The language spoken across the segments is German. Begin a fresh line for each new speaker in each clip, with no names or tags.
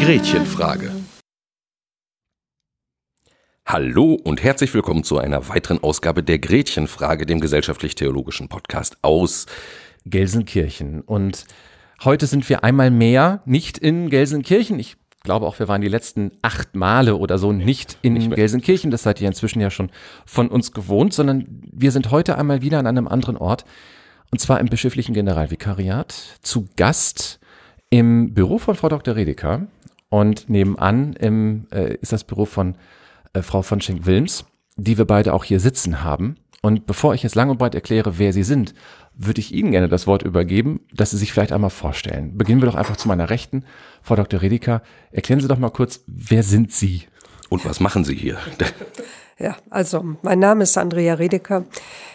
Gretchenfrage. Hallo und herzlich willkommen zu einer weiteren Ausgabe der Gretchenfrage, dem gesellschaftlich-theologischen Podcast aus
Gelsenkirchen. Und heute sind wir einmal mehr nicht in Gelsenkirchen. Ich glaube auch, wir waren die letzten acht Male oder so nicht in nicht Gelsenkirchen. Das seid ihr inzwischen ja schon von uns gewohnt, sondern wir sind heute einmal wieder an einem anderen Ort. Und zwar im bischöflichen Generalvikariat zu Gast im Büro von Frau Dr. Redeker. Und nebenan im, äh, ist das Büro von äh, Frau von Schenk-Wilms, die wir beide auch hier sitzen haben. Und bevor ich jetzt lang und breit erkläre, wer Sie sind, würde ich Ihnen gerne das Wort übergeben, dass Sie sich vielleicht einmal vorstellen. Beginnen wir doch einfach zu meiner Rechten. Frau Dr. Redeker, erklären Sie doch mal kurz, wer sind Sie?
Und was machen Sie hier?
Ja, also mein Name ist Andrea Redeker.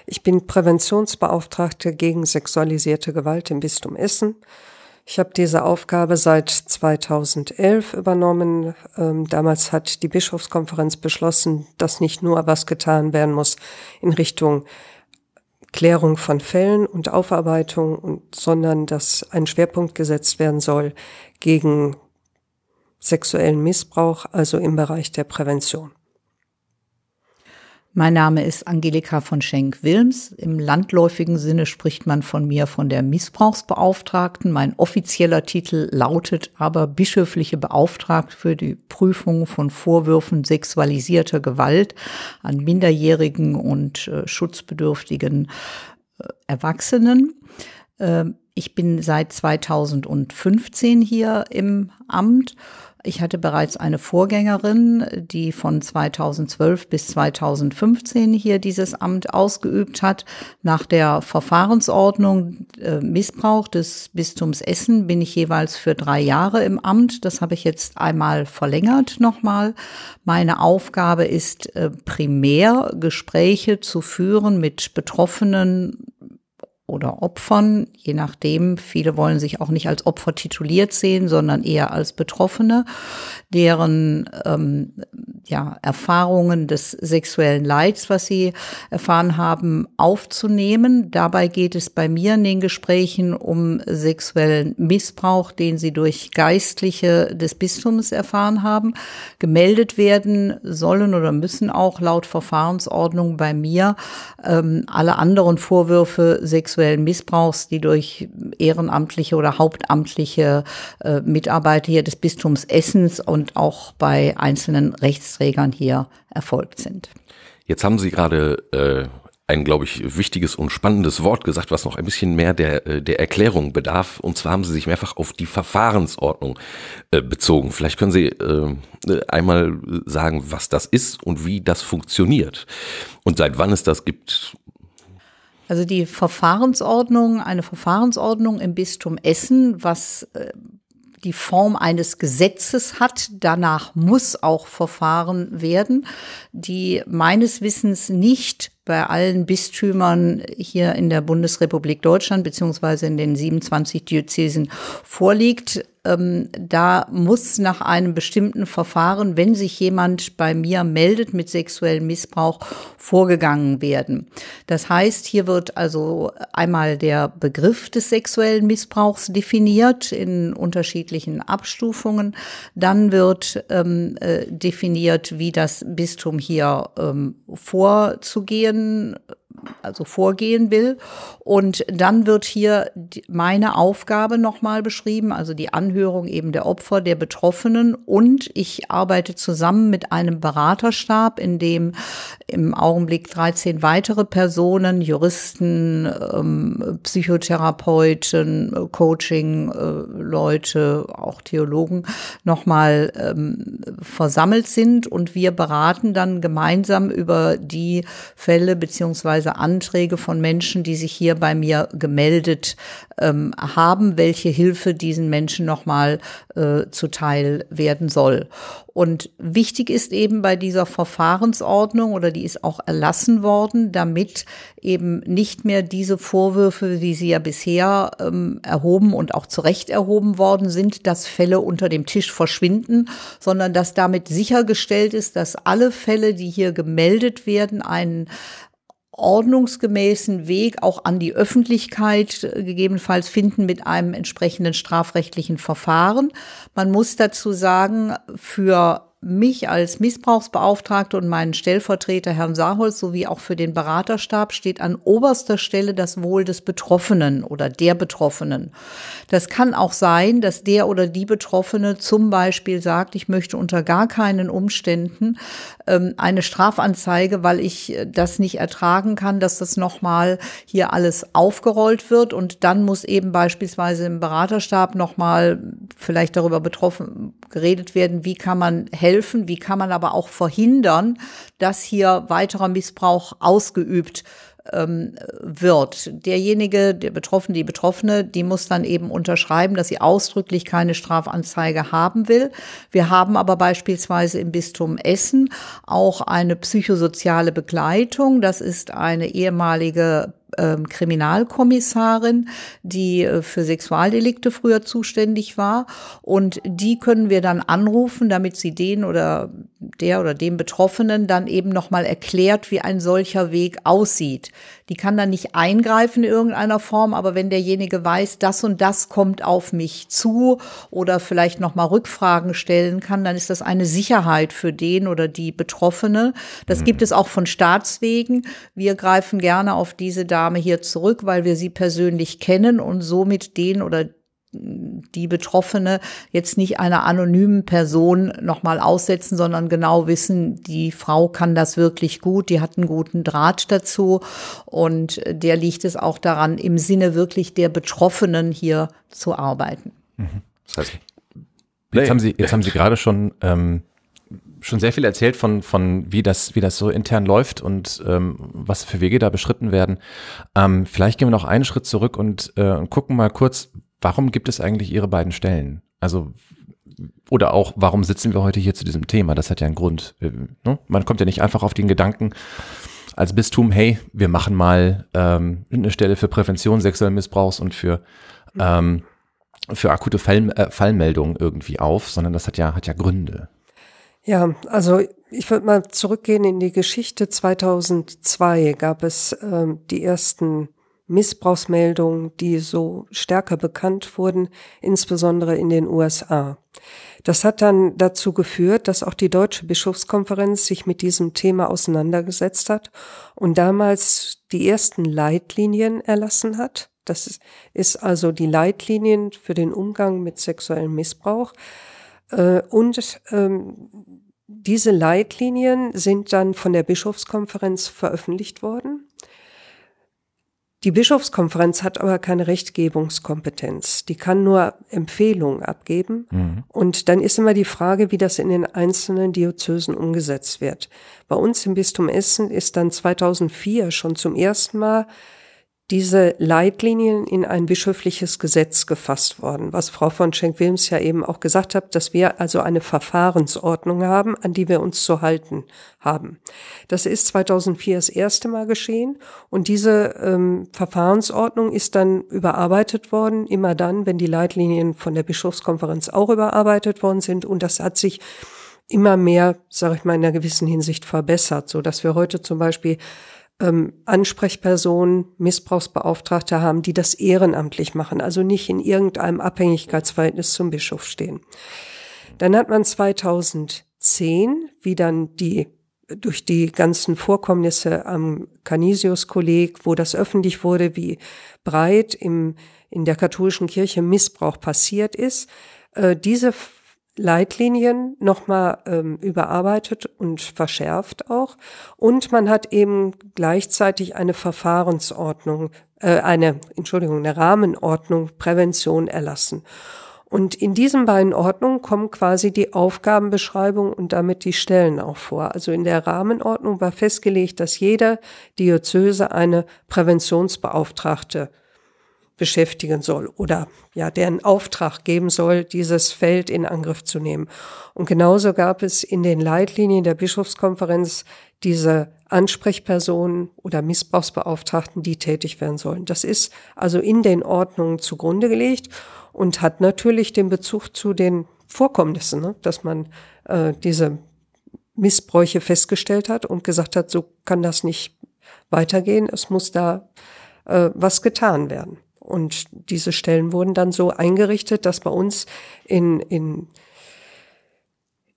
Ich bin Präventionsbeauftragte gegen sexualisierte Gewalt im Bistum Essen ich habe diese Aufgabe seit 2011 übernommen. Ähm, damals hat die Bischofskonferenz beschlossen, dass nicht nur was getan werden muss in Richtung Klärung von Fällen und Aufarbeitung, und, sondern dass ein Schwerpunkt gesetzt werden soll gegen sexuellen Missbrauch, also im Bereich der Prävention.
Mein Name ist Angelika von Schenk-Wilms. Im landläufigen Sinne spricht man von mir von der Missbrauchsbeauftragten. Mein offizieller Titel lautet aber bischöfliche Beauftragte für die Prüfung von Vorwürfen sexualisierter Gewalt an minderjährigen und äh, schutzbedürftigen äh, Erwachsenen. Äh, ich bin seit 2015 hier im Amt ich hatte bereits eine Vorgängerin, die von 2012 bis 2015 hier dieses Amt ausgeübt hat. Nach der Verfahrensordnung äh, Missbrauch des Bistums Essen bin ich jeweils für drei Jahre im Amt. Das habe ich jetzt einmal verlängert nochmal. Meine Aufgabe ist äh, primär Gespräche zu führen mit Betroffenen oder Opfern, je nachdem. Viele wollen sich auch nicht als Opfer tituliert sehen, sondern eher als Betroffene, deren ähm, ja, Erfahrungen des sexuellen Leids, was sie erfahren haben, aufzunehmen. Dabei geht es bei mir in den Gesprächen um sexuellen Missbrauch, den sie durch Geistliche des Bistums erfahren haben. Gemeldet werden sollen oder müssen auch laut Verfahrensordnung bei mir ähm, alle anderen Vorwürfe sexuell sexuellen Missbrauchs, die durch ehrenamtliche oder hauptamtliche äh, Mitarbeiter hier des Bistums Essens und auch bei einzelnen Rechtsträgern hier erfolgt sind.
Jetzt haben Sie gerade äh, ein, glaube ich, wichtiges und spannendes Wort gesagt, was noch ein bisschen mehr der, äh, der Erklärung bedarf. Und zwar haben Sie sich mehrfach auf die Verfahrensordnung äh, bezogen. Vielleicht können Sie äh, einmal sagen, was das ist und wie das funktioniert und seit wann es das gibt
also die Verfahrensordnung, eine Verfahrensordnung im Bistum Essen, was äh, die Form eines Gesetzes hat. Danach muss auch verfahren werden, die meines Wissens nicht bei allen Bistümern hier in der Bundesrepublik Deutschland beziehungsweise in den 27 Diözesen vorliegt. Ähm, da muss nach einem bestimmten Verfahren, wenn sich jemand bei mir meldet mit sexuellem Missbrauch, vorgegangen werden. Das heißt, hier wird also einmal der Begriff des sexuellen Missbrauchs definiert in unterschiedlichen Abstufungen. Dann wird ähm, äh, definiert, wie das Bistum hier ähm, vorzugehen also vorgehen will. Und dann wird hier meine Aufgabe nochmal beschrieben, also die Anhörung eben der Opfer, der Betroffenen. Und ich arbeite zusammen mit einem Beraterstab, in dem im Augenblick 13 weitere Personen, Juristen, ähm, Psychotherapeuten, Coaching-Leute, äh, auch Theologen nochmal ähm, versammelt sind. Und wir beraten dann gemeinsam über die Fälle beziehungsweise beziehungsweise Anträge von Menschen, die sich hier bei mir gemeldet ähm, haben, welche Hilfe diesen Menschen nochmal äh, zuteil werden soll. Und wichtig ist eben bei dieser Verfahrensordnung oder die ist auch erlassen worden, damit eben nicht mehr diese Vorwürfe, wie sie ja bisher ähm, erhoben und auch zu Recht erhoben worden sind, dass Fälle unter dem Tisch verschwinden, sondern dass damit sichergestellt ist, dass alle Fälle, die hier gemeldet werden, einen ordnungsgemäßen Weg auch an die Öffentlichkeit äh, gegebenenfalls finden mit einem entsprechenden strafrechtlichen Verfahren. Man muss dazu sagen, für mich als Missbrauchsbeauftragte und meinen Stellvertreter Herrn Saholz sowie auch für den Beraterstab steht an oberster Stelle das Wohl des Betroffenen oder der Betroffenen. Das kann auch sein, dass der oder die Betroffene zum Beispiel sagt, ich möchte unter gar keinen Umständen ähm, eine Strafanzeige, weil ich äh, das nicht ertragen kann, dass das nochmal hier alles aufgerollt wird und dann muss eben beispielsweise im Beraterstab nochmal vielleicht darüber betroffen geredet werden, wie kann man helfen, helfen, wie kann man aber auch verhindern, dass hier weiterer Missbrauch ausgeübt ähm, wird. Derjenige, der Betroffene, die Betroffene, die muss dann eben unterschreiben, dass sie ausdrücklich keine Strafanzeige haben will. Wir haben aber beispielsweise im Bistum Essen auch eine psychosoziale Begleitung. Das ist eine ehemalige ähm, Kriminalkommissarin, die äh, für Sexualdelikte früher zuständig war. Und die können wir dann anrufen, damit sie den oder der oder dem Betroffenen dann eben nochmal erklärt, wie ein solcher Weg aussieht. Die kann dann nicht eingreifen in irgendeiner Form, aber wenn derjenige weiß, das und das kommt auf mich zu oder vielleicht nochmal Rückfragen stellen kann, dann ist das eine Sicherheit für den oder die Betroffene. Das mhm. gibt es auch von Staatswegen. Wir greifen gerne auf diese Dame hier zurück, weil wir sie persönlich kennen und somit den oder die Betroffene jetzt nicht einer anonymen Person nochmal aussetzen, sondern genau wissen, die Frau kann das wirklich gut, die hat einen guten Draht dazu und der liegt es auch daran, im Sinne wirklich der Betroffenen hier zu arbeiten. Mhm.
Das heißt, jetzt haben Sie, jetzt haben Sie gerade schon ähm, schon sehr viel erzählt von, von wie das, wie das so intern läuft und ähm, was für Wege da beschritten werden. Ähm, vielleicht gehen wir noch einen Schritt zurück und, äh, und gucken mal kurz, warum gibt es eigentlich Ihre beiden Stellen? Also oder auch, warum sitzen wir heute hier zu diesem Thema? Das hat ja einen Grund. Ne? Man kommt ja nicht einfach auf den Gedanken als Bistum, hey, wir machen mal ähm, eine Stelle für Prävention sexuellen Missbrauchs und für ähm, für akute Fall, äh, Fallmeldungen irgendwie auf, sondern das hat ja hat ja Gründe.
Ja, also ich würde mal zurückgehen in die Geschichte. 2002 gab es ähm, die ersten Missbrauchsmeldungen, die so stärker bekannt wurden, insbesondere in den USA. Das hat dann dazu geführt, dass auch die Deutsche Bischofskonferenz sich mit diesem Thema auseinandergesetzt hat und damals die ersten Leitlinien erlassen hat. Das ist also die Leitlinien für den Umgang mit sexuellem Missbrauch. Äh, und ähm, diese Leitlinien sind dann von der Bischofskonferenz veröffentlicht worden. Die Bischofskonferenz hat aber keine Rechtgebungskompetenz. Die kann nur Empfehlungen abgeben. Mhm. Und dann ist immer die Frage, wie das in den einzelnen Diözesen umgesetzt wird. Bei uns im Bistum Essen ist dann 2004 schon zum ersten Mal diese Leitlinien in ein bischöfliches Gesetz gefasst worden, was Frau von Schenk-Wilms ja eben auch gesagt hat, dass wir also eine Verfahrensordnung haben, an die wir uns zu halten haben. Das ist 2004 das erste Mal geschehen und diese ähm, Verfahrensordnung ist dann überarbeitet worden, immer dann, wenn die Leitlinien von der Bischofskonferenz auch überarbeitet worden sind und das hat sich immer mehr, sage ich mal, in einer gewissen Hinsicht verbessert, so dass wir heute zum Beispiel ähm, Ansprechpersonen, Missbrauchsbeauftragte haben, die das ehrenamtlich machen, also nicht in irgendeinem Abhängigkeitsverhältnis zum Bischof stehen. Dann hat man 2010, wie dann die durch die ganzen Vorkommnisse am Canisius-Kolleg, wo das öffentlich wurde, wie breit im, in der katholischen Kirche Missbrauch passiert ist, äh, diese Leitlinien nochmal ähm, überarbeitet und verschärft auch. Und man hat eben gleichzeitig eine Verfahrensordnung, äh, eine, Entschuldigung, eine Rahmenordnung Prävention erlassen. Und in diesen beiden Ordnungen kommen quasi die Aufgabenbeschreibung und damit die Stellen auch vor. Also in der Rahmenordnung war festgelegt, dass jede Diözese eine Präventionsbeauftragte beschäftigen soll oder ja, deren Auftrag geben soll, dieses Feld in Angriff zu nehmen. Und genauso gab es in den Leitlinien der Bischofskonferenz diese Ansprechpersonen oder Missbrauchsbeauftragten, die tätig werden sollen. Das ist also in den Ordnungen zugrunde gelegt und hat natürlich den Bezug zu den Vorkommnissen, ne? dass man äh, diese Missbräuche festgestellt hat und gesagt hat, so kann das nicht weitergehen, es muss da äh, was getan werden. Und diese Stellen wurden dann so eingerichtet, dass bei uns in, in,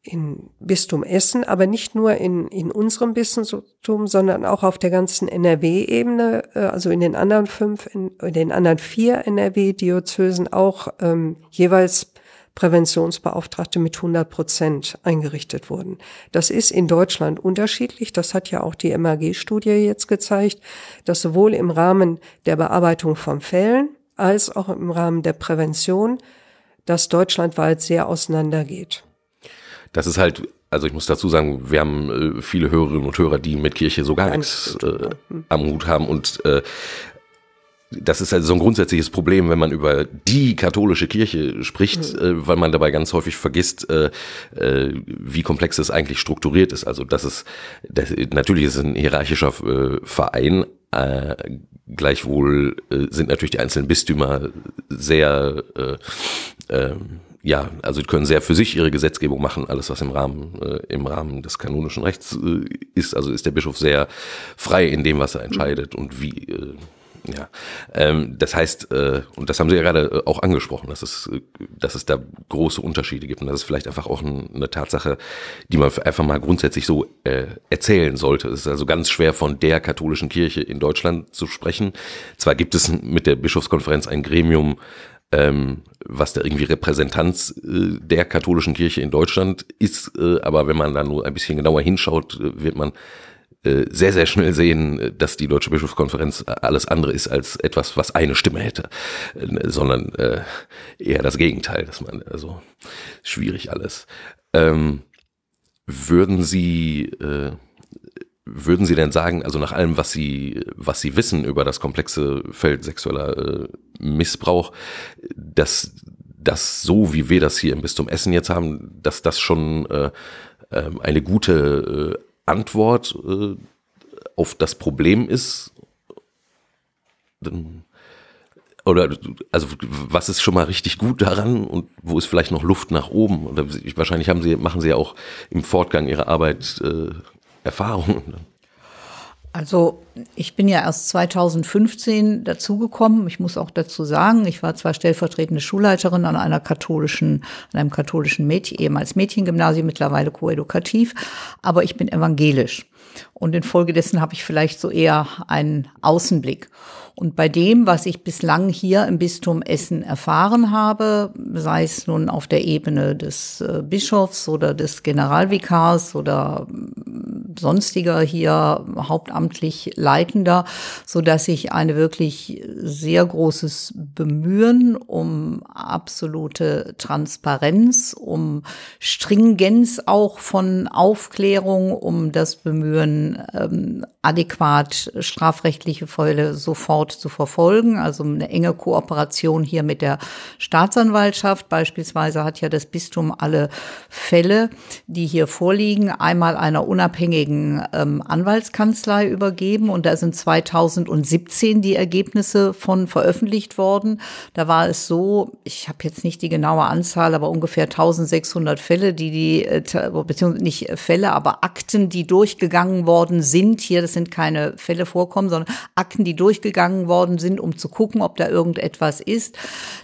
in Bistum Essen, aber nicht nur in, in unserem Bistum, sondern auch auf der ganzen NRW-Ebene, äh, also in den anderen fünf, in, in den anderen vier NRW-Diözesen auch ähm, jeweils Präventionsbeauftragte mit 100 Prozent eingerichtet wurden. Das ist in Deutschland unterschiedlich. Das hat ja auch die MAG-Studie jetzt gezeigt, dass sowohl im Rahmen der Bearbeitung von Fällen als auch im Rahmen der Prävention das deutschlandweit sehr auseinandergeht.
Das ist halt also ich muss dazu sagen, wir haben äh, viele Hörerinnen und Hörer, die mit Kirche so gar nichts äh, am Hut haben und äh, das ist also so ein grundsätzliches Problem, wenn man über die katholische Kirche spricht, mhm. äh, weil man dabei ganz häufig vergisst, äh, äh, wie komplex es eigentlich strukturiert ist. Also das ist das, natürlich ist es ein hierarchischer äh, Verein, äh, gleichwohl äh, sind natürlich die einzelnen Bistümer sehr ja, also können sehr für sich ihre Gesetzgebung machen, alles was im Rahmen im Rahmen des kanonischen Rechts ist. Also ist der Bischof sehr frei in dem, was er entscheidet und wie ja, ähm, das heißt, äh, und das haben Sie ja gerade äh, auch angesprochen, dass es, äh, dass es da große Unterschiede gibt und das ist vielleicht einfach auch ein, eine Tatsache, die man einfach mal grundsätzlich so äh, erzählen sollte. Es ist also ganz schwer von der katholischen Kirche in Deutschland zu sprechen. Zwar gibt es mit der Bischofskonferenz ein Gremium, ähm, was da irgendwie Repräsentanz äh, der katholischen Kirche in Deutschland ist, äh, aber wenn man da nur ein bisschen genauer hinschaut, äh, wird man sehr, sehr schnell sehen, dass die Deutsche Bischofskonferenz alles andere ist als etwas, was eine Stimme hätte, äh, sondern äh, eher das Gegenteil, dass man, also schwierig alles. Ähm, würden Sie, äh, würden Sie denn sagen, also nach allem, was Sie, was Sie wissen über das komplexe Feld sexueller äh, Missbrauch, dass das so, wie wir das hier im Bistum Essen jetzt haben, dass das schon äh, ähm, eine gute äh, Antwort äh, auf das Problem ist, dann, oder also was ist schon mal richtig gut daran und wo ist vielleicht noch Luft nach oben? Oder wahrscheinlich haben sie, machen sie ja auch im Fortgang ihrer Arbeit äh, Erfahrungen.
Also ich bin ja erst 2015 dazugekommen. Ich muss auch dazu sagen, ich war zwar stellvertretende Schulleiterin an einer katholischen, an einem katholischen Mädchen, ehemals Mädchengymnasium, mittlerweile koedukativ, aber ich bin evangelisch. Und infolgedessen habe ich vielleicht so eher einen Außenblick. Und bei dem, was ich bislang hier im Bistum Essen erfahren habe, sei es nun auf der Ebene des äh, Bischofs oder des Generalvikars oder mm, sonstiger hier hauptamtlich Leitender, so dass ich eine wirklich sehr großes Bemühen um absolute Transparenz, um Stringenz auch von Aufklärung, um das Bemühen, ähm, adäquat strafrechtliche Fälle sofort zu verfolgen. Also eine enge Kooperation hier mit der Staatsanwaltschaft. Beispielsweise hat ja das Bistum alle Fälle, die hier vorliegen, einmal einer unabhängigen ähm, Anwaltskanzlei übergeben. Und da sind 2017 die Ergebnisse von veröffentlicht worden. Da war es so, ich habe jetzt nicht die genaue Anzahl, aber ungefähr 1600 Fälle, die die, äh, beziehungsweise nicht Fälle, aber Akten, die durchgegangen worden sind. Hier, das sind keine Fälle vorkommen, sondern Akten, die durchgegangen worden sind, um zu gucken, ob da irgendetwas ist.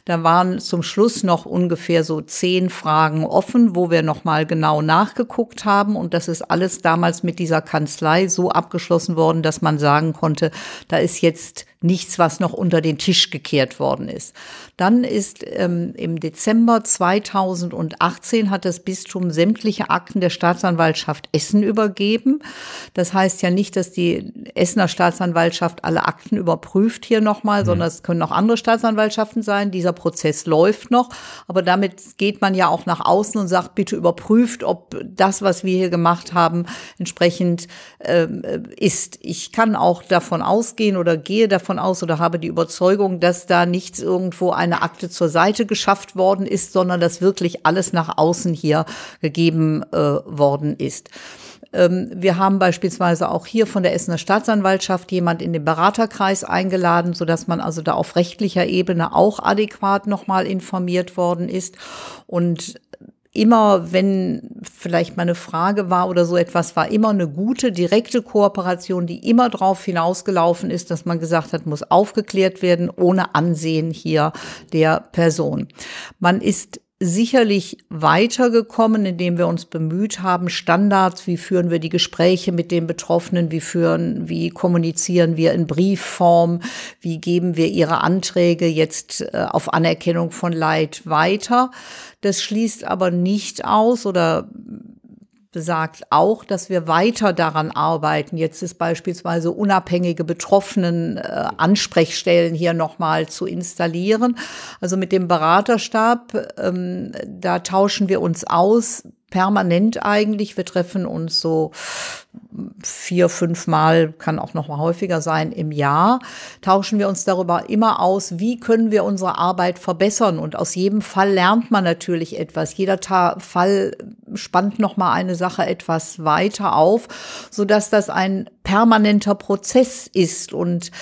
Da waren zum Schluss noch ungefähr so zehn Fragen offen, wo wir nochmal genau nachgeguckt haben. Und das ist alles damals mit dieser Kanzlei so abgeschlossen worden, dass man sagen konnte, da ist jetzt nichts, was noch unter den Tisch gekehrt worden ist. Dann ist ähm, im Dezember 2018 hat das Bistum sämtliche Akten der Staatsanwaltschaft Essen übergeben. Das heißt ja nicht, dass die Essener Staatsanwaltschaft alle Akten überprüft hier nochmal, mhm. sondern es können auch andere Staatsanwaltschaften sein. Dieser Prozess läuft noch, aber damit geht man ja auch nach außen und sagt, bitte überprüft, ob das, was wir hier gemacht haben, entsprechend ähm, ist. Ich kann auch davon ausgehen oder gehe davon aus oder habe die Überzeugung, dass da nichts irgendwo eine Akte zur Seite geschafft worden ist, sondern dass wirklich alles nach außen hier gegeben äh, worden ist. Ähm, wir haben beispielsweise auch hier von der Essener Staatsanwaltschaft jemand in den Beraterkreis eingeladen, so dass man also da auf rechtlicher Ebene auch adäquat nochmal informiert worden ist. Und immer, wenn vielleicht mal eine Frage war oder so etwas, war immer eine gute, direkte Kooperation, die immer darauf hinausgelaufen ist, dass man gesagt hat, muss aufgeklärt werden, ohne Ansehen hier der Person. Man ist sicherlich weitergekommen, indem wir uns bemüht haben, Standards, wie führen wir die Gespräche mit den Betroffenen, wie führen, wie kommunizieren wir in Briefform, wie geben wir ihre Anträge jetzt äh, auf Anerkennung von Leid weiter. Das schließt aber nicht aus oder besagt auch, dass wir weiter daran arbeiten. Jetzt ist beispielsweise unabhängige Betroffenen äh, Ansprechstellen hier nochmal zu installieren. Also mit dem Beraterstab, ähm, da tauschen wir uns aus, permanent eigentlich. Wir treffen uns so vier, fünf Mal, kann auch noch mal häufiger sein im Jahr, tauschen wir uns darüber immer aus, wie können wir unsere Arbeit verbessern. Und aus jedem Fall lernt man natürlich etwas. Jeder Ta Fall spannt noch mal eine Sache etwas weiter auf, so dass das ein permanenter Prozess ist und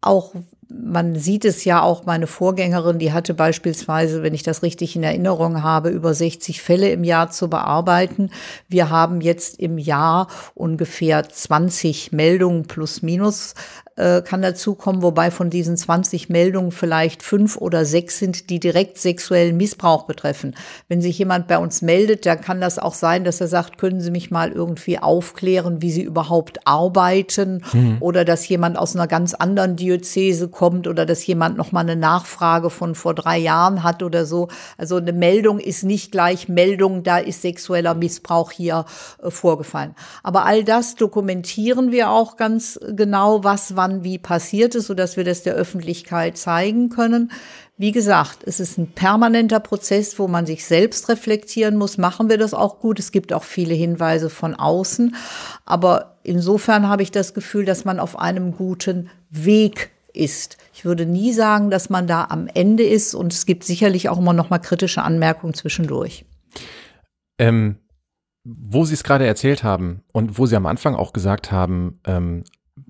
auch man sieht es ja auch, meine Vorgängerin, die hatte beispielsweise, wenn ich das richtig in Erinnerung habe, über 60 Fälle im Jahr zu bearbeiten. Wir haben jetzt im Jahr ungefähr 20 Meldungen plus minus äh, kann dazukommen, wobei von diesen 20 Meldungen vielleicht fünf oder sechs sind, die direkt sexuellen Missbrauch betreffen. Wenn sich jemand bei uns meldet, dann kann das auch sein, dass er sagt, können Sie mich mal irgendwie aufklären, wie Sie überhaupt arbeiten mhm. oder dass jemand aus einer ganz anderen Diözese kommt oder dass jemand noch mal eine Nachfrage von vor drei Jahren hat oder so. Also eine Meldung ist nicht gleich Meldung, da ist sexueller Missbrauch hier äh, vorgefallen. Aber all das dokumentieren wir auch ganz genau, was wann wann wie passiert ist, sodass wir das der Öffentlichkeit zeigen können. Wie gesagt, es ist ein permanenter Prozess, wo man sich selbst reflektieren muss. Machen wir das auch gut? Es gibt auch viele Hinweise von außen. Aber insofern habe ich das Gefühl, dass man auf einem guten Weg ist. Ich würde nie sagen, dass man da am Ende ist. Und es gibt sicherlich auch immer noch mal kritische Anmerkungen zwischendurch.
Ähm, wo Sie es gerade erzählt haben und wo Sie am Anfang auch gesagt haben, ähm,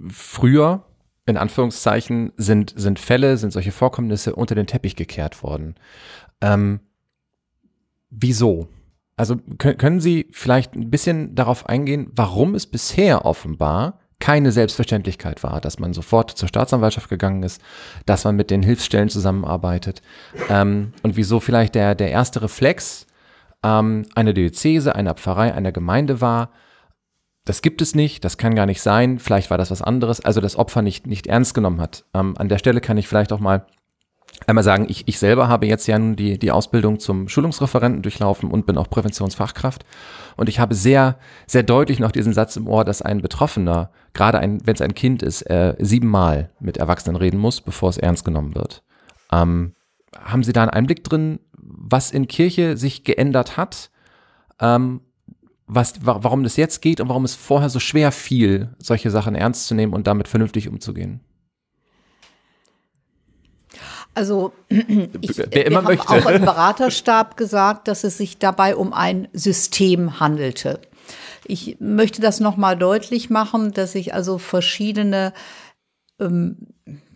früher in Anführungszeichen, sind, sind Fälle, sind solche Vorkommnisse unter den Teppich gekehrt worden. Ähm, wieso? Also können Sie vielleicht ein bisschen darauf eingehen, warum es bisher offenbar keine Selbstverständlichkeit war, dass man sofort zur Staatsanwaltschaft gegangen ist, dass man mit den Hilfsstellen zusammenarbeitet ähm, und wieso vielleicht der, der erste Reflex ähm, eine Diözese, einer Pfarrei, einer Gemeinde war, das gibt es nicht, das kann gar nicht sein, vielleicht war das was anderes, also das Opfer nicht, nicht ernst genommen hat. Ähm, an der Stelle kann ich vielleicht auch mal einmal sagen, ich, ich selber habe jetzt ja nun die, die Ausbildung zum Schulungsreferenten durchlaufen und bin auch Präventionsfachkraft. Und ich habe sehr, sehr deutlich noch diesen Satz im Ohr, dass ein Betroffener, gerade ein, wenn es ein Kind ist, äh, siebenmal mit Erwachsenen reden muss, bevor es ernst genommen wird. Ähm, haben Sie da einen Einblick drin, was in Kirche sich geändert hat? Ähm, was, warum das jetzt geht und warum es vorher so schwer fiel, solche Sachen ernst zu nehmen und damit vernünftig umzugehen.
Also ich, Wer immer wir möchte. haben auch im Beraterstab gesagt, dass es sich dabei um ein System handelte. Ich möchte das nochmal deutlich machen, dass ich also verschiedene ähm,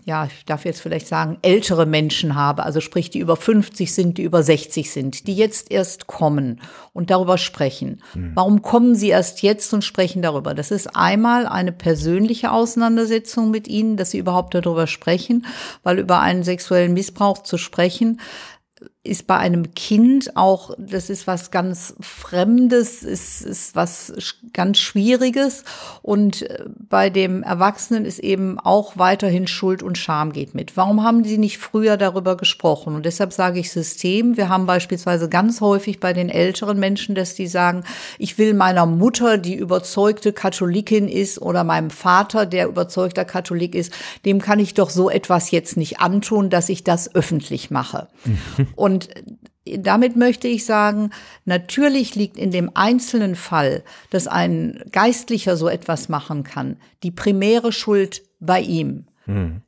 ja, ich darf jetzt vielleicht sagen, ältere Menschen habe, also sprich, die über 50 sind, die über 60 sind, die jetzt erst kommen und darüber sprechen. Mhm. Warum kommen sie erst jetzt und sprechen darüber? Das ist einmal eine persönliche Auseinandersetzung mit ihnen, dass sie überhaupt darüber sprechen, weil über einen sexuellen Missbrauch zu sprechen ist bei einem Kind auch, das ist was ganz Fremdes, ist, ist was ganz Schwieriges. Und äh, bei dem Erwachsenen ist eben auch weiterhin Schuld und Scham geht mit. Warum haben Sie nicht früher darüber gesprochen? Und deshalb sage ich System. Wir haben beispielsweise ganz häufig bei den älteren Menschen, dass die sagen, ich will meiner Mutter, die überzeugte Katholikin ist, oder meinem Vater, der überzeugter Katholik ist, dem kann ich doch so etwas jetzt nicht antun, dass ich das öffentlich mache. Und Und damit möchte ich sagen, natürlich liegt in dem einzelnen Fall, dass ein Geistlicher so etwas machen kann, die primäre Schuld bei ihm.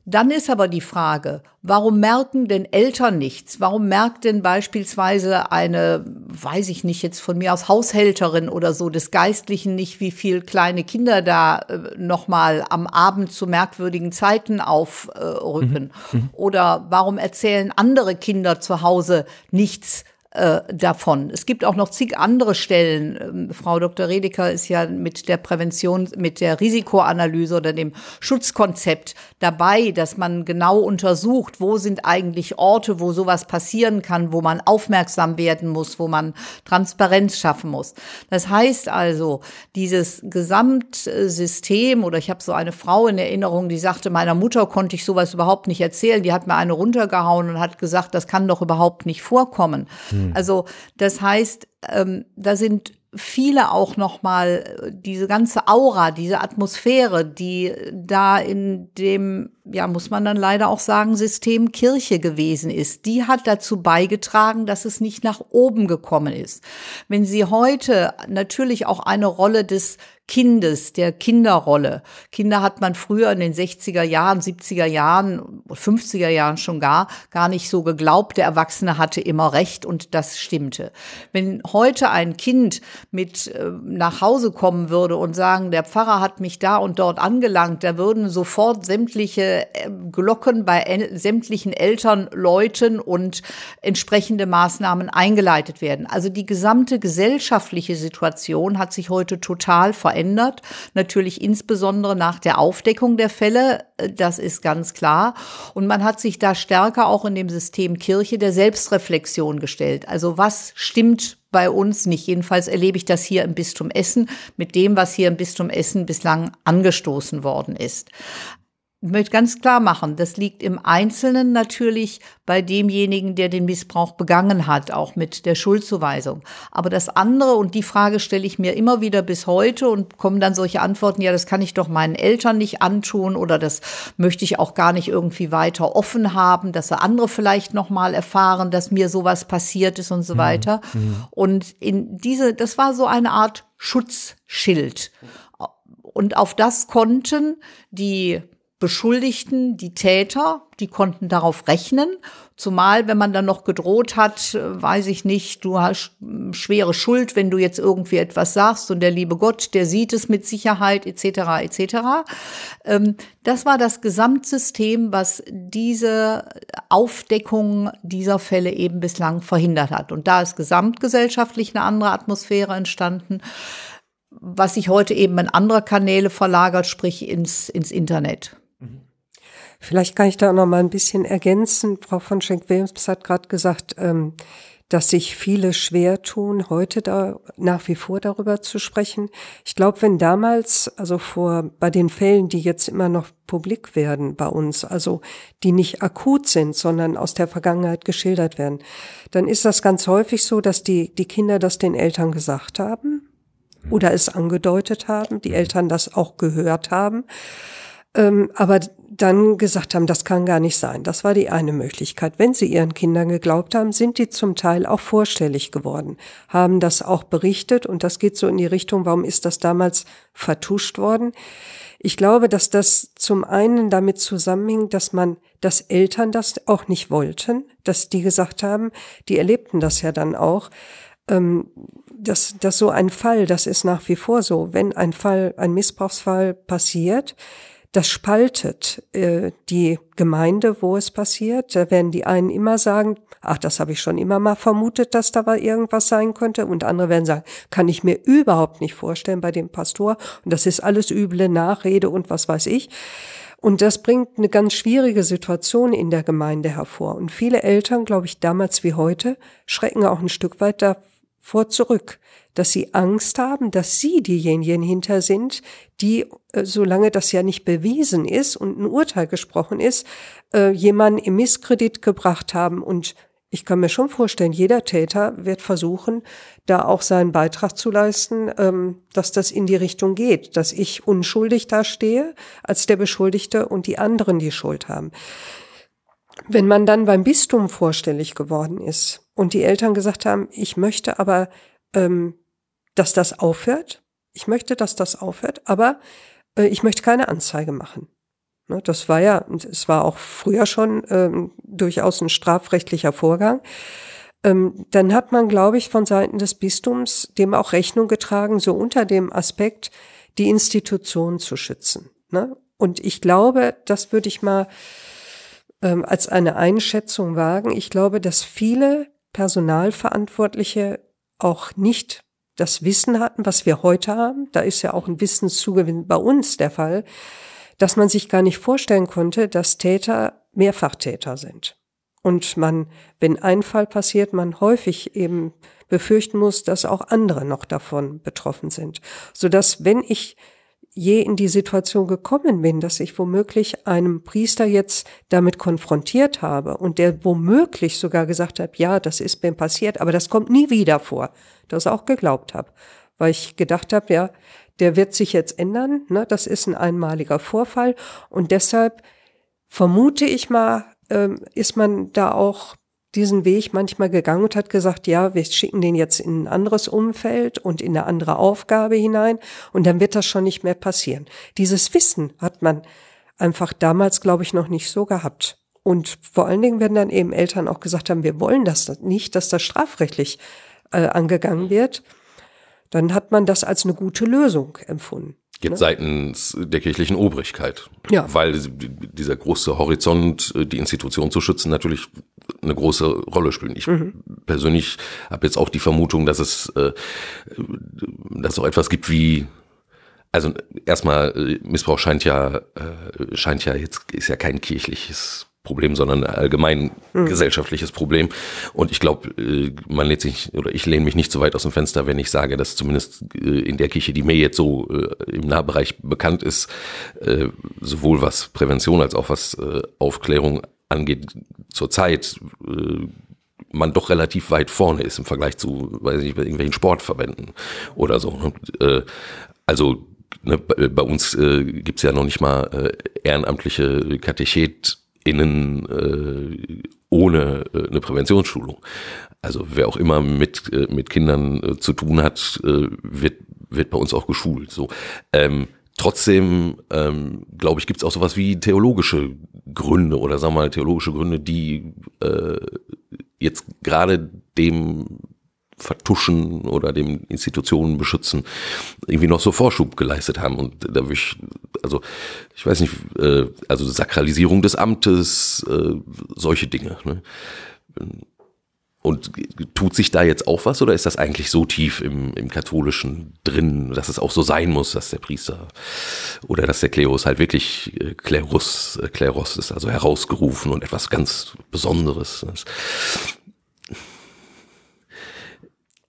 Dann ist aber die Frage, warum merken denn Eltern nichts? Warum merkt denn beispielsweise eine, weiß ich nicht, jetzt von mir aus Haushälterin oder so des Geistlichen nicht, wie viel kleine Kinder da äh, nochmal am Abend zu merkwürdigen Zeiten aufrücken? Mhm. Mhm. Oder warum erzählen andere Kinder zu Hause nichts? Äh, davon. Es gibt auch noch zig andere Stellen. Ähm, Frau Dr. Redeker ist ja mit der Prävention, mit der Risikoanalyse oder dem Schutzkonzept dabei, dass man genau untersucht, wo sind eigentlich Orte, wo sowas passieren kann, wo man aufmerksam werden muss, wo man Transparenz schaffen muss. Das heißt also, dieses Gesamtsystem oder ich habe so eine Frau in Erinnerung, die sagte, meiner Mutter konnte ich sowas überhaupt nicht erzählen. Die hat mir eine runtergehauen und hat gesagt, das kann doch überhaupt nicht vorkommen. Hm. Mhm. Also das heißt, ähm, da sind viele auch noch mal diese ganze Aura, diese Atmosphäre, die da in dem ja muss man dann leider auch sagen System Kirche gewesen ist, die hat dazu beigetragen, dass es nicht nach oben gekommen ist. Wenn Sie heute natürlich auch eine Rolle des Kindes, der Kinderrolle. Kinder hat man früher in den 60er Jahren, 70er Jahren, 50er Jahren schon gar, gar nicht so geglaubt. Der Erwachsene hatte immer recht und das stimmte. Wenn heute ein Kind mit äh, nach Hause kommen würde und sagen, der Pfarrer hat mich da und dort angelangt, da würden sofort sämtliche äh, Glocken bei el sämtlichen Eltern läuten und entsprechende Maßnahmen eingeleitet werden. Also die gesamte gesellschaftliche Situation hat sich heute total verändert verändert. Natürlich insbesondere nach der Aufdeckung der Fälle, äh, das ist ganz klar. Und man hat sich da stärker auch in dem System Kirche der Selbstreflexion gestellt. Also was stimmt bei uns nicht. Jedenfalls erlebe ich das hier im Bistum Essen mit dem, was hier im Bistum Essen bislang angestoßen worden ist. Ich möchte ganz klar machen, das liegt im Einzelnen natürlich bei demjenigen, der den Missbrauch begangen hat, auch mit der Schuldzuweisung. Aber das andere, und die Frage stelle ich mir immer wieder bis heute und kommen dann solche Antworten, ja, das kann ich doch meinen Eltern nicht antun oder das möchte ich auch gar nicht irgendwie weiter offen haben, dass andere vielleicht noch mal erfahren, dass mir sowas passiert ist und so mhm. weiter. Mhm. Und in diese, das war so eine Art Schutzschild. Und auf das konnten die Beschuldigten, die Täter, die konnten darauf rechnen. Zumal, wenn man dann noch gedroht hat, äh, weiß ich nicht, du hast hm, schwere Schuld, wenn du jetzt irgendwie etwas sagst und der liebe Gott, der sieht es mit Sicherheit etc. etc. Ähm, das war das Gesamtsystem, was diese Aufdeckung dieser Fälle eben bislang verhindert hat. Und da ist gesamtgesellschaftlich eine andere Atmosphäre entstanden was sich heute eben in andere Kanäle verlagert, sprich ins, ins Internet.
Vielleicht kann ich da noch mal ein bisschen ergänzen. Frau von Schenk-Wilms hat gerade gesagt, ähm, dass sich viele schwer tun, heute da nach wie vor darüber zu sprechen. Ich glaube, wenn damals, also vor bei den Fällen, die jetzt immer noch publik werden bei uns, also die nicht akut sind, sondern aus der Vergangenheit geschildert werden, dann ist das ganz häufig so, dass die die Kinder das den Eltern gesagt haben oder es angedeutet haben, die Eltern das auch gehört haben ähm, aber dann gesagt haben, das kann gar nicht sein. Das war die eine Möglichkeit. Wenn sie ihren Kindern geglaubt haben, sind die zum Teil auch vorstellig geworden, haben das auch berichtet und das geht so in die Richtung, warum ist das damals vertuscht worden? Ich glaube, dass das zum einen damit zusammenhing, dass man, dass Eltern das auch nicht wollten, dass die gesagt haben, die erlebten das ja dann auch, ähm, dass, dass so ein Fall, das ist nach wie vor so, wenn ein Fall, ein Missbrauchsfall passiert, das spaltet äh, die Gemeinde, wo es passiert. Da werden die einen immer sagen, ach, das habe ich schon immer mal vermutet, dass da mal irgendwas sein könnte. Und andere werden sagen, kann ich mir überhaupt nicht vorstellen bei dem Pastor. Und das ist alles üble Nachrede und was weiß ich. Und das bringt eine ganz schwierige Situation in der Gemeinde hervor. Und viele Eltern, glaube ich, damals wie heute, schrecken auch ein Stück weit davor zurück, dass sie Angst haben, dass sie diejenigen hinter sind, die, äh, solange das ja nicht bewiesen ist und ein Urteil gesprochen ist, äh, jemanden im Misskredit gebracht haben und ich kann mir schon vorstellen, jeder Täter wird versuchen, da auch seinen Beitrag zu leisten, ähm, dass das in die Richtung geht, dass ich unschuldig dastehe als der Beschuldigte und die anderen die Schuld haben. Wenn man dann beim Bistum vorstellig geworden ist und die Eltern gesagt haben, ich möchte aber, ähm, dass das aufhört, ich möchte, dass das aufhört, aber äh, ich möchte keine Anzeige machen. Ne, das war ja, es war auch früher schon ähm, durchaus ein strafrechtlicher Vorgang. Ähm, dann hat man, glaube ich, von Seiten des Bistums dem auch Rechnung getragen, so unter dem Aspekt, die Institution zu schützen. Ne? Und ich glaube, das würde ich mal ähm, als eine Einschätzung wagen. Ich glaube, dass viele Personalverantwortliche auch nicht das Wissen hatten, was wir heute haben. Da ist ja auch ein Wissenszugewinn bei uns der Fall dass man sich gar nicht vorstellen konnte, dass Täter Mehrfachtäter sind. Und man, wenn ein Fall passiert, man häufig eben befürchten muss, dass auch andere noch davon betroffen sind. Sodass, wenn ich je in die Situation gekommen bin, dass ich womöglich einem Priester jetzt damit konfrontiert habe und der womöglich sogar gesagt hat, ja, das ist mir passiert, aber das kommt nie wieder vor, das auch geglaubt habe, weil ich gedacht habe, ja, der wird sich jetzt ändern. Ne? Das ist ein einmaliger Vorfall. Und deshalb vermute ich mal, ähm, ist man da auch diesen Weg manchmal gegangen und hat gesagt, ja, wir schicken den jetzt in ein anderes Umfeld und in eine andere Aufgabe hinein und dann wird das schon nicht mehr passieren. Dieses Wissen hat man einfach damals, glaube ich, noch nicht so gehabt. Und vor allen Dingen, wenn dann eben Eltern auch gesagt haben, wir wollen das nicht, dass das strafrechtlich äh, angegangen wird, dann hat man das als eine gute Lösung empfunden.
Jetzt ne? seitens der kirchlichen Obrigkeit.
Ja.
Weil dieser große Horizont, äh, die Institution zu schützen, natürlich eine große Rolle spielt. Ich mhm. persönlich habe jetzt auch die Vermutung, dass es, äh, dass auch etwas gibt wie also erstmal äh, Missbrauch scheint ja scheint ja jetzt ist ja kein kirchliches Problem, sondern ein allgemein mhm. gesellschaftliches Problem. Und ich glaube, äh, man lädt sich oder ich lehne mich nicht so weit aus dem Fenster, wenn ich sage, dass zumindest äh, in der Kirche, die mir jetzt so äh, im Nahbereich bekannt ist, sowohl was Prävention als auch was Aufklärung angeht, zurzeit man doch relativ weit vorne ist im Vergleich zu, weiß ich nicht, irgendwelchen Sportverbänden oder so. Also ne, bei uns äh, gibt's ja noch nicht mal äh, ehrenamtliche Katechet innen äh, ohne äh, eine Präventionsschulung. Also wer auch immer mit äh, mit Kindern äh, zu tun hat, äh, wird wird bei uns auch geschult. So. Ähm, trotzdem ähm, glaube ich, gibt es auch sowas wie theologische Gründe oder sagen wir mal theologische Gründe, die äh, jetzt gerade dem vertuschen oder dem Institutionen beschützen, irgendwie noch so Vorschub geleistet haben. Und da würde ich, also ich weiß nicht, äh, also Sakralisierung des Amtes, äh, solche Dinge. Ne? Und tut sich da jetzt auch was oder ist das eigentlich so tief im, im Katholischen drin, dass es auch so sein muss, dass der Priester oder dass der Klerus halt wirklich äh, Klerus, äh, Kleros ist, also herausgerufen und etwas ganz Besonderes.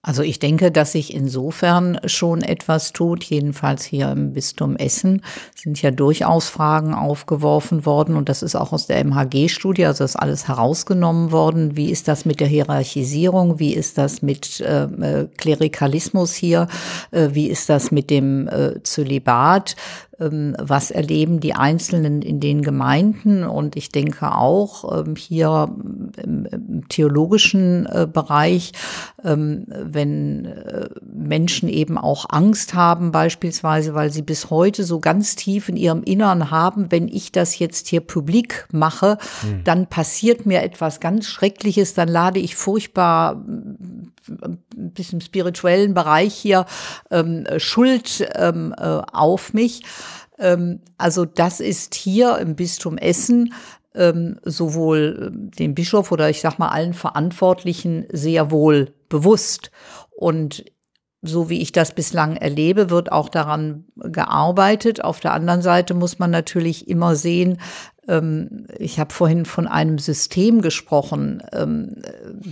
Also ich denke, dass sich insofern schon etwas tut, jedenfalls hier im Bistum Essen sind ja durchaus Fragen aufgeworfen worden und das ist auch aus der MHG-Studie, also ist alles herausgenommen worden. Wie ist das mit der Hierarchisierung? Wie ist das mit äh, äh Klerikalismus hier? Äh, wie ist das mit dem äh, Zölibat? Ähm, was erleben die Einzelnen in den Gemeinden. Und ich denke auch ähm, hier im, theologischen äh, Bereich, ähm, wenn äh, Menschen eben auch Angst haben, beispielsweise, weil sie bis heute so ganz tief in ihrem Innern haben, wenn ich das jetzt hier publik mache, hm. dann passiert mir etwas ganz Schreckliches, dann lade ich furchtbar ein bisschen spirituellen Bereich hier ähm, Schuld ähm, äh, auf mich. Ähm, also das ist hier im Bistum Essen ähm, sowohl ähm, dem Bischof oder ich sag mal allen Verantwortlichen sehr wohl bewusst. Und so wie ich das bislang erlebe, wird auch daran gearbeitet. Auf der anderen Seite muss man natürlich immer sehen, ähm, ich habe vorhin von einem System gesprochen. Ähm,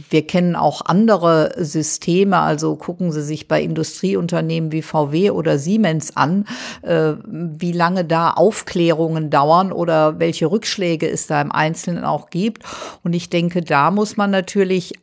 wir kennen auch andere Systeme, also gucken Sie sich bei Industrieunternehmen wie VW oder Siemens an, äh, wie lange da Aufklärungen dauern oder welche Rückschläge es da im Einzelnen auch gibt. Und ich denke, da muss man natürlich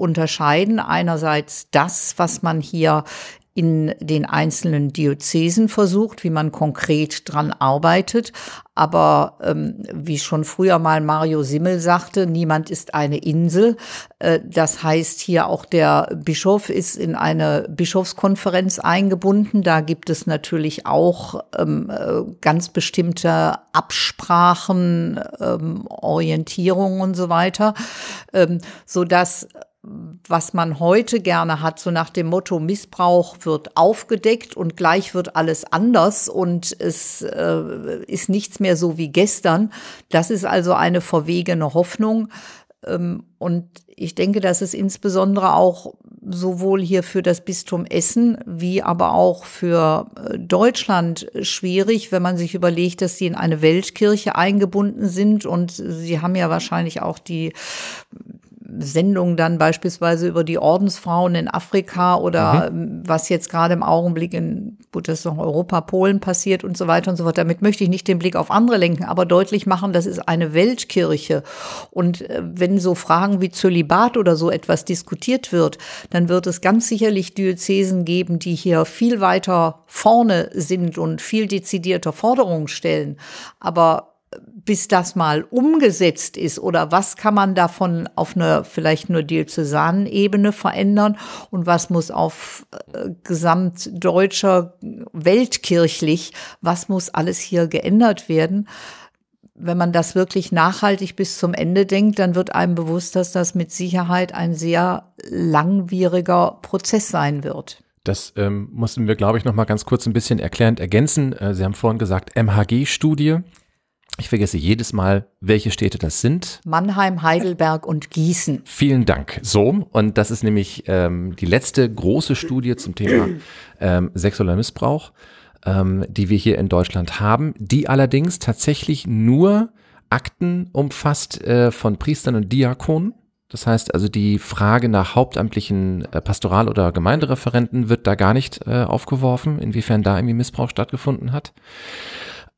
unterscheiden. Einerseits das, was man hier in den einzelnen Diözesen versucht, wie man konkret dran arbeitet. Aber ähm, wie schon früher mal Mario Simmel sagte, niemand ist eine Insel. Äh, das heißt, hier auch der Bischof ist in eine Bischofskonferenz eingebunden. Da gibt es natürlich auch ähm, äh, ganz bestimmte Absprachen, ähm, Orientierungen und so weiter, ähm, so dass was man heute gerne hat, so nach dem Motto Missbrauch wird aufgedeckt und gleich wird alles anders und es äh, ist nichts mehr so wie gestern. Das ist also eine verwegene Hoffnung. Ähm, und ich denke, dass es insbesondere auch sowohl hier für das Bistum Essen wie aber auch für äh, Deutschland schwierig, wenn man sich überlegt, dass sie in eine Weltkirche eingebunden sind und sie haben ja wahrscheinlich auch die Sendungen dann beispielsweise über die Ordensfrauen in Afrika oder mhm. was jetzt gerade im Augenblick in, gut, das noch Europa, Polen passiert und so weiter und so fort. Damit möchte ich nicht den Blick auf andere lenken, aber deutlich machen, das ist eine Weltkirche. Und äh, wenn so Fragen wie Zölibat oder so etwas diskutiert wird, dann wird es ganz sicherlich Diözesen geben, die hier viel weiter vorne sind und viel dezidierter Forderungen stellen. Aber bis das mal umgesetzt ist oder was kann man davon auf einer vielleicht nur diözesanen Ebene verändern und was muss auf äh, gesamtdeutscher, weltkirchlich, was muss alles hier geändert werden? Wenn man das wirklich nachhaltig bis zum Ende denkt, dann wird einem bewusst, dass das mit Sicherheit ein sehr langwieriger Prozess sein wird.
Das ähm, mussten wir, glaube ich, noch mal ganz kurz ein bisschen erklärend ergänzen. Äh, Sie haben vorhin gesagt, MHG-Studie. Ich vergesse jedes Mal, welche Städte das sind.
Mannheim, Heidelberg und Gießen.
Vielen Dank. So, und das ist nämlich ähm, die letzte große Studie zum Thema ähm, sexueller Missbrauch, ähm, die wir hier in Deutschland haben, die allerdings tatsächlich nur Akten umfasst äh, von Priestern und Diakonen. Das heißt also, die Frage nach hauptamtlichen äh, Pastoral- oder Gemeindereferenten wird da gar nicht äh, aufgeworfen, inwiefern da irgendwie Missbrauch stattgefunden hat.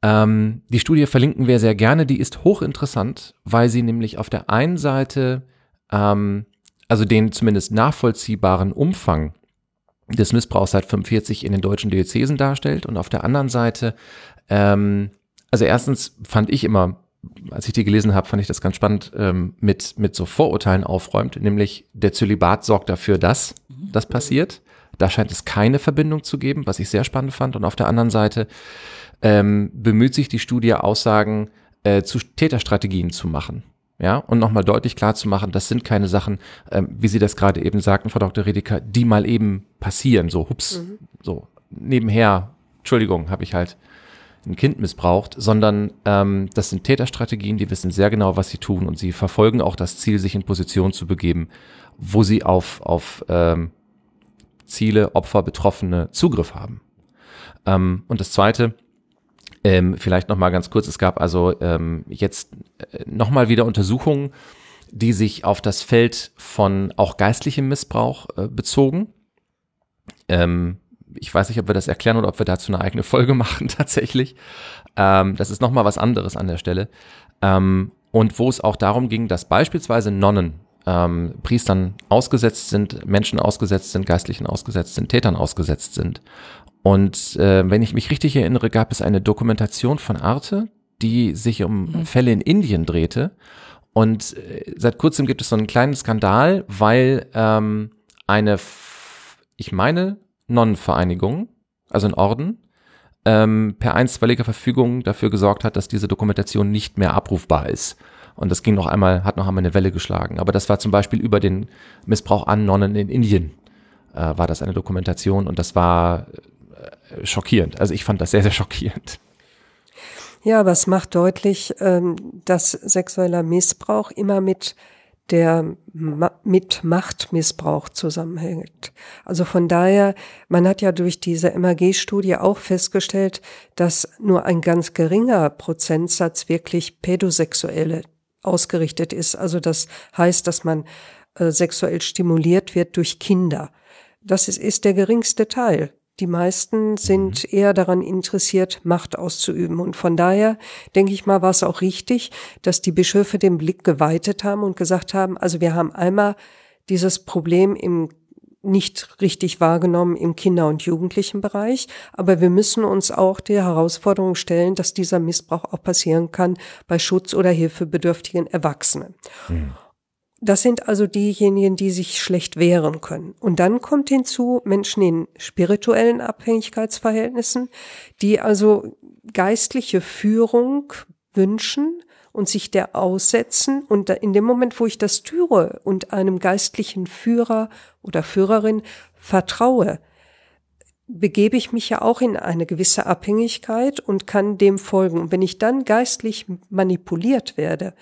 Ähm, die Studie verlinken wir sehr gerne, die ist hochinteressant, weil sie nämlich auf der einen Seite, ähm, also den zumindest nachvollziehbaren Umfang des Missbrauchs seit 45 in den deutschen Diözesen darstellt und auf der anderen Seite, ähm, also erstens fand ich immer, als ich die gelesen habe, fand ich das ganz spannend, ähm, mit, mit so Vorurteilen aufräumt, nämlich der Zölibat sorgt dafür, dass das passiert. Da scheint es keine Verbindung zu geben, was ich sehr spannend fand. Und auf der anderen Seite ähm, bemüht sich die Studie Aussagen äh, zu Täterstrategien zu machen. Ja, und nochmal deutlich klar zu machen, das sind keine Sachen, ähm, wie Sie das gerade eben sagten, Frau Dr. Redeker, die mal eben passieren, so hups, mhm. so nebenher, Entschuldigung, habe ich halt ein Kind missbraucht, sondern ähm, das sind Täterstrategien, die wissen sehr genau, was sie tun und sie verfolgen auch das Ziel, sich in Position zu begeben, wo sie auf, auf ähm, Ziele, Opfer, Betroffene Zugriff haben. Ähm, und das Zweite, ähm, vielleicht noch mal ganz kurz, es gab also ähm, jetzt äh, noch mal wieder Untersuchungen, die sich auf das Feld von auch geistlichem Missbrauch äh, bezogen. Ähm, ich weiß nicht, ob wir das erklären oder ob wir dazu eine eigene Folge machen tatsächlich. Ähm, das ist noch mal was anderes an der Stelle. Ähm, und wo es auch darum ging, dass beispielsweise Nonnen ähm, Priestern ausgesetzt sind, Menschen ausgesetzt sind, Geistlichen ausgesetzt sind, Tätern ausgesetzt sind. Und äh, wenn ich mich richtig erinnere, gab es eine Dokumentation von Arte, die sich um mhm. Fälle in Indien drehte. Und äh, seit kurzem gibt es so einen kleinen Skandal, weil ähm, eine, ich meine, Nonnenvereinigung, also ein Orden, ähm, per einstweiliger Verfügung dafür gesorgt hat, dass diese Dokumentation nicht mehr abrufbar ist. Und das ging noch einmal, hat noch einmal eine Welle geschlagen. Aber das war zum Beispiel über den Missbrauch an Nonnen in Indien, äh, war das eine Dokumentation und das war schockierend. Also ich fand das sehr, sehr schockierend.
Ja, aber es macht deutlich, ähm, dass sexueller Missbrauch immer mit der mit Machtmissbrauch zusammenhängt. Also von daher, man hat ja durch diese MAG-Studie auch festgestellt, dass nur ein ganz geringer Prozentsatz wirklich pädosexuelle ausgerichtet ist. Also das heißt, dass man äh, sexuell stimuliert wird durch Kinder. Das ist, ist der geringste Teil. Die meisten sind mhm. eher daran interessiert, Macht auszuüben. Und von daher, denke ich mal, war es auch richtig, dass die Bischöfe den Blick geweitet haben und gesagt haben, also wir haben einmal dieses Problem im nicht richtig wahrgenommen im Kinder- und Jugendlichenbereich. Aber wir müssen uns auch der Herausforderung stellen, dass dieser Missbrauch auch passieren kann bei Schutz- oder hilfebedürftigen Erwachsenen. Mhm. Das sind also diejenigen, die sich schlecht wehren können. Und dann kommt hinzu Menschen in spirituellen Abhängigkeitsverhältnissen, die also geistliche Führung wünschen und sich der aussetzen. Und in dem Moment, wo ich das türe und einem geistlichen Führer oder Führerin vertraue, begebe ich mich ja auch in eine gewisse Abhängigkeit und kann dem folgen. Und wenn ich dann geistlich manipuliert werde,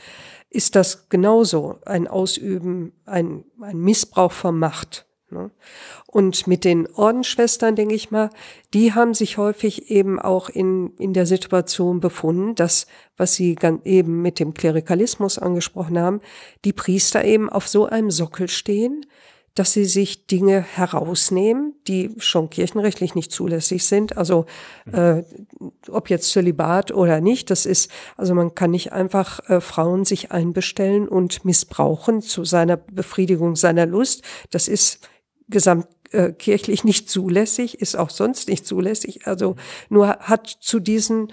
ist das genauso ein Ausüben, ein, ein Missbrauch von Macht. Ne? Und mit den Ordensschwestern, denke ich mal, die haben sich häufig eben auch in, in der Situation befunden, dass, was sie eben mit dem Klerikalismus angesprochen haben, die Priester eben auf so einem Sockel stehen, dass sie sich Dinge herausnehmen, die schon kirchenrechtlich nicht zulässig sind. Also äh, ob jetzt Zölibat oder nicht, das ist, also man kann nicht einfach äh, Frauen sich einbestellen und missbrauchen zu seiner Befriedigung seiner Lust. Das ist gesamtkirchlich äh, nicht zulässig, ist auch sonst nicht zulässig. Also nur hat zu diesen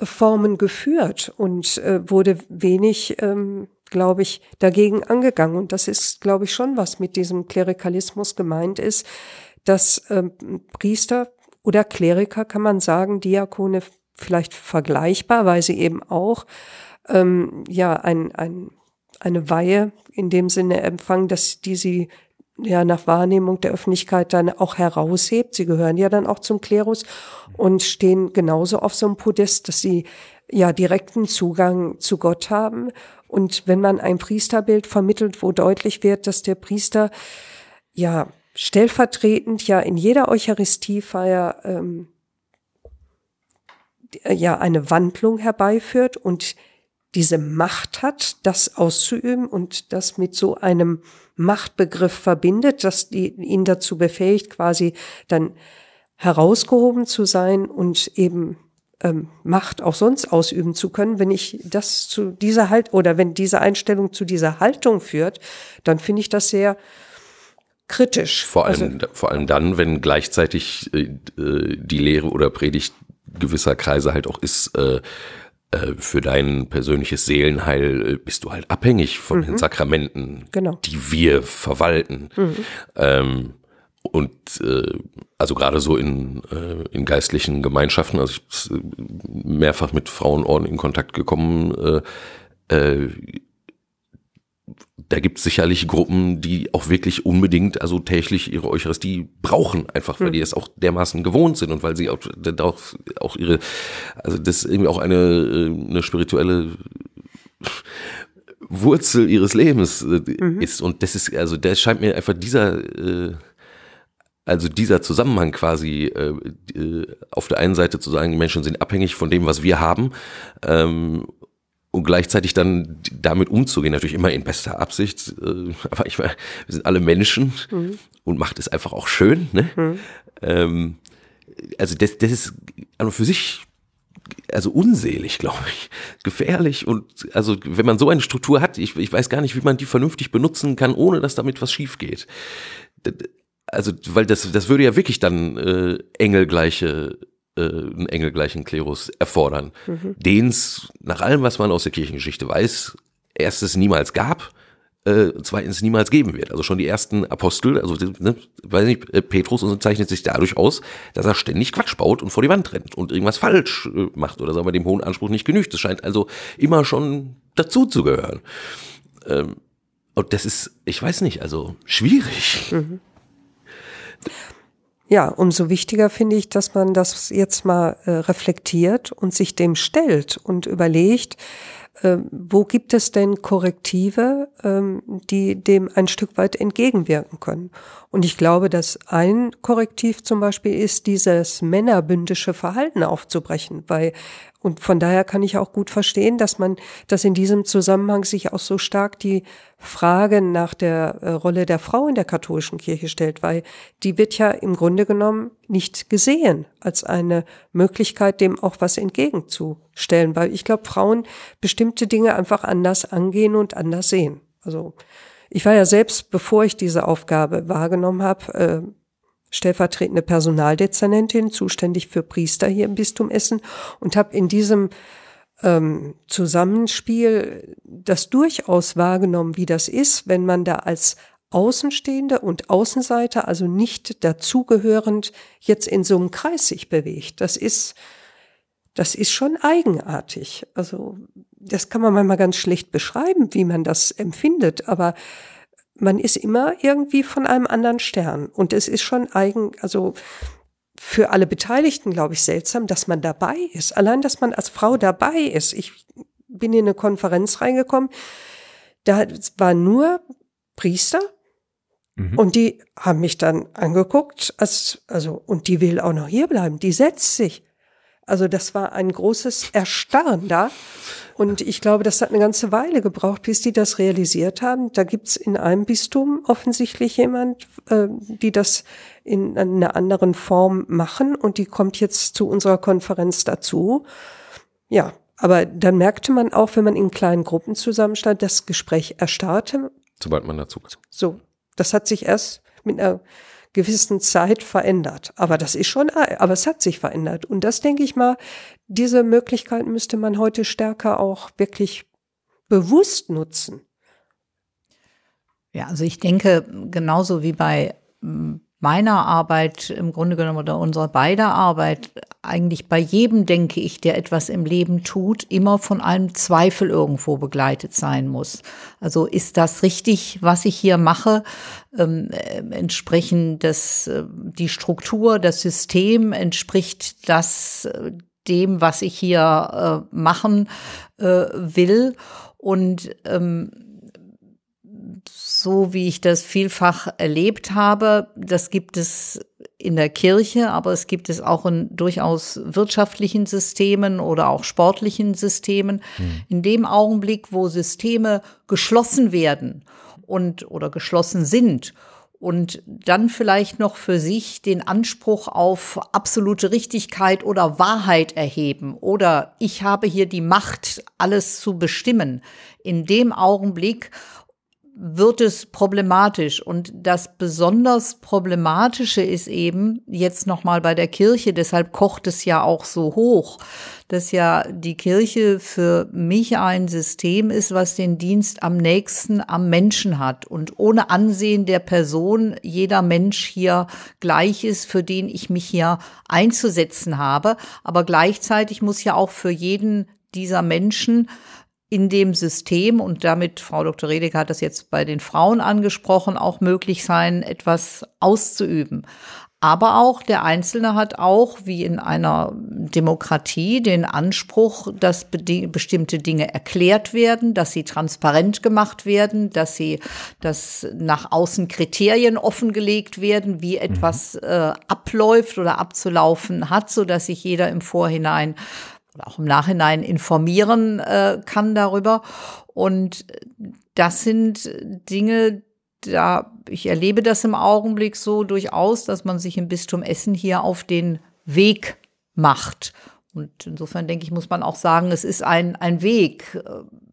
Formen geführt und äh, wurde wenig ähm, glaube ich, dagegen angegangen. Und das ist, glaube ich, schon was mit diesem Klerikalismus gemeint ist, dass ähm, Priester oder Kleriker, kann man sagen, Diakone vielleicht vergleichbar, weil sie eben auch ähm, ja ein, ein, eine Weihe in dem Sinne empfangen, dass die sie ja nach Wahrnehmung der Öffentlichkeit dann auch heraushebt. Sie gehören ja dann auch zum Klerus und stehen genauso auf so einem Podest, dass sie ja direkten Zugang zu Gott haben und wenn man ein Priesterbild vermittelt, wo deutlich wird, dass der Priester ja stellvertretend ja in jeder Eucharistiefeier ähm, ja eine Wandlung herbeiführt und diese Macht hat, das auszuüben und das mit so einem Machtbegriff verbindet, dass die, ihn dazu befähigt, quasi dann herausgehoben zu sein und eben ähm, Macht auch sonst ausüben zu können, wenn ich das zu dieser Halt oder wenn diese Einstellung zu dieser Haltung führt, dann finde ich das sehr kritisch.
Vor allem, also, vor allem dann, wenn gleichzeitig äh, die Lehre oder Predigt gewisser Kreise halt auch ist, äh, äh, für dein persönliches Seelenheil äh, bist du halt abhängig von mhm. den Sakramenten,
genau.
die wir verwalten. Mhm. Ähm, und äh, also gerade so in, äh, in geistlichen Gemeinschaften, also ich bin mehrfach mit Frauenorden in Kontakt gekommen, äh, äh, da gibt es sicherlich Gruppen, die auch wirklich unbedingt, also täglich ihre Eucharistie brauchen, einfach weil mhm. die es auch dermaßen gewohnt sind und weil sie auch, auch, auch ihre, also das irgendwie auch eine, äh, eine spirituelle Wurzel ihres Lebens äh, mhm. ist. Und das ist, also der scheint mir einfach dieser äh, also dieser Zusammenhang quasi äh, äh, auf der einen Seite zu sagen, die Menschen sind abhängig von dem, was wir haben, ähm, und gleichzeitig dann damit umzugehen, natürlich immer in bester Absicht, äh, aber ich meine, wir sind alle Menschen mhm. und macht es einfach auch schön. Ne? Mhm. Ähm, also das, das ist an für sich also unselig, glaube ich, gefährlich und also wenn man so eine Struktur hat, ich, ich weiß gar nicht, wie man die vernünftig benutzen kann, ohne dass damit was schief geht also, weil das, das würde ja wirklich dann äh, engelgleiche, äh, einen engelgleichen Klerus erfordern, mhm. den es nach allem, was man aus der Kirchengeschichte weiß, erstes niemals gab, äh, zweitens niemals geben wird. Also schon die ersten Apostel, also ne, weiß nicht, äh, Petrus zeichnet sich dadurch aus, dass er ständig Quatsch baut und vor die Wand rennt und irgendwas falsch äh, macht oder sagen wir dem hohen Anspruch nicht genügt. Das scheint also immer schon dazu zu gehören. Ähm, und das ist, ich weiß nicht, also schwierig. Mhm.
Ja, umso wichtiger finde ich, dass man das jetzt mal äh, reflektiert und sich dem stellt und überlegt, ähm, wo gibt es denn Korrektive, ähm, die dem ein Stück weit entgegenwirken können? Und ich glaube, dass ein Korrektiv zum Beispiel ist, dieses männerbündische Verhalten aufzubrechen, weil und von daher kann ich auch gut verstehen, dass man, dass in diesem Zusammenhang sich auch so stark die Frage nach der äh, Rolle der Frau in der katholischen Kirche stellt, weil die wird ja im Grunde genommen nicht gesehen als eine Möglichkeit, dem auch was entgegenzustellen, weil ich glaube, Frauen bestimmte Dinge einfach anders angehen und anders sehen. Also ich war ja selbst, bevor ich diese Aufgabe wahrgenommen habe, äh, stellvertretende Personaldezernentin, zuständig für Priester hier im Bistum Essen und habe in diesem ähm, Zusammenspiel das durchaus wahrgenommen, wie das ist, wenn man da als Außenstehende und Außenseiter, also nicht dazugehörend, jetzt in so einem Kreis sich bewegt. Das ist, das ist schon eigenartig. Also, das kann man manchmal ganz schlecht beschreiben, wie man das empfindet, aber man ist immer irgendwie von einem anderen Stern. Und es ist schon eigen, also für alle Beteiligten, glaube ich, seltsam, dass man dabei ist. Allein, dass man als Frau dabei ist. Ich bin in eine Konferenz reingekommen, da waren nur Priester mhm. und die haben mich dann angeguckt, als, also, und die will auch noch hier bleiben, die setzt sich. Also das war ein großes Erstarren da. Und ich glaube, das hat eine ganze Weile gebraucht, bis die das realisiert haben. Da gibt's in einem Bistum offensichtlich jemand, äh, die das in einer anderen Form machen und die kommt jetzt zu unserer Konferenz dazu. Ja, aber dann merkte man auch, wenn man in kleinen Gruppen zusammenstand, das Gespräch erstarrte.
Sobald man dazu kommt.
So, das hat sich erst mit einer gewissen Zeit verändert. Aber das ist schon, aber es hat sich verändert. Und das denke ich mal, diese Möglichkeit müsste man heute stärker auch wirklich bewusst nutzen.
Ja, also ich denke, genauso wie bei meiner Arbeit im Grunde genommen oder unserer beider Arbeit eigentlich bei jedem, denke ich, der etwas im Leben tut, immer von einem Zweifel irgendwo begleitet sein muss. Also ist das richtig, was ich hier mache? Ähm, äh, entsprechend das, äh, die Struktur, das System entspricht das äh, dem, was ich hier äh, machen äh, will? Und ähm, so wie ich das vielfach erlebt habe. Das gibt es in der Kirche, aber es gibt es auch in durchaus wirtschaftlichen Systemen oder auch sportlichen Systemen. Hm. In dem Augenblick, wo Systeme geschlossen werden und oder geschlossen sind und dann vielleicht noch für sich den Anspruch auf absolute Richtigkeit oder Wahrheit erheben oder ich habe hier die Macht, alles zu bestimmen. In dem Augenblick wird es problematisch. Und das besonders Problematische ist eben jetzt nochmal bei der Kirche, deshalb kocht es ja auch so hoch, dass ja die Kirche für mich ein System ist, was den Dienst am nächsten am Menschen hat und ohne Ansehen der Person jeder Mensch hier gleich ist, für den ich mich hier einzusetzen habe. Aber gleichzeitig muss ja auch für jeden dieser Menschen in dem System und damit, Frau Dr. Redeker hat das jetzt bei den Frauen angesprochen, auch möglich sein, etwas auszuüben. Aber auch der Einzelne hat auch, wie in einer Demokratie, den Anspruch, dass bestimmte Dinge erklärt werden, dass sie transparent gemacht werden, dass sie, dass nach außen Kriterien offengelegt werden, wie etwas mhm. äh, abläuft oder abzulaufen hat, so dass sich jeder im Vorhinein oder auch im Nachhinein informieren äh, kann darüber. Und das sind Dinge, da ich erlebe das im Augenblick so durchaus, dass man sich im Bistum Essen hier auf den Weg macht. Und insofern denke ich, muss man auch sagen, es ist ein, ein Weg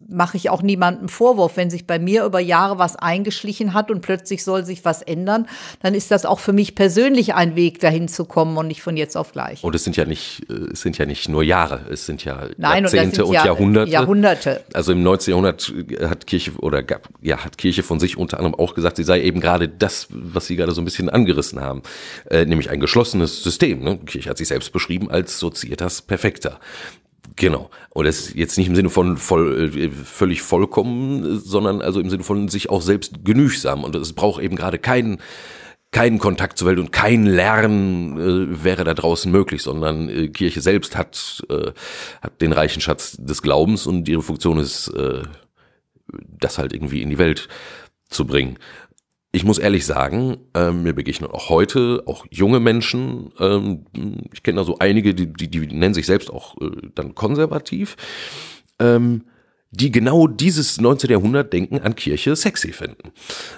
mache ich auch niemandem Vorwurf. Wenn sich bei mir über Jahre was eingeschlichen hat und plötzlich soll sich was ändern, dann ist das auch für mich persönlich ein Weg, dahin zu kommen und nicht von jetzt auf gleich.
Und es sind ja nicht, äh, es sind ja nicht nur Jahre, es sind ja Nein, Jahrzehnte und, und, Jahrhunderte.
Jahrhunderte.
Also im 19. Jahrhundert hat Kirche oder gab, ja, hat Kirche von sich unter anderem auch gesagt, sie sei eben gerade das, was Sie gerade so ein bisschen angerissen haben, äh, nämlich ein geschlossenes System. Ne? Kirche hat sich selbst beschrieben als Societas Perfecta. Genau. Und das ist jetzt nicht im Sinne von voll, äh, völlig vollkommen, sondern also im Sinne von sich auch selbst genügsam. Und es braucht eben gerade keinen keinen Kontakt zur Welt und kein Lernen äh, wäre da draußen möglich, sondern äh, Kirche selbst hat, äh, hat den reichen Schatz des Glaubens und ihre Funktion ist, äh, das halt irgendwie in die Welt zu bringen. Ich muss ehrlich sagen, äh, mir begegnen auch heute auch junge Menschen. Ähm, ich kenne da so einige, die, die, die nennen sich selbst auch äh, dann konservativ. Ähm, die genau dieses 19. Jahrhundert Denken an Kirche sexy finden.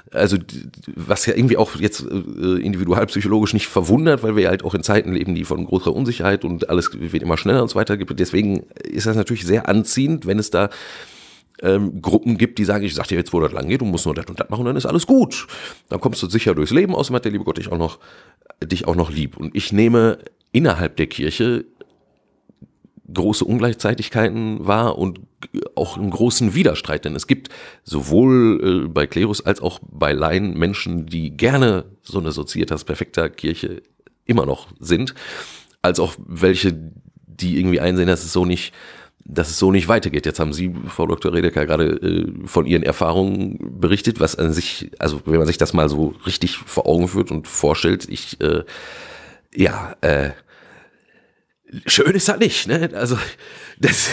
Also was ja irgendwie auch jetzt äh, individualpsychologisch nicht verwundert, weil wir halt auch in Zeiten leben, die von großer Unsicherheit und alles wird immer schneller und so weiter gibt. Deswegen ist das natürlich sehr anziehend, wenn es da ähm, Gruppen gibt, die sagen, ich sag dir jetzt, wo das lang geht, du musst nur das und das machen, dann ist alles gut. Dann kommst du sicher durchs Leben, außerdem hat der liebe Gott dich auch noch, dich auch noch lieb. Und ich nehme innerhalb der Kirche große Ungleichzeitigkeiten wahr und auch einen großen Widerstreit, denn es gibt sowohl äh, bei Klerus als auch bei Laien Menschen, die gerne so eine Societas Perfekta Kirche immer noch sind, als auch welche, die irgendwie einsehen, dass es so nicht, dass es so nicht weitergeht. Jetzt haben Sie, Frau Dr. Redeker, gerade äh, von Ihren Erfahrungen berichtet, was an sich, also wenn man sich das mal so richtig vor Augen führt und vorstellt, ich, äh, ja, äh, schön ist das nicht, ne? Also das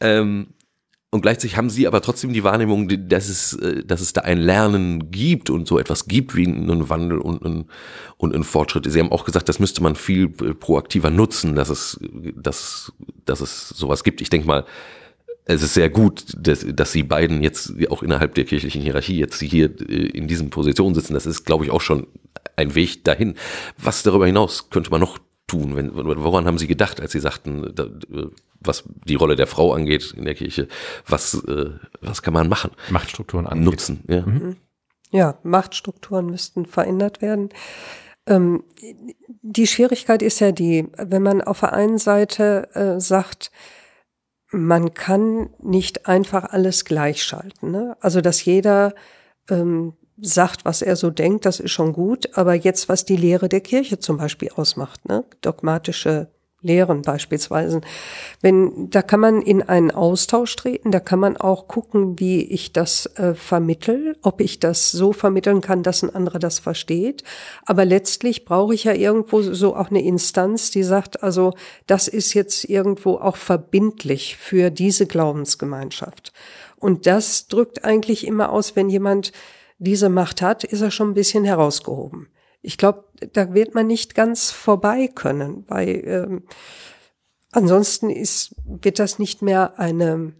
ähm, und gleichzeitig haben sie aber trotzdem die Wahrnehmung, dass es, äh, dass es da ein Lernen gibt und so etwas gibt wie einen Wandel und einen, und einen Fortschritt. Sie haben auch gesagt, das müsste man viel äh, proaktiver nutzen, dass es, dass, dass es sowas gibt. Ich denke mal, es ist sehr gut, dass, dass Sie beiden jetzt auch innerhalb der kirchlichen Hierarchie jetzt hier äh, in diesen Positionen sitzen. Das ist, glaube ich, auch schon ein Weg dahin. Was darüber hinaus könnte man noch tun? Wenn, woran haben Sie gedacht, als Sie sagten, was die Rolle der Frau angeht in der Kirche? Was, äh, was kann man machen?
Machtstrukturen angeht.
Nutzen, ja.
Mhm. Ja, Machtstrukturen müssten verändert werden. Ähm, die Schwierigkeit ist ja die, wenn man auf der einen Seite äh, sagt, man kann nicht einfach alles gleichschalten. Ne? Also, dass jeder ähm, sagt, was er so denkt, das ist schon gut. Aber jetzt, was die Lehre der Kirche zum Beispiel ausmacht, ne? dogmatische Lehren beispielsweise. Wenn, da kann man in einen Austausch treten, da kann man auch gucken, wie ich das äh, vermittel, ob ich das so vermitteln kann, dass ein anderer das versteht. Aber letztlich brauche ich ja irgendwo so auch eine Instanz, die sagt, also das ist jetzt irgendwo auch verbindlich für diese Glaubensgemeinschaft. Und das drückt eigentlich immer aus, wenn jemand diese Macht hat, ist er schon ein bisschen herausgehoben. Ich glaube, da wird man nicht ganz vorbei können, weil ähm, ansonsten ist, wird das nicht mehr eine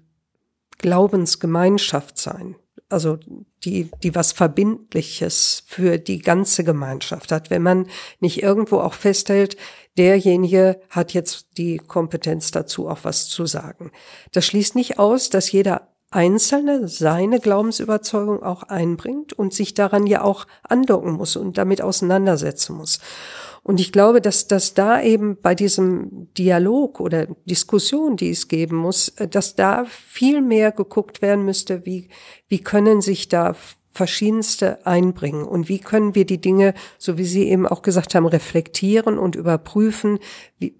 Glaubensgemeinschaft sein. Also die, die was Verbindliches für die ganze Gemeinschaft hat. Wenn man nicht irgendwo auch festhält, derjenige hat jetzt die Kompetenz dazu, auch was zu sagen. Das schließt nicht aus, dass jeder Einzelne seine Glaubensüberzeugung auch einbringt und sich daran ja auch andocken muss und damit auseinandersetzen muss. Und ich glaube, dass, dass da eben bei diesem Dialog oder Diskussion, die es geben muss, äh, dass da viel mehr geguckt werden müsste, wie, wie können sich da verschiedenste einbringen und wie können wir die Dinge, so wie Sie eben auch gesagt haben, reflektieren und überprüfen, wie,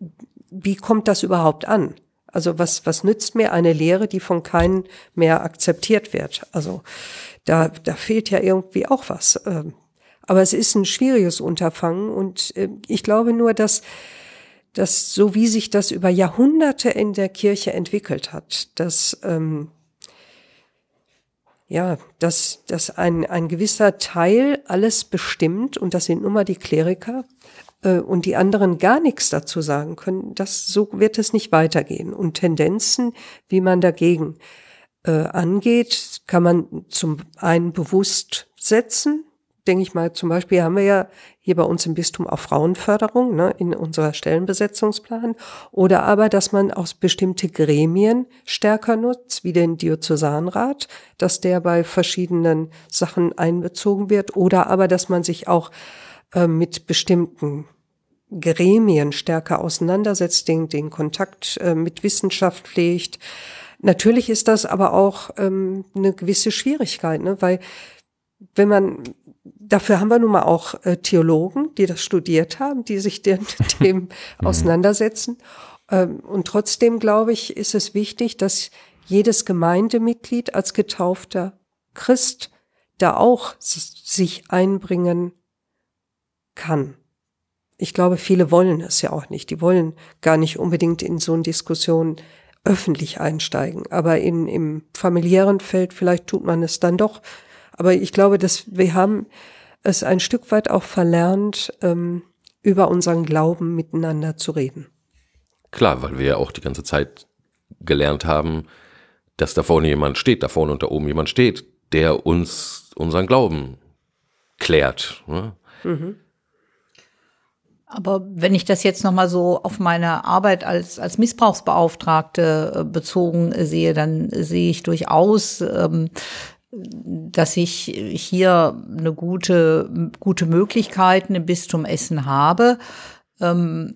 wie kommt das überhaupt an? Also was, was nützt mir eine Lehre, die von keinem mehr akzeptiert wird? Also da, da fehlt ja irgendwie auch was. Ähm, aber es ist ein schwieriges Unterfangen und äh, ich glaube nur, dass, dass so wie sich das über Jahrhunderte in der Kirche entwickelt hat, dass ähm, ja, dass, dass ein, ein gewisser Teil alles bestimmt und das sind nun mal die Kleriker, äh, und die anderen gar nichts dazu sagen können, das so wird es nicht weitergehen. Und Tendenzen, wie man dagegen äh, angeht, kann man zum einen bewusst setzen. Denke ich mal, zum Beispiel haben wir ja hier bei uns im Bistum auch Frauenförderung ne, in unserer Stellenbesetzungsplan. Oder aber, dass man aus bestimmte Gremien stärker nutzt, wie den Diözesanrat, dass der bei verschiedenen Sachen einbezogen wird. Oder aber, dass man sich auch äh, mit bestimmten Gremien stärker auseinandersetzt, den, den Kontakt äh, mit Wissenschaft pflegt. Natürlich ist das aber auch ähm, eine gewisse Schwierigkeit, ne? weil wenn man dafür haben wir nun mal auch äh, Theologen, die das studiert haben, die sich dem, dem mhm. auseinandersetzen. Ähm, und trotzdem glaube ich, ist es wichtig, dass jedes Gemeindemitglied als getaufter Christ da auch sich einbringen kann. Ich glaube, viele wollen es ja auch nicht. Die wollen gar nicht unbedingt in so eine Diskussion öffentlich einsteigen. Aber in, im familiären Feld vielleicht tut man es dann doch. Aber ich glaube, dass wir haben es ein Stück weit auch verlernt, ähm, über unseren Glauben miteinander zu reden.
Klar, weil wir ja auch die ganze Zeit gelernt haben, dass da vorne jemand steht, da vorne und da oben jemand steht, der uns unseren Glauben klärt. Ne? Mhm.
Aber wenn ich das jetzt nochmal so auf meine Arbeit als, als Missbrauchsbeauftragte äh, bezogen sehe, dann sehe ich durchaus, ähm, dass ich hier eine gute, gute Möglichkeiten im Bistum Essen habe. Ähm,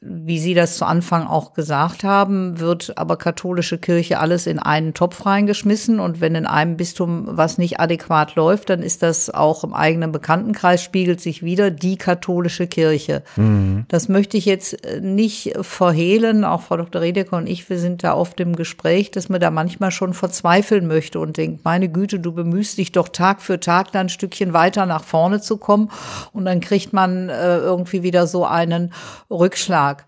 wie Sie das zu Anfang auch gesagt haben, wird aber katholische Kirche alles in einen Topf reingeschmissen. Und wenn in einem Bistum was nicht adäquat läuft, dann ist das auch im eigenen Bekanntenkreis, spiegelt sich wieder die katholische Kirche. Mhm. Das möchte ich jetzt äh, nicht verhehlen. Auch Frau Dr. Redeker und ich, wir sind da oft im Gespräch, dass man da manchmal schon verzweifeln möchte und denkt, meine Güte, du bemühst dich doch Tag für Tag da ein Stückchen weiter nach vorne zu kommen. Und dann kriegt man äh, irgendwie wieder so einen Rückschlag. Tag.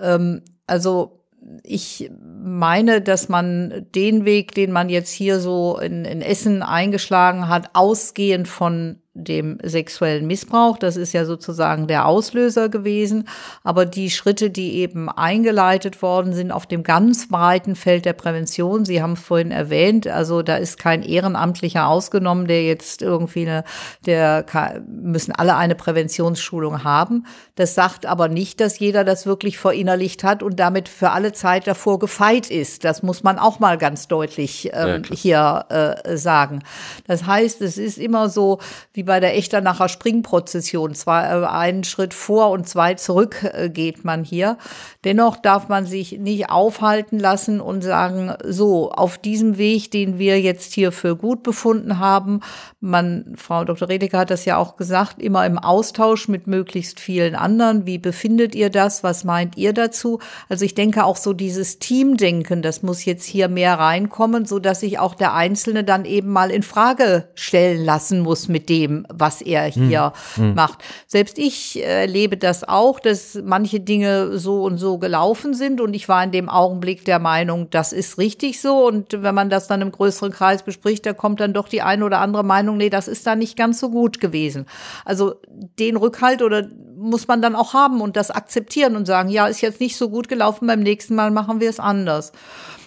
Ähm, also ich meine, dass man den Weg, den man jetzt hier so in, in Essen eingeschlagen hat, ausgehend von dem sexuellen Missbrauch. Das ist ja sozusagen der Auslöser gewesen. Aber die Schritte, die eben eingeleitet worden sind auf dem ganz breiten Feld der Prävention, Sie haben es vorhin erwähnt, also da ist kein Ehrenamtlicher ausgenommen, der jetzt irgendwie eine, der müssen alle eine Präventionsschulung haben. Das sagt aber nicht, dass jeder das wirklich verinnerlicht hat und damit für alle Zeit davor gefeit ist. Das muss man auch mal ganz deutlich ähm, ja, hier äh, sagen. Das heißt, es ist immer so, wie bei der Echternacher Springprozession. Zwar äh, einen Schritt vor und zwei zurück äh, geht man hier. Dennoch darf man sich nicht aufhalten lassen und sagen, so, auf diesem Weg, den wir jetzt hier für gut befunden haben, man, Frau Dr. Redeker hat das ja auch gesagt, immer im Austausch mit möglichst vielen anderen. Wie befindet ihr das? Was meint ihr dazu? Also ich denke auch so dieses Teamdenken, das muss jetzt hier mehr reinkommen, so dass sich auch der Einzelne dann eben mal in Frage stellen lassen muss mit dem, was er hm. hier hm. macht. Selbst ich erlebe das auch, dass manche Dinge so und so gelaufen sind und ich war in dem Augenblick der Meinung, das ist richtig so und wenn man das dann im größeren Kreis bespricht, da kommt dann doch die eine oder andere Meinung, nee, das ist da nicht ganz so gut gewesen. Also den Rückhalt oder muss man dann auch haben und das akzeptieren und sagen, ja, ist jetzt nicht so gut gelaufen, beim nächsten Mal machen wir es anders.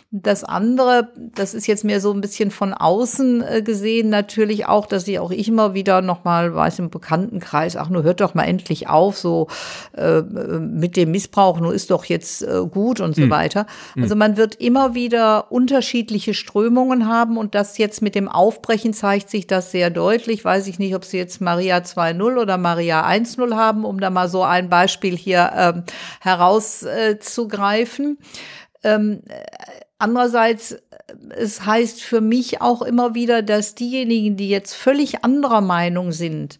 Das andere, das ist jetzt mehr so ein bisschen von außen äh, gesehen, natürlich auch, dass ich auch ich immer wieder nochmal, weiß im Bekanntenkreis, ach, nur hört doch mal endlich auf, so äh, mit dem Missbrauch, nur ist doch jetzt äh, gut und so mhm. weiter. Hm. Also man wird immer wieder unterschiedliche Strömungen haben und das jetzt mit dem Aufbrechen zeigt sich das sehr deutlich. Weiß ich nicht, ob Sie jetzt Maria 2.0 oder Maria 1.0 haben, um da mal so ein Beispiel hier ähm, herauszugreifen. Ähm, Andererseits, äh, es heißt für mich auch immer wieder, dass diejenigen, die jetzt völlig anderer Meinung sind,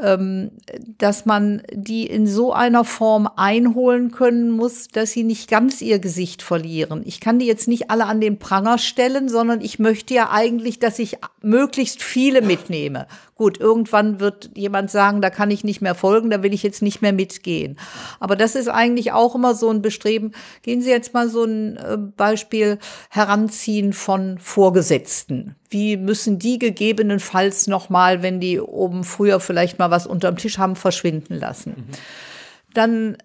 ähm, dass man die in so einer Form einholen können muss, dass sie nicht ganz ihr Gesicht verlieren. Ich kann die jetzt nicht alle an den Pranger stellen, sondern ich möchte ja eigentlich, dass ich möglichst viele mitnehme. Gut, irgendwann wird jemand sagen, da kann ich nicht mehr folgen, da will ich jetzt nicht mehr mitgehen. Aber das ist eigentlich auch immer so ein Bestreben. Gehen Sie jetzt mal so ein äh, Beispiel heranziehen von Vorgesetzten. Wie müssen die gegebenenfalls nochmal, wenn die oben früher vielleicht mal was unterm Tisch haben, verschwinden lassen? Mhm. Dann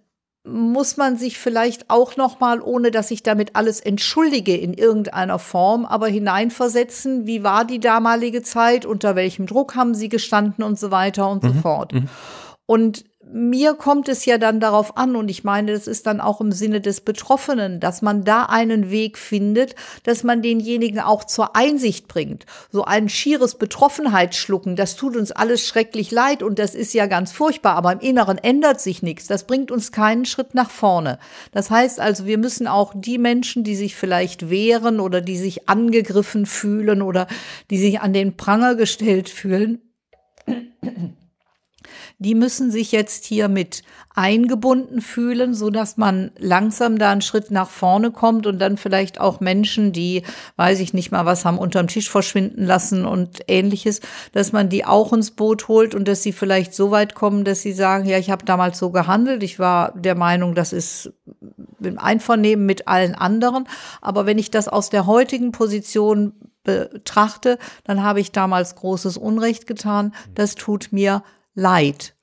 muss man sich vielleicht auch noch mal, ohne dass ich damit alles entschuldige in irgendeiner Form, aber hineinversetzen, wie war die damalige Zeit, unter welchem Druck haben sie gestanden und so weiter und mhm. so fort. Mhm. Und mir kommt es ja dann darauf an, und ich meine, das ist dann auch im Sinne des Betroffenen, dass man da einen Weg findet, dass man denjenigen auch zur Einsicht bringt. So ein schieres Betroffenheitsschlucken, das tut uns alles schrecklich leid und das ist ja ganz furchtbar, aber im Inneren ändert sich nichts. Das bringt uns keinen Schritt nach vorne. Das heißt also, wir müssen auch die Menschen, die sich vielleicht wehren oder die sich angegriffen fühlen oder die sich an den Pranger gestellt fühlen, die müssen sich jetzt hier mit eingebunden fühlen, so dass man langsam da einen Schritt nach vorne kommt und dann vielleicht auch Menschen, die, weiß ich nicht mal, was haben unterm Tisch verschwinden lassen und ähnliches, dass man die auch ins Boot holt und dass sie vielleicht so weit kommen, dass sie sagen, ja, ich habe damals so gehandelt, ich war der Meinung, das ist im Einvernehmen mit allen anderen, aber wenn ich das aus der heutigen Position betrachte, dann habe ich damals großes Unrecht getan. Das tut mir leid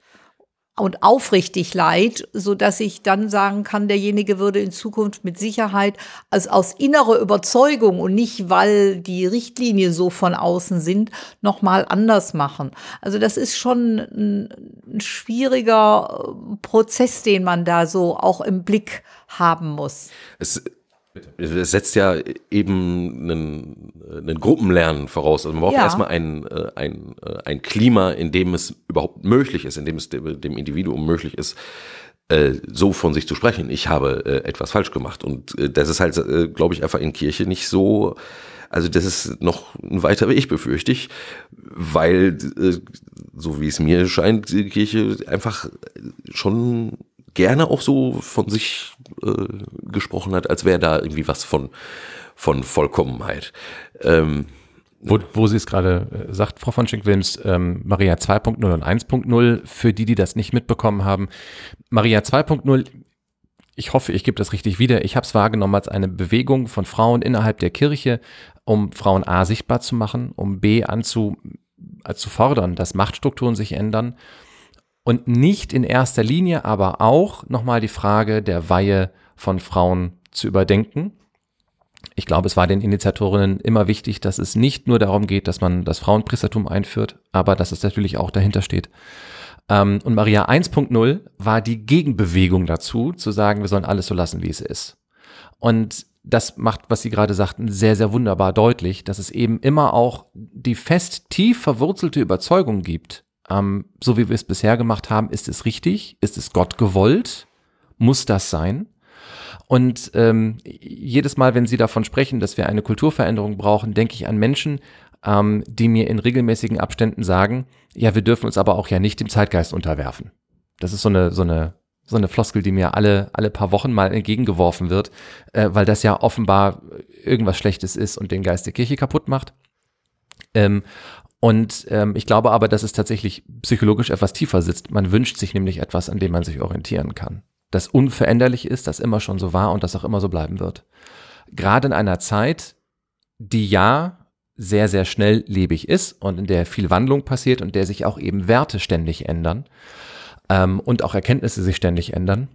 und aufrichtig leid, so dass ich dann sagen kann, derjenige würde in Zukunft mit Sicherheit als aus innerer Überzeugung und nicht weil die Richtlinien so von außen sind, noch mal anders machen. Also das ist schon ein, schwieriger Prozess, den man da so auch im Blick haben muss.
Es es setzt ja eben einen, einen Gruppenlernen voraus. Also man braucht ja. erstmal ein, äh, ein, äh, ein Klima, in dem es überhaupt möglich ist, in dem es dem, dem Individuum möglich ist, äh, so von sich zu sprechen. Ich habe etwas falsch gemacht. Und das ist halt, glaube ich, einfach in Kirche nicht so. Also das ist noch ein weiter Weg, befürchte ich, weil, so wie es mir scheint, die Kirche einfach schon gerne auch so von sich äh, gesprochen hat, als wäre da irgendwie was von, von Vollkommenheit. Ähm,
wo, wo sie es gerade äh, sagt, Frau von Schenk-Wilms, ähm, Maria 2.0 und 1.0, für die, die das nicht mitbekommen haben. Maria 2.0, ich hoffe, ich gebe das richtig wieder. Ich habe es wahrgenommen als eine Bewegung von Frauen innerhalb der Kirche, um Frauen A sichtbar zu machen, um B anzu, äh, zu fordern, dass Machtstrukturen sich ändern und nicht in erster Linie aber auch nochmal die Frage der Weihe von Frauen zu überdenken. Ich glaube, es war den Initiatorinnen immer wichtig, dass es nicht nur darum geht, dass man das Frauenpriestertum einführt, aber dass es natürlich auch dahinter steht. Ähm, und Maria 1.0 war die Gegenbewegung dazu, zu sagen, wir sollen alles so lassen, wie es ist. Und das macht, was Sie gerade sagten, sehr, sehr wunderbar deutlich, dass es eben immer auch die fest tief verwurzelte Überzeugung gibt, ähm, so wie wir es bisher gemacht haben, ist es richtig? Ist es Gott gewollt? Muss das sein? Und ähm, jedes Mal, wenn Sie davon sprechen, dass wir eine Kulturveränderung brauchen, denke ich an Menschen, ähm, die mir in regelmäßigen Abständen sagen, ja, wir dürfen uns aber auch ja nicht dem Zeitgeist unterwerfen. Das ist so eine, so eine, so eine Floskel, die mir alle, alle paar Wochen mal entgegengeworfen wird, äh, weil das ja offenbar irgendwas Schlechtes ist und den Geist der Kirche kaputt macht. Ähm, und ähm, ich glaube aber, dass es tatsächlich psychologisch etwas tiefer sitzt. Man wünscht sich nämlich etwas, an dem man sich orientieren kann. Das unveränderlich ist, das immer schon so war und das auch immer so bleiben wird. Gerade in einer Zeit, die ja sehr, sehr schnell lebig ist und in der viel Wandlung passiert und der sich auch eben Werte ständig ändern ähm, und auch Erkenntnisse sich ständig ändern.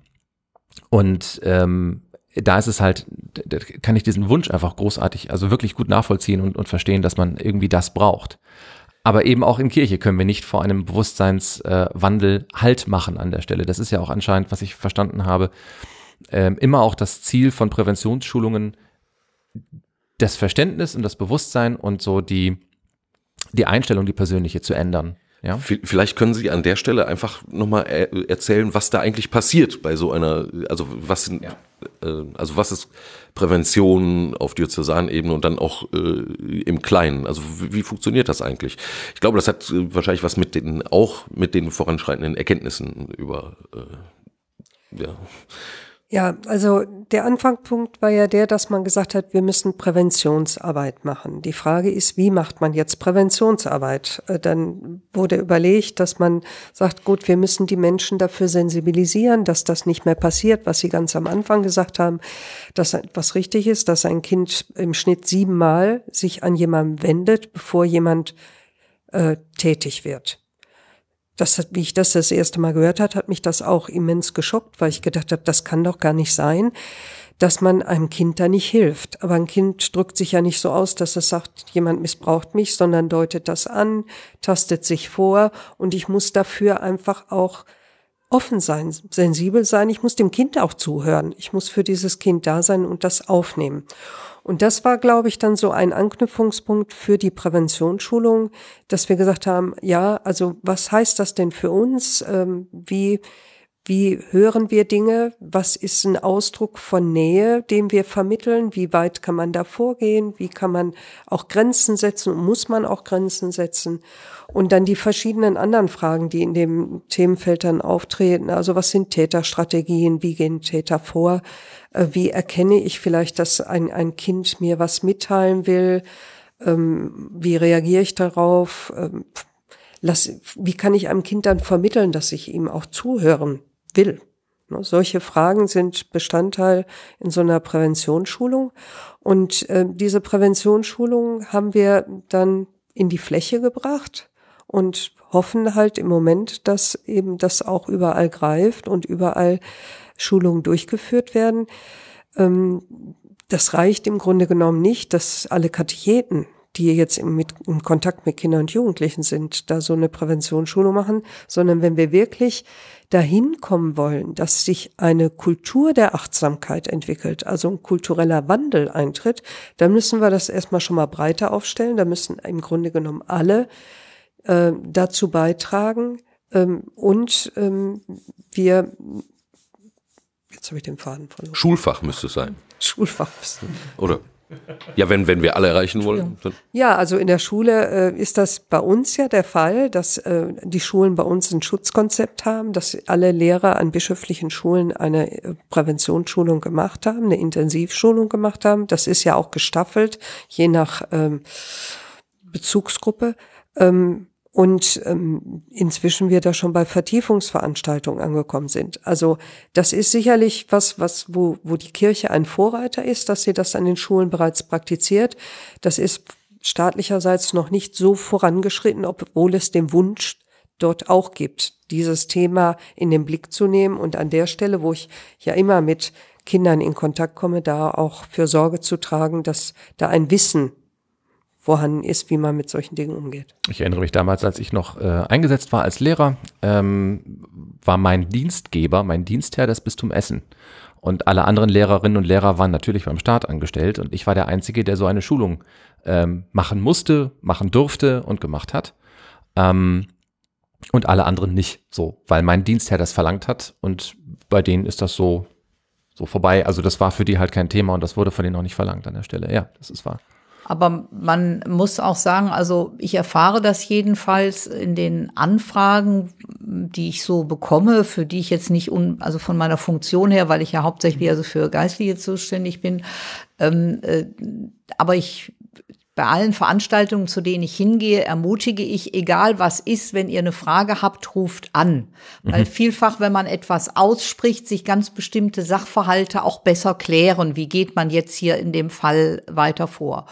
Und ähm, da ist es halt, da kann ich diesen Wunsch einfach großartig, also wirklich gut nachvollziehen und, und verstehen, dass man irgendwie das braucht. Aber eben auch in Kirche können wir nicht vor einem Bewusstseinswandel äh, Halt machen an der Stelle. Das ist ja auch anscheinend, was ich verstanden habe, äh, immer auch das Ziel von Präventionsschulungen, das Verständnis und das Bewusstsein und so die, die Einstellung, die persönliche zu ändern. Ja?
Vielleicht können Sie an der Stelle einfach nochmal erzählen, was da eigentlich passiert bei so einer, also was, ja. äh, also was ist Prävention auf Diözesanebene und dann auch äh, im Kleinen? Also wie, wie, funktioniert das eigentlich? Ich glaube, das hat äh, wahrscheinlich was mit den, auch mit den voranschreitenden Erkenntnissen über, äh, ja.
Ja, also der Anfangspunkt war ja der, dass man gesagt hat, wir müssen Präventionsarbeit machen. Die Frage ist, wie macht man jetzt Präventionsarbeit? Äh, dann wurde überlegt, dass man sagt, gut, wir müssen die Menschen dafür sensibilisieren, dass das nicht mehr passiert, was Sie ganz am Anfang gesagt haben, dass etwas richtig ist, dass ein Kind im Schnitt siebenmal sich an jemanden wendet, bevor jemand äh, tätig wird das, wie ich das das erste Mal gehört hat, hat mich das auch immens geschockt, weil ich gedacht habe, das kann doch gar nicht sein, dass man einem Kind da nicht hilft. Aber ein Kind drückt sich ja nicht so aus, dass es sagt, jemand missbraucht mich, sondern deutet das an, tastet sich vor und ich muss dafür einfach auch offen sein, sensibel sein. Ich muss dem Kind auch zuhören. Ich muss für dieses Kind da sein und das aufnehmen. Und das war, glaube ich, dann so ein Anknüpfungspunkt für die Präventionsschulung, dass wir gesagt haben, ja, also was heißt das denn für uns? Ähm, wie, wie hören wir Dinge? Was ist ein Ausdruck von Nähe, den wir vermitteln? Wie weit kann man da vorgehen? Wie kann man auch Grenzen setzen muss man auch Grenzen setzen? Und dann die verschiedenen anderen Fragen, die in dem Themenfeld dann auftreten. Also was sind Täterstrategien? Wie gehen Täter vor? Äh, wie erkenne ich vielleicht, dass ein, ein Kind mir was mitteilen will? Ähm, wie reagiere ich darauf? Ähm, lass, wie kann ich einem Kind dann vermitteln, dass ich ihm auch zuhören will. Ne, solche Fragen sind Bestandteil in so einer Präventionsschulung. Und äh, diese Präventionsschulung haben wir dann in die Fläche gebracht und hoffen halt im Moment, dass eben das auch überall greift und überall Schulungen durchgeführt werden. Ähm, das reicht im Grunde genommen nicht, dass alle Katecheten die jetzt im, mit, im Kontakt mit Kindern und Jugendlichen sind, da so eine Präventionsschulung machen, sondern wenn wir wirklich dahin kommen wollen, dass sich eine Kultur der Achtsamkeit entwickelt, also ein kultureller Wandel eintritt, dann müssen wir das erstmal schon mal breiter aufstellen. Da müssen im Grunde genommen alle äh, dazu beitragen. Ähm, und ähm, wir, jetzt habe ich den Faden verloren.
Schulfach müsste es sein.
Schulfach müsste.
Oder? Ja, wenn, wenn wir alle erreichen wollen.
Ja, also in der Schule äh, ist das bei uns ja der Fall, dass äh, die Schulen bei uns ein Schutzkonzept haben, dass alle Lehrer an bischöflichen Schulen eine äh, Präventionsschulung gemacht haben, eine Intensivschulung gemacht haben. Das ist ja auch gestaffelt, je nach ähm, Bezugsgruppe. Ähm, und ähm, inzwischen wir da schon bei Vertiefungsveranstaltungen angekommen sind. Also das ist sicherlich was, was wo, wo die Kirche ein Vorreiter ist, dass sie das an den Schulen bereits praktiziert. Das ist staatlicherseits noch nicht so vorangeschritten, obwohl es den Wunsch dort auch gibt, dieses Thema in den Blick zu nehmen und an der Stelle, wo ich ja immer mit Kindern in Kontakt komme, da auch für Sorge zu tragen, dass da ein Wissen vorhanden ist, wie man mit solchen Dingen umgeht.
Ich erinnere mich damals, als ich noch äh, eingesetzt war als Lehrer, ähm, war mein Dienstgeber, mein Dienstherr das Bistum Essen. Und alle anderen Lehrerinnen und Lehrer waren natürlich beim Staat angestellt und ich war der Einzige, der so eine Schulung ähm, machen musste, machen durfte und gemacht hat. Ähm, und alle anderen nicht so, weil mein Dienstherr das verlangt hat und bei denen ist das so, so vorbei. Also das war für die halt kein Thema und das wurde von denen auch nicht verlangt an der Stelle. Ja, das ist wahr.
Aber man muss auch sagen, also ich erfahre das jedenfalls in den Anfragen, die ich so bekomme, für die ich jetzt nicht, un, also von meiner Funktion her, weil ich ja hauptsächlich also für Geistliche zuständig bin. Ähm, äh, aber ich bei allen Veranstaltungen, zu denen ich hingehe, ermutige ich, egal was ist, wenn ihr eine Frage habt, ruft an. Weil mhm. vielfach, wenn man etwas ausspricht, sich ganz bestimmte Sachverhalte auch besser klären. Wie geht man jetzt hier in dem Fall weiter vor?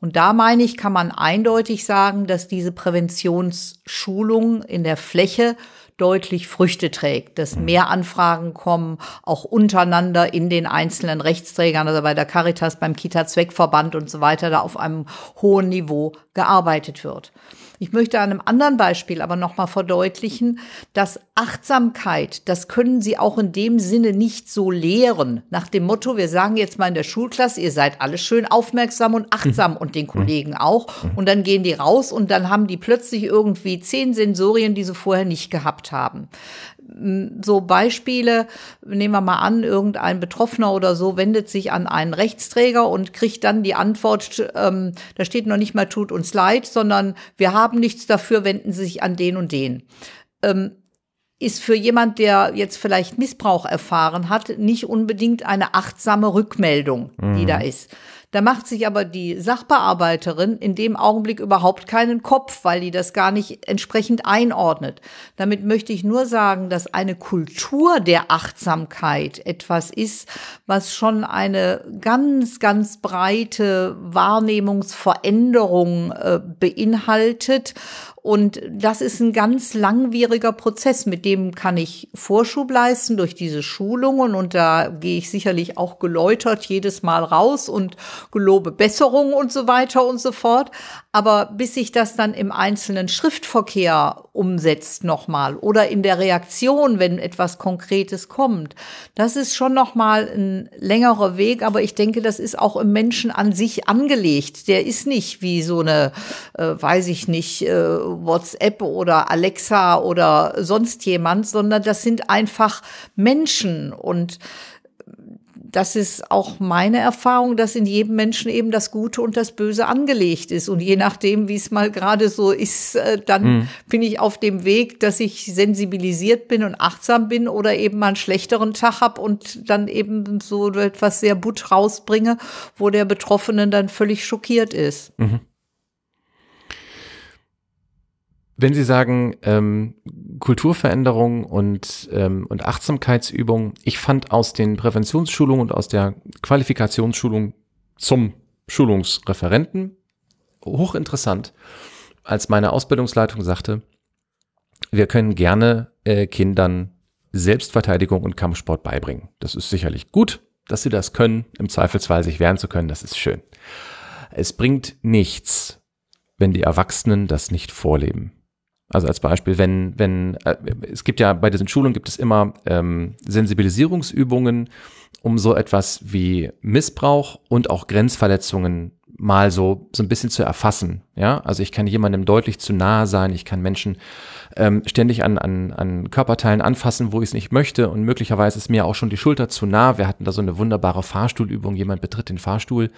Und da meine ich, kann man eindeutig sagen, dass diese Präventionsschulung in der Fläche deutlich Früchte trägt, dass mhm. mehr Anfragen kommen, auch untereinander in den einzelnen Rechtsträgern, also bei der Caritas, beim Kita-Zweckverband und so weiter, da auf einem hohen Niveau gearbeitet wird. Ich möchte an einem anderen Beispiel aber nochmal verdeutlichen, dass Achtsamkeit, das können Sie auch in dem Sinne nicht so lehren. Nach dem Motto, wir sagen jetzt mal in der Schulklasse, ihr seid alle schön aufmerksam und achtsam mhm. und den Kollegen auch. Und dann gehen die raus und dann haben die plötzlich irgendwie zehn Sensorien, die sie vorher nicht gehabt haben so Beispiele, nehmen wir mal an, irgendein Betroffener oder so wendet sich an einen Rechtsträger und kriegt dann die Antwort, ähm, da steht noch nicht mal tut uns leid, sondern wir haben nichts dafür, wenden Sie sich an den und den. Ähm, ist für jemand, der jetzt vielleicht Missbrauch erfahren hat, nicht unbedingt eine achtsame Rückmeldung, die mhm. da ist. Da macht sich aber die Sachbearbeiterin in dem Augenblick überhaupt keinen Kopf, weil die das gar nicht entsprechend einordnet. Damit möchte ich nur sagen, dass eine Kultur der Achtsamkeit etwas ist, was schon eine ganz, ganz breite Wahrnehmungsveränderung äh, beinhaltet und das ist ein ganz langwieriger Prozess, mit dem kann ich Vorschub leisten durch diese Schulungen. Und da gehe ich sicherlich auch geläutert jedes Mal raus und gelobe Besserung und so weiter und so fort. Aber bis sich das dann im einzelnen Schriftverkehr umsetzt nochmal oder in der Reaktion, wenn etwas Konkretes kommt, das ist schon nochmal ein längerer Weg. Aber ich denke, das ist auch im Menschen an sich angelegt. Der ist nicht wie so eine, äh, weiß ich nicht, äh, WhatsApp oder Alexa oder sonst jemand, sondern das sind einfach Menschen und das ist auch meine Erfahrung, dass in jedem Menschen eben das Gute und das Böse angelegt ist. Und je nachdem, wie es mal gerade so ist, äh, dann mhm. bin ich auf dem Weg, dass ich sensibilisiert bin und achtsam bin oder eben mal einen schlechteren Tag habe und dann eben so etwas sehr butt rausbringe, wo der Betroffene dann völlig schockiert ist. Mhm.
Wenn Sie sagen ähm, Kulturveränderung und, ähm, und Achtsamkeitsübung, ich fand aus den Präventionsschulungen und aus der Qualifikationsschulung zum Schulungsreferenten hochinteressant, als meine Ausbildungsleitung sagte, wir können gerne äh, Kindern Selbstverteidigung und Kampfsport beibringen. Das ist sicherlich gut, dass sie das können, im Zweifelsfall sich wehren zu können, das ist schön. Es bringt nichts, wenn die Erwachsenen das nicht vorleben. Also als Beispiel, wenn, wenn, äh, es gibt ja bei diesen Schulungen gibt es immer ähm, Sensibilisierungsübungen, um so etwas wie Missbrauch und auch Grenzverletzungen mal so, so ein bisschen zu erfassen. Ja, also ich kann jemandem deutlich zu nahe sein, ich kann Menschen ähm, ständig an, an, an Körperteilen anfassen, wo ich es nicht möchte und möglicherweise ist mir auch schon die Schulter zu nah. Wir hatten da so eine wunderbare Fahrstuhlübung, jemand betritt den Fahrstuhl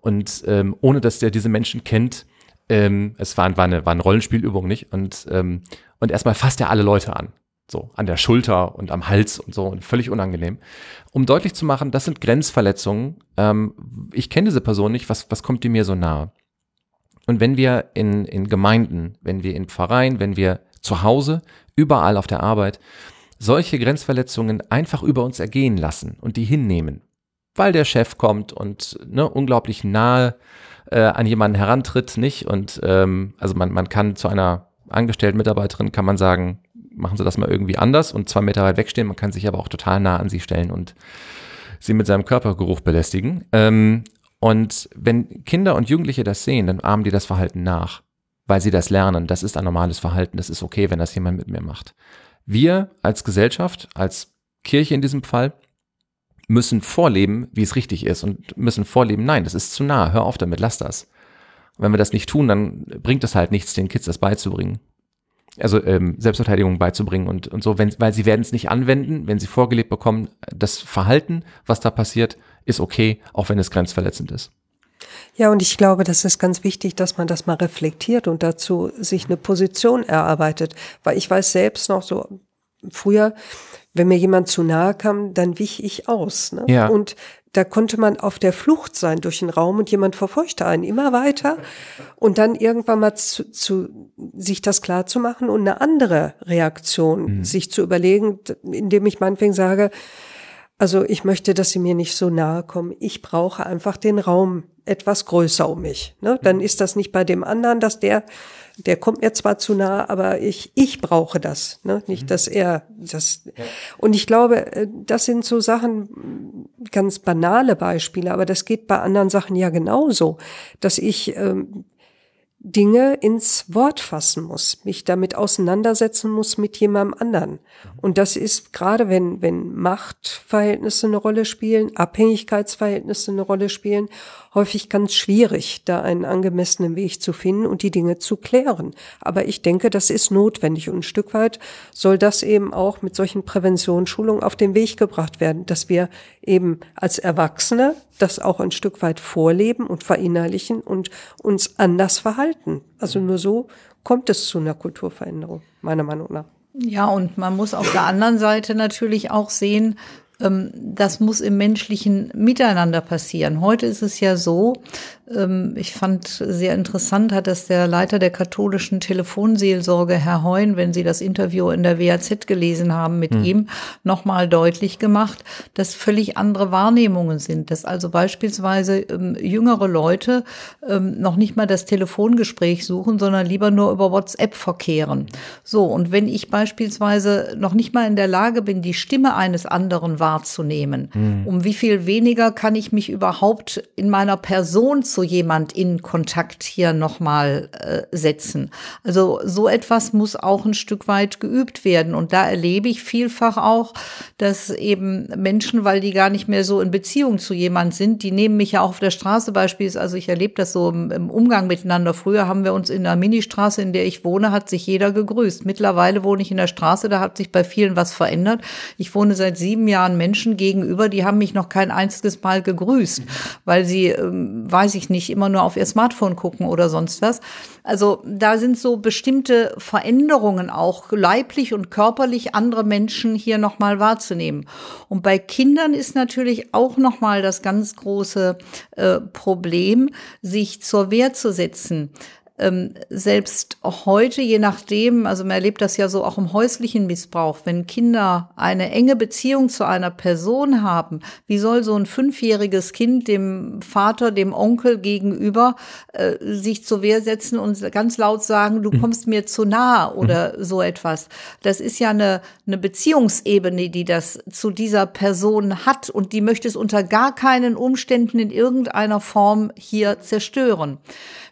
und ähm, ohne dass der diese Menschen kennt, ähm, es war, war, eine, war eine Rollenspielübung, nicht? Und, ähm, und erstmal fasst er alle Leute an. So, an der Schulter und am Hals und so, und völlig unangenehm. Um deutlich zu machen, das sind Grenzverletzungen. Ähm, ich kenne diese Person nicht, was, was kommt die mir so nahe? Und wenn wir in, in Gemeinden, wenn wir in Pfarreien, wenn wir zu Hause, überall auf der Arbeit, solche Grenzverletzungen einfach über uns ergehen lassen und die hinnehmen, weil der Chef kommt und ne, unglaublich nahe äh, an jemanden herantritt, nicht? Und ähm, also man, man kann zu einer angestellten Mitarbeiterin kann man sagen, machen Sie das mal irgendwie anders und zwei Meter weit wegstehen. Man kann sich aber auch total nah an sie stellen und sie mit seinem Körpergeruch belästigen. Ähm, und wenn Kinder und Jugendliche das sehen, dann ahmen die das Verhalten nach, weil sie das lernen. Das ist ein normales Verhalten. Das ist okay, wenn das jemand mit mir macht. Wir als Gesellschaft, als Kirche in diesem Fall, müssen vorleben, wie es richtig ist und müssen vorleben, nein, das ist zu nah, hör auf damit, lass das. Und wenn wir das nicht tun, dann bringt es halt nichts, den Kids das beizubringen. Also ähm, Selbstverteidigung beizubringen und, und so, wenn, weil sie werden es nicht anwenden, wenn sie vorgelebt bekommen, das Verhalten, was da passiert, ist okay, auch wenn es grenzverletzend ist.
Ja, und ich glaube, das ist ganz wichtig, dass man das mal reflektiert und dazu sich eine Position erarbeitet. Weil ich weiß selbst noch so, früher, wenn mir jemand zu nahe kam, dann wich ich aus. Ne? Ja. Und da konnte man auf der Flucht sein durch den Raum und jemand verfolgte einen immer weiter und dann irgendwann mal zu, zu sich das klar zu machen und eine andere Reaktion mhm. sich zu überlegen, indem ich meinetwegen sage, also ich möchte, dass sie mir nicht so nahe kommen. Ich brauche einfach den Raum etwas größer um mich. Ne? Dann ist das nicht bei dem anderen, dass der der kommt mir zwar zu nah, aber ich, ich brauche das, ne? nicht, mhm. dass er das. Ja. Und ich glaube, äh, das sind so Sachen, ganz banale Beispiele, aber das geht bei anderen Sachen ja genauso, dass ich ähm, Dinge ins Wort fassen muss, mich damit auseinandersetzen muss mit jemandem anderen. Und das ist gerade wenn, wenn Machtverhältnisse eine Rolle spielen, Abhängigkeitsverhältnisse eine Rolle spielen, häufig ganz schwierig, da einen angemessenen Weg zu finden und die Dinge zu klären. Aber ich denke, das ist notwendig und ein Stück weit soll das eben auch mit solchen Präventionsschulungen auf den Weg gebracht werden, dass wir eben als Erwachsene das auch ein Stück weit vorleben und verinnerlichen und uns anders verhalten. Also nur so kommt es zu einer Kulturveränderung, meiner Meinung nach.
Ja, und man muss auf der anderen Seite natürlich auch sehen, ähm, das muss im menschlichen Miteinander passieren. Heute ist es ja so, ich fand sehr interessant, hat das der Leiter der katholischen Telefonseelsorge, Herr Heun, wenn Sie das Interview in der WAZ gelesen haben mit hm. ihm, nochmal deutlich gemacht, dass völlig andere Wahrnehmungen sind. Dass also beispielsweise ähm, jüngere Leute ähm, noch nicht mal das Telefongespräch suchen, sondern lieber nur über WhatsApp verkehren. So, und wenn ich beispielsweise noch nicht mal in der Lage bin, die Stimme eines anderen wahrzunehmen? Mhm. Um wie viel weniger kann ich mich überhaupt in meiner Person zu jemand in Kontakt hier nochmal äh, setzen? Also so etwas muss auch ein Stück weit geübt werden. Und da erlebe ich vielfach auch, dass eben Menschen, weil die gar nicht mehr so in Beziehung zu jemand sind, die nehmen mich ja auch auf der Straße beispielsweise, also ich erlebe das so im, im Umgang miteinander. Früher haben wir uns in der Ministraße, in der ich wohne, hat sich jeder gegrüßt. Mittlerweile wohne ich in der Straße, da hat sich bei vielen was verändert. Ich wohne seit sieben Jahren Menschen gegenüber, die haben mich noch kein einziges Mal gegrüßt, weil sie, ähm, weiß ich nicht, immer nur auf ihr Smartphone gucken oder sonst was. Also da sind so bestimmte Veränderungen auch leiblich und körperlich andere Menschen hier nochmal wahrzunehmen. Und bei Kindern ist natürlich auch nochmal das ganz große äh, Problem, sich zur Wehr zu setzen ähm, selbst heute, je nachdem, also man erlebt das ja so auch im häuslichen Missbrauch, wenn Kinder eine enge Beziehung zu einer Person haben, wie soll so ein fünfjähriges Kind dem Vater, dem Onkel gegenüber äh, sich zur Wehr setzen und ganz laut sagen, du mhm. kommst mir zu nah oder mhm. so etwas. Das ist ja eine, eine Beziehungsebene, die das zu dieser Person hat und die möchte es unter gar keinen Umständen in irgendeiner Form hier zerstören.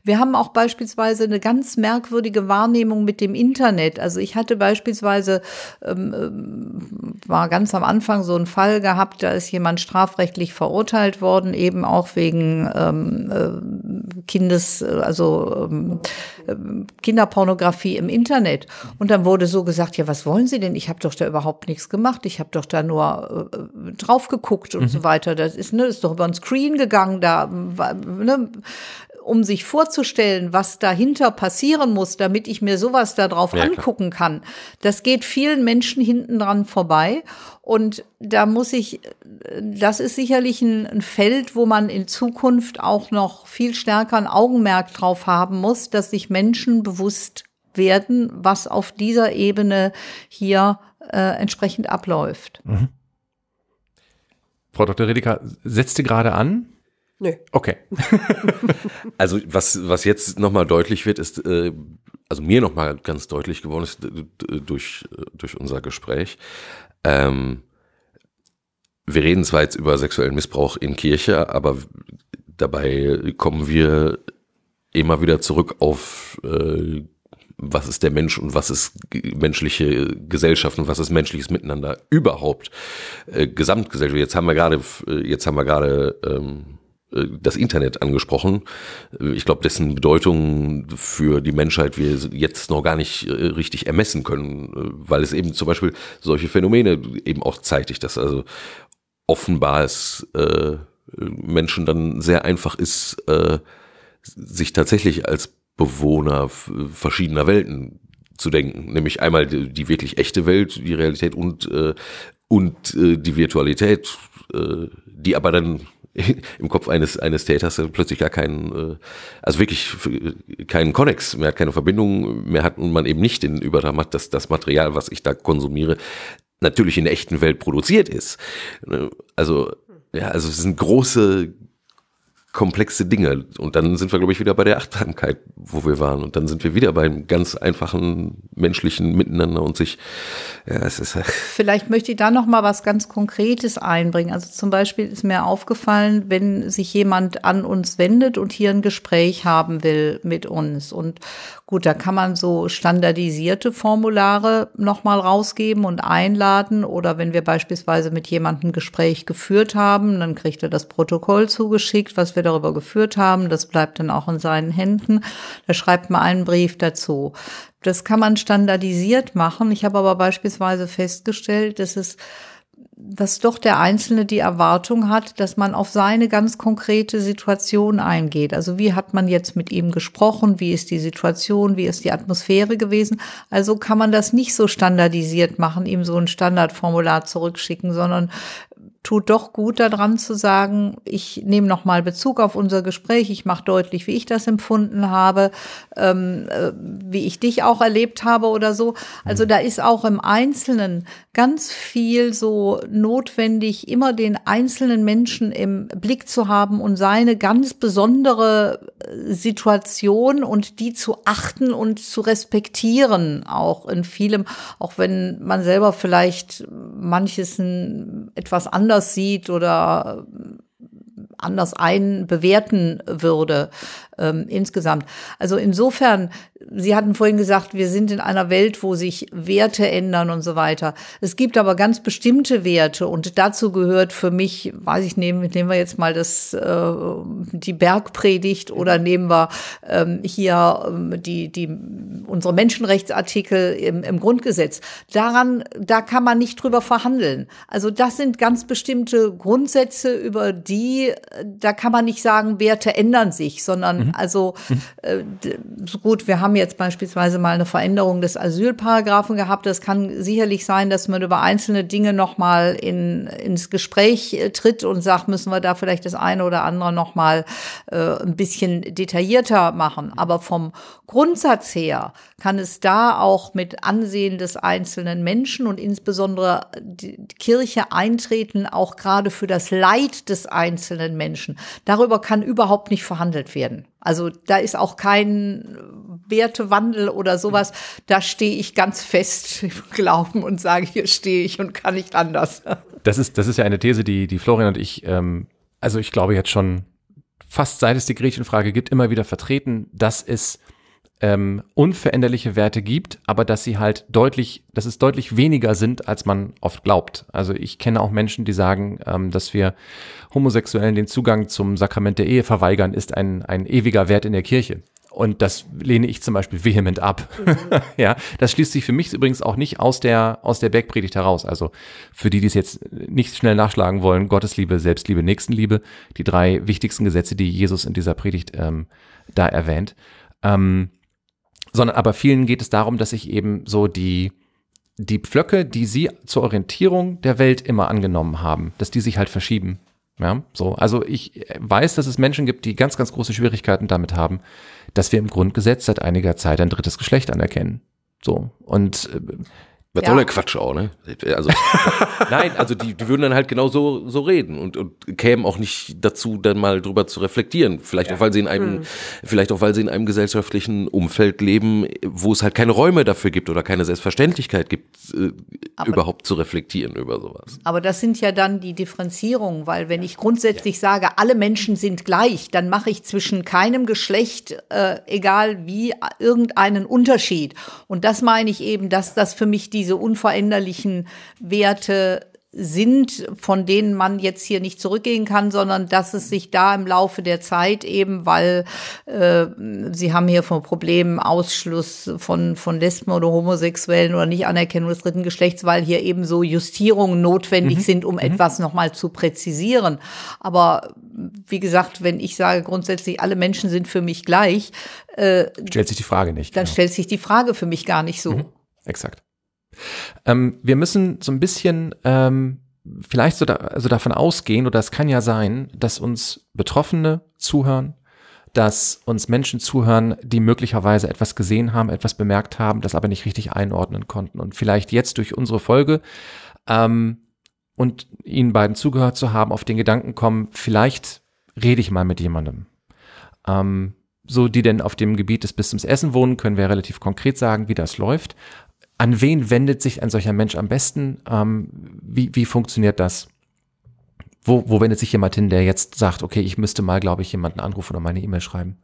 Wir haben auch beispielsweise eine ganz merkwürdige Wahrnehmung mit dem Internet. Also ich hatte beispielsweise, ähm, ähm, war ganz am Anfang so ein Fall gehabt, da ist jemand strafrechtlich verurteilt worden, eben auch wegen ähm, äh, Kindes, also ähm, äh, Kinderpornografie im Internet. Und dann wurde so gesagt, ja, was wollen Sie denn? Ich habe doch da überhaupt nichts gemacht. Ich habe doch da nur äh, drauf geguckt und mhm. so weiter. Das ist, ne, ist doch über ein Screen gegangen. Da, ne, um sich vorzustellen, was dahinter passieren muss, damit ich mir sowas darauf ja, angucken kann, das geht vielen Menschen hinten dran vorbei. Und da muss ich, das ist sicherlich ein, ein, Feld, wo man in Zukunft auch noch viel stärker ein Augenmerk drauf haben muss, dass sich Menschen bewusst werden, was auf dieser Ebene hier äh, entsprechend abläuft. Mhm.
Frau Dr. Redeker setzte gerade an.
Nö. Okay. also was, was jetzt nochmal deutlich wird, ist, äh, also mir nochmal ganz deutlich geworden ist durch, durch unser Gespräch. Ähm, wir reden zwar jetzt über sexuellen Missbrauch in Kirche, aber dabei kommen wir immer wieder zurück auf äh, was ist der Mensch und was ist menschliche Gesellschaft und was ist menschliches Miteinander überhaupt äh, Gesamtgesellschaft. Jetzt haben wir gerade jetzt haben wir gerade ähm, äh, das Internet angesprochen. Äh, ich glaube, dessen Bedeutung für die Menschheit wir jetzt noch gar nicht äh, richtig ermessen können, weil es eben zum Beispiel solche Phänomene eben auch zeitigt, dass also offenbar es äh, Menschen dann sehr einfach ist, äh, sich tatsächlich als Bewohner verschiedener Welten zu denken, nämlich einmal die, die wirklich echte Welt, die Realität und äh, und äh, die Virtualität, äh, die aber dann im Kopf eines, eines Täters plötzlich gar keinen, äh, also wirklich keinen Konnex mehr hat, keine Verbindung mehr hat und man eben nicht den Übertragen hat, dass das Material, was ich da konsumiere, natürlich in der echten Welt produziert ist. Also, ja, also es sind große, komplexe Dinge. Und dann sind wir, glaube ich, wieder bei der Achtsamkeit, wo wir waren. Und dann sind wir wieder beim ganz einfachen menschlichen Miteinander und sich, ja, es ist.
Vielleicht möchte ich da noch mal was ganz Konkretes einbringen. Also zum Beispiel ist mir aufgefallen, wenn sich jemand an uns wendet und hier ein Gespräch haben will mit uns. Und gut, da kann man so standardisierte Formulare noch mal rausgeben und einladen. Oder wenn wir beispielsweise mit jemandem ein Gespräch geführt haben, dann kriegt er das Protokoll zugeschickt, was wir darüber geführt haben. Das bleibt dann auch in seinen Händen. Da schreibt man einen Brief dazu. Das kann man standardisiert machen. Ich habe aber beispielsweise festgestellt, dass es dass doch der Einzelne die Erwartung hat, dass man auf seine ganz konkrete Situation eingeht. Also wie hat man jetzt mit ihm gesprochen? Wie ist die Situation? Wie ist die Atmosphäre gewesen? Also kann man das nicht so standardisiert machen, ihm so ein Standardformular zurückschicken, sondern tut doch gut daran zu sagen, ich nehme nochmal Bezug auf unser Gespräch, ich mache deutlich, wie ich das empfunden habe, ähm, äh, wie ich dich auch erlebt habe oder so. Also da ist auch im Einzelnen ganz viel so notwendig, immer den einzelnen Menschen im Blick zu haben und seine ganz besondere äh, Situation und die zu achten und zu respektieren, auch in vielem, auch wenn man selber vielleicht manches etwas anders sieht oder anders einbewerten würde ähm, insgesamt. Also insofern, Sie hatten vorhin gesagt, wir sind in einer Welt, wo sich Werte ändern und so weiter. Es gibt aber ganz bestimmte Werte und dazu gehört für mich, weiß ich, nehmen, nehmen wir jetzt mal das, äh, die Bergpredigt oder nehmen wir ähm, hier ähm, die, die, unsere Menschenrechtsartikel im, im Grundgesetz. Daran, da kann man nicht drüber verhandeln. Also das sind ganz bestimmte Grundsätze, über die, da kann man nicht sagen, Werte ändern sich, sondern Mhm. Also äh, so gut, wir haben jetzt beispielsweise mal eine Veränderung des Asylparagraphen gehabt. Das kann sicherlich sein, dass man über einzelne Dinge nochmal in, ins Gespräch äh, tritt und sagt, müssen wir da vielleicht das eine oder andere nochmal äh, ein bisschen detaillierter machen. Aber vom Grundsatz her kann es da auch mit Ansehen des einzelnen Menschen und insbesondere die Kirche eintreten, auch gerade für das Leid des einzelnen Menschen. Darüber kann überhaupt nicht verhandelt werden. Also da ist auch kein Wertewandel oder sowas. Da stehe ich ganz fest im Glauben und sage, hier stehe ich und kann nicht anders.
Das ist, das ist ja eine These, die, die Florian und ich, ähm, also ich glaube jetzt schon fast seit es die Gretchenfrage gibt, immer wieder vertreten, dass es ähm, unveränderliche Werte gibt, aber dass sie halt deutlich, dass es deutlich weniger sind, als man oft glaubt. Also ich kenne auch Menschen, die sagen, ähm, dass wir Homosexuellen den Zugang zum Sakrament der Ehe verweigern, ist ein, ein ewiger Wert in der Kirche. Und das lehne ich zum Beispiel vehement ab. Mhm. ja, das schließt sich für mich übrigens auch nicht aus der, aus der Bergpredigt heraus. Also für die, die es jetzt nicht schnell nachschlagen wollen, Gottesliebe, Selbstliebe, Nächstenliebe, die drei wichtigsten Gesetze, die Jesus in dieser Predigt ähm, da erwähnt. Ähm, sondern aber vielen geht es darum, dass sich eben so die, die Pflöcke, die sie zur Orientierung der Welt immer angenommen haben, dass die sich halt verschieben. Ja, so. Also ich weiß, dass es Menschen gibt, die ganz, ganz große Schwierigkeiten damit haben, dass wir im Grundgesetz seit einiger Zeit ein drittes Geschlecht anerkennen. So. Und äh,
was ja. toller Quatsch auch, ne? Also, nein, also die, die würden dann halt genau so, so reden und, und kämen auch nicht dazu, dann mal drüber zu reflektieren. Vielleicht ja. auch, weil sie in einem, hm. vielleicht auch, weil sie in einem gesellschaftlichen Umfeld leben, wo es halt keine Räume dafür gibt oder keine Selbstverständlichkeit gibt, äh, überhaupt zu reflektieren über sowas.
Aber das sind ja dann die Differenzierungen, weil wenn ich grundsätzlich ja. sage, alle Menschen sind gleich, dann mache ich zwischen keinem Geschlecht, äh, egal wie, irgendeinen Unterschied. Und das meine ich eben, dass das für mich die diese unveränderlichen Werte sind, von denen man jetzt hier nicht zurückgehen kann, sondern dass es sich da im Laufe der Zeit eben, weil äh, Sie haben hier von Problemen Ausschluss von, von Lesben oder Homosexuellen oder Nichtanerkennung des dritten Geschlechts, weil hier eben so Justierungen notwendig mhm. sind, um mhm. etwas nochmal zu präzisieren. Aber wie gesagt, wenn ich sage grundsätzlich, alle Menschen sind für mich gleich,
äh, stellt sich die Frage nicht.
Dann genau. stellt sich die Frage für mich gar nicht so. Mhm.
Exakt. Ähm, wir müssen so ein bisschen ähm, vielleicht so da, also davon ausgehen, oder es kann ja sein, dass uns Betroffene zuhören, dass uns Menschen zuhören, die möglicherweise etwas gesehen haben, etwas bemerkt haben, das aber nicht richtig einordnen konnten und vielleicht jetzt durch unsere Folge ähm, und Ihnen beiden zugehört zu haben, auf den Gedanken kommen, vielleicht rede ich mal mit jemandem. Ähm, so, die denn auf dem Gebiet des Bistums Essen wohnen, können wir relativ konkret sagen, wie das läuft an wen wendet sich ein solcher Mensch am besten? Ähm, wie, wie funktioniert das? Wo, wo wendet sich jemand hin, der jetzt sagt, okay, ich müsste mal, glaube ich, jemanden anrufen oder meine E-Mail schreiben?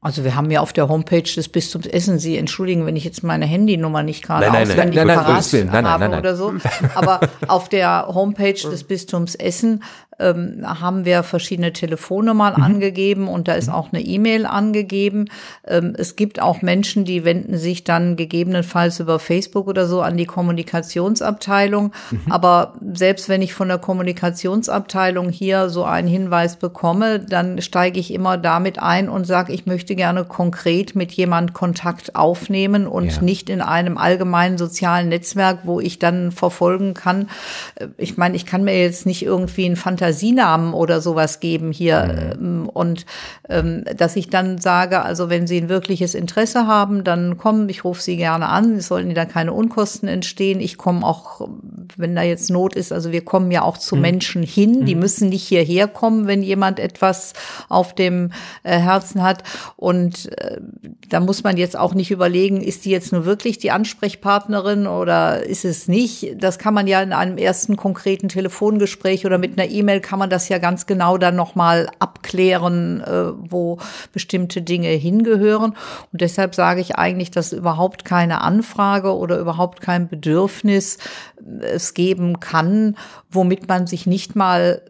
Also wir haben ja auf der Homepage des Bistums Essen, Sie entschuldigen, wenn ich jetzt meine Handynummer nicht gerade nein,
auswendig nein, nein,
parat nein, nein, nein, nein, habe oder so, aber auf der Homepage des Bistums Essen ähm, haben wir verschiedene Telefonnummern mhm. angegeben und da ist mhm. auch eine E-Mail angegeben. Ähm, es gibt auch Menschen, die wenden sich dann gegebenenfalls über Facebook oder so an die Kommunikationsabteilung. Mhm. Aber selbst wenn ich von der Kommunikationsabteilung hier so einen Hinweis bekomme, dann steige ich immer damit ein und sage, ich möchte gerne konkret mit jemand Kontakt aufnehmen und ja. nicht in einem allgemeinen sozialen Netzwerk, wo ich dann verfolgen kann. Äh, ich meine, ich kann mir jetzt nicht irgendwie einen Fantasienamen oder sowas geben hier mhm. und ähm, dass ich dann sage, also wenn Sie ein wirkliches Interesse haben, dann kommen, ich rufe Sie gerne an, es sollen da keine Unkosten entstehen. Ich komme auch, wenn da jetzt Not ist, also wir kommen ja auch zu mhm. Menschen hin, die mhm. müssen nicht hierher kommen, wenn jemand etwas auf dem äh, Herzen hat und äh, da muss man jetzt auch nicht überlegen, ist die jetzt nur wirklich die Ansprechpartnerin oder ist es nicht? Das kann man ja in einem ersten konkreten Telefongespräch oder mit einer E-Mail kann man das ja ganz genau dann nochmal abklären, äh, wo bestimmte Dinge hingehören. Und deshalb sage ich eigentlich, dass überhaupt keine Anfrage oder überhaupt kein Bedürfnis äh, es geben kann, womit man sich nicht mal,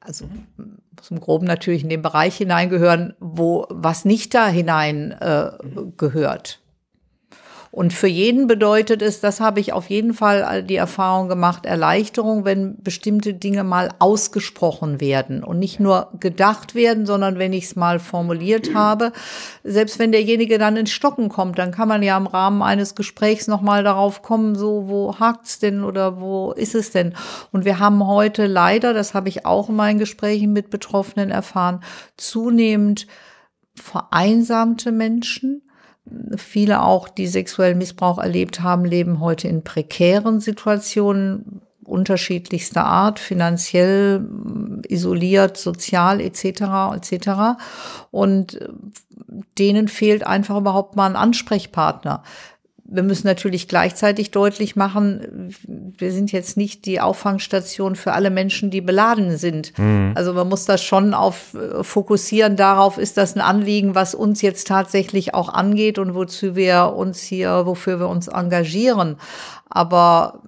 also zum Groben natürlich in den Bereich hineingehören, wo was nicht da hinein äh, gehört. Und für jeden bedeutet es, das habe ich auf jeden Fall die Erfahrung gemacht, Erleichterung, wenn bestimmte Dinge mal ausgesprochen werden und nicht nur gedacht werden, sondern wenn ich es mal formuliert habe. Selbst wenn derjenige dann ins Stocken kommt, dann kann man ja im Rahmen eines Gesprächs nochmal darauf kommen, so, wo hakt's denn oder wo ist es denn? Und wir haben heute leider, das habe ich auch in meinen Gesprächen mit Betroffenen erfahren, zunehmend vereinsamte Menschen, Viele auch, die sexuellen Missbrauch erlebt haben, leben heute in prekären Situationen unterschiedlichster Art, finanziell isoliert, sozial etc. etc. Und denen fehlt einfach überhaupt mal ein Ansprechpartner wir müssen natürlich gleichzeitig deutlich machen, wir sind jetzt nicht die Auffangstation für alle Menschen, die beladen sind. Mhm. Also man muss das schon auf äh, fokussieren darauf, ist das ein Anliegen, was uns jetzt tatsächlich auch angeht und wozu wir uns hier, wofür wir uns engagieren. Aber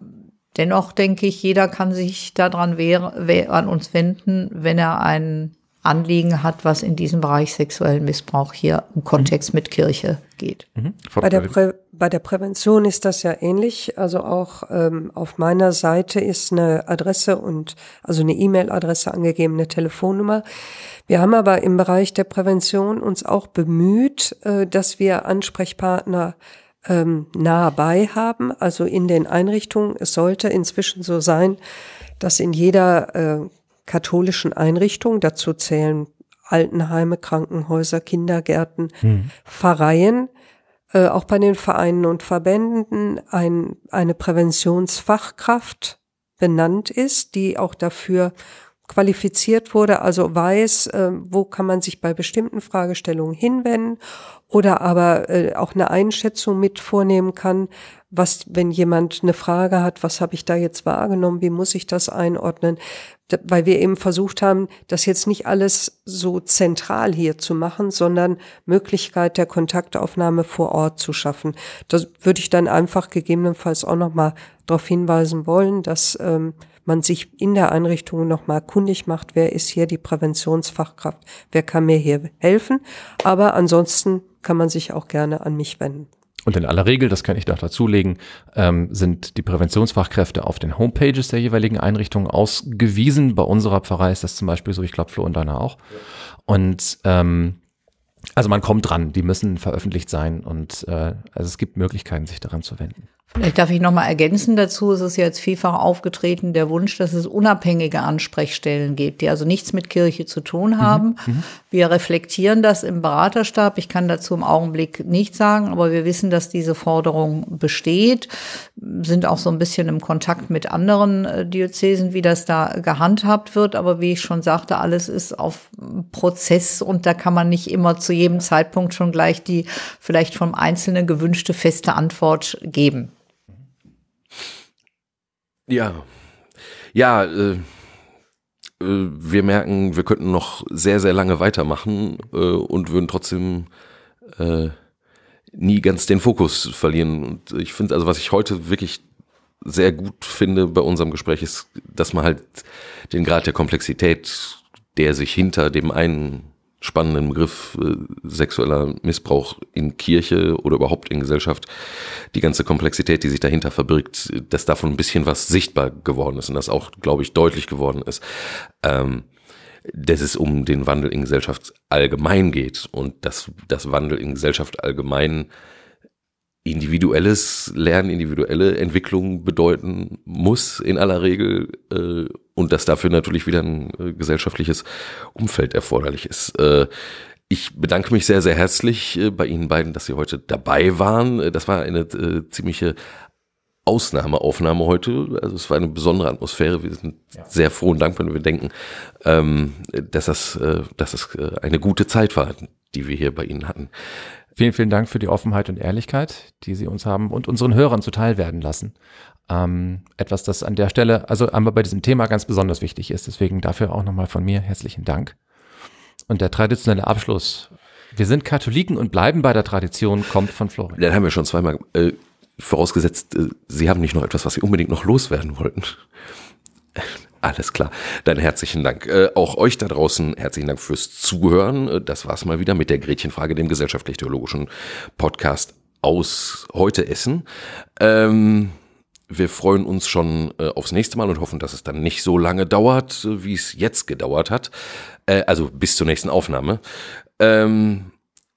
dennoch denke ich, jeder kann sich daran an uns wenden, wenn er einen Anliegen hat, was in diesem Bereich sexuellen Missbrauch hier im Kontext mit Kirche geht. Mhm.
Bei, der Prä bei der Prävention ist das ja ähnlich. Also auch ähm, auf meiner Seite ist eine Adresse und also eine E-Mail-Adresse angegeben, eine Telefonnummer. Wir haben aber im Bereich der Prävention uns auch bemüht, äh, dass wir Ansprechpartner ähm, nahe bei haben, also in den Einrichtungen. Es sollte inzwischen so sein, dass in jeder äh, katholischen Einrichtungen, dazu zählen Altenheime, Krankenhäuser, Kindergärten, hm. Pfarreien, äh, auch bei den Vereinen und Verbänden ein, eine Präventionsfachkraft benannt ist, die auch dafür qualifiziert wurde, also weiß, äh, wo kann man sich bei bestimmten Fragestellungen hinwenden oder aber äh, auch eine Einschätzung mit vornehmen kann, was, wenn jemand eine Frage hat, was habe ich da jetzt wahrgenommen, wie muss ich das einordnen, weil wir eben versucht haben, das jetzt nicht alles so zentral hier zu machen, sondern Möglichkeit der Kontaktaufnahme vor Ort zu schaffen. Das würde ich dann einfach gegebenenfalls auch nochmal darauf hinweisen wollen, dass ähm, man sich in der Einrichtung nochmal kundig macht, wer ist hier die Präventionsfachkraft, wer kann mir hier helfen. Aber ansonsten kann man sich auch gerne an mich wenden.
Und in aller Regel, das kann ich noch dazulegen, ähm, sind die Präventionsfachkräfte auf den Homepages der jeweiligen Einrichtungen ausgewiesen. Bei unserer Pfarrei ist das zum Beispiel so, ich glaube Flo und deiner auch. Und ähm, also man kommt dran, die müssen veröffentlicht sein und äh, also es gibt Möglichkeiten, sich daran zu wenden.
Vielleicht darf ich noch mal ergänzen dazu, es ist jetzt vielfach aufgetreten der Wunsch, dass es unabhängige Ansprechstellen gibt, die also nichts mit Kirche zu tun mhm, haben. Mhm. Wir reflektieren das im Beraterstab. Ich kann dazu im Augenblick nichts sagen, aber wir wissen, dass diese Forderung besteht, sind auch so ein bisschen im Kontakt mit anderen äh, Diözesen, wie das da gehandhabt wird. Aber wie ich schon sagte, alles ist auf Prozess und da kann man nicht immer zu jedem Zeitpunkt schon gleich die vielleicht vom Einzelnen gewünschte feste Antwort geben.
Ja, ja, äh, äh, wir merken, wir könnten noch sehr, sehr lange weitermachen äh, und würden trotzdem äh, nie ganz den Fokus verlieren. Und ich finde, also was ich heute wirklich sehr gut finde bei unserem Gespräch ist, dass man halt den Grad der Komplexität, der sich hinter dem einen spannenden Begriff äh, sexueller Missbrauch in Kirche oder überhaupt in Gesellschaft, die ganze Komplexität, die sich dahinter verbirgt, dass davon ein bisschen was sichtbar geworden ist und das auch, glaube ich, deutlich geworden ist. Ähm, dass es um den Wandel in Gesellschaft allgemein geht und dass das Wandel in Gesellschaft allgemein individuelles Lernen, individuelle Entwicklung bedeuten muss in aller Regel äh, und dass dafür natürlich wieder ein äh, gesellschaftliches Umfeld erforderlich ist. Äh, ich bedanke mich sehr, sehr herzlich äh, bei Ihnen beiden, dass Sie heute dabei waren. Äh, das war eine äh, ziemliche Ausnahmeaufnahme heute. Also es war eine besondere Atmosphäre. Wir sind ja. sehr froh und dankbar, wenn wir denken, ähm, dass das, äh, dass es äh, eine gute Zeit war, die wir hier bei Ihnen hatten.
Vielen, vielen Dank für die Offenheit und Ehrlichkeit, die Sie uns haben und unseren Hörern zuteil werden lassen. Ähm, etwas, das an der Stelle, also einmal bei diesem Thema ganz besonders wichtig ist. Deswegen dafür auch nochmal von mir herzlichen Dank. Und der traditionelle Abschluss. Wir sind Katholiken und bleiben bei der Tradition, kommt von Florian.
Den haben wir schon zweimal äh, vorausgesetzt, äh, Sie haben nicht noch etwas, was Sie unbedingt noch loswerden wollten. Alles klar. Dann herzlichen Dank. Äh, auch euch da draußen herzlichen Dank fürs Zuhören. Äh, das war's mal wieder mit der Gretchenfrage, dem gesellschaftlich-theologischen Podcast aus heute Essen. Ähm, wir freuen uns schon äh, aufs nächste Mal und hoffen, dass es dann nicht so lange dauert, äh, wie es jetzt gedauert hat. Äh, also bis zur nächsten Aufnahme. Ähm,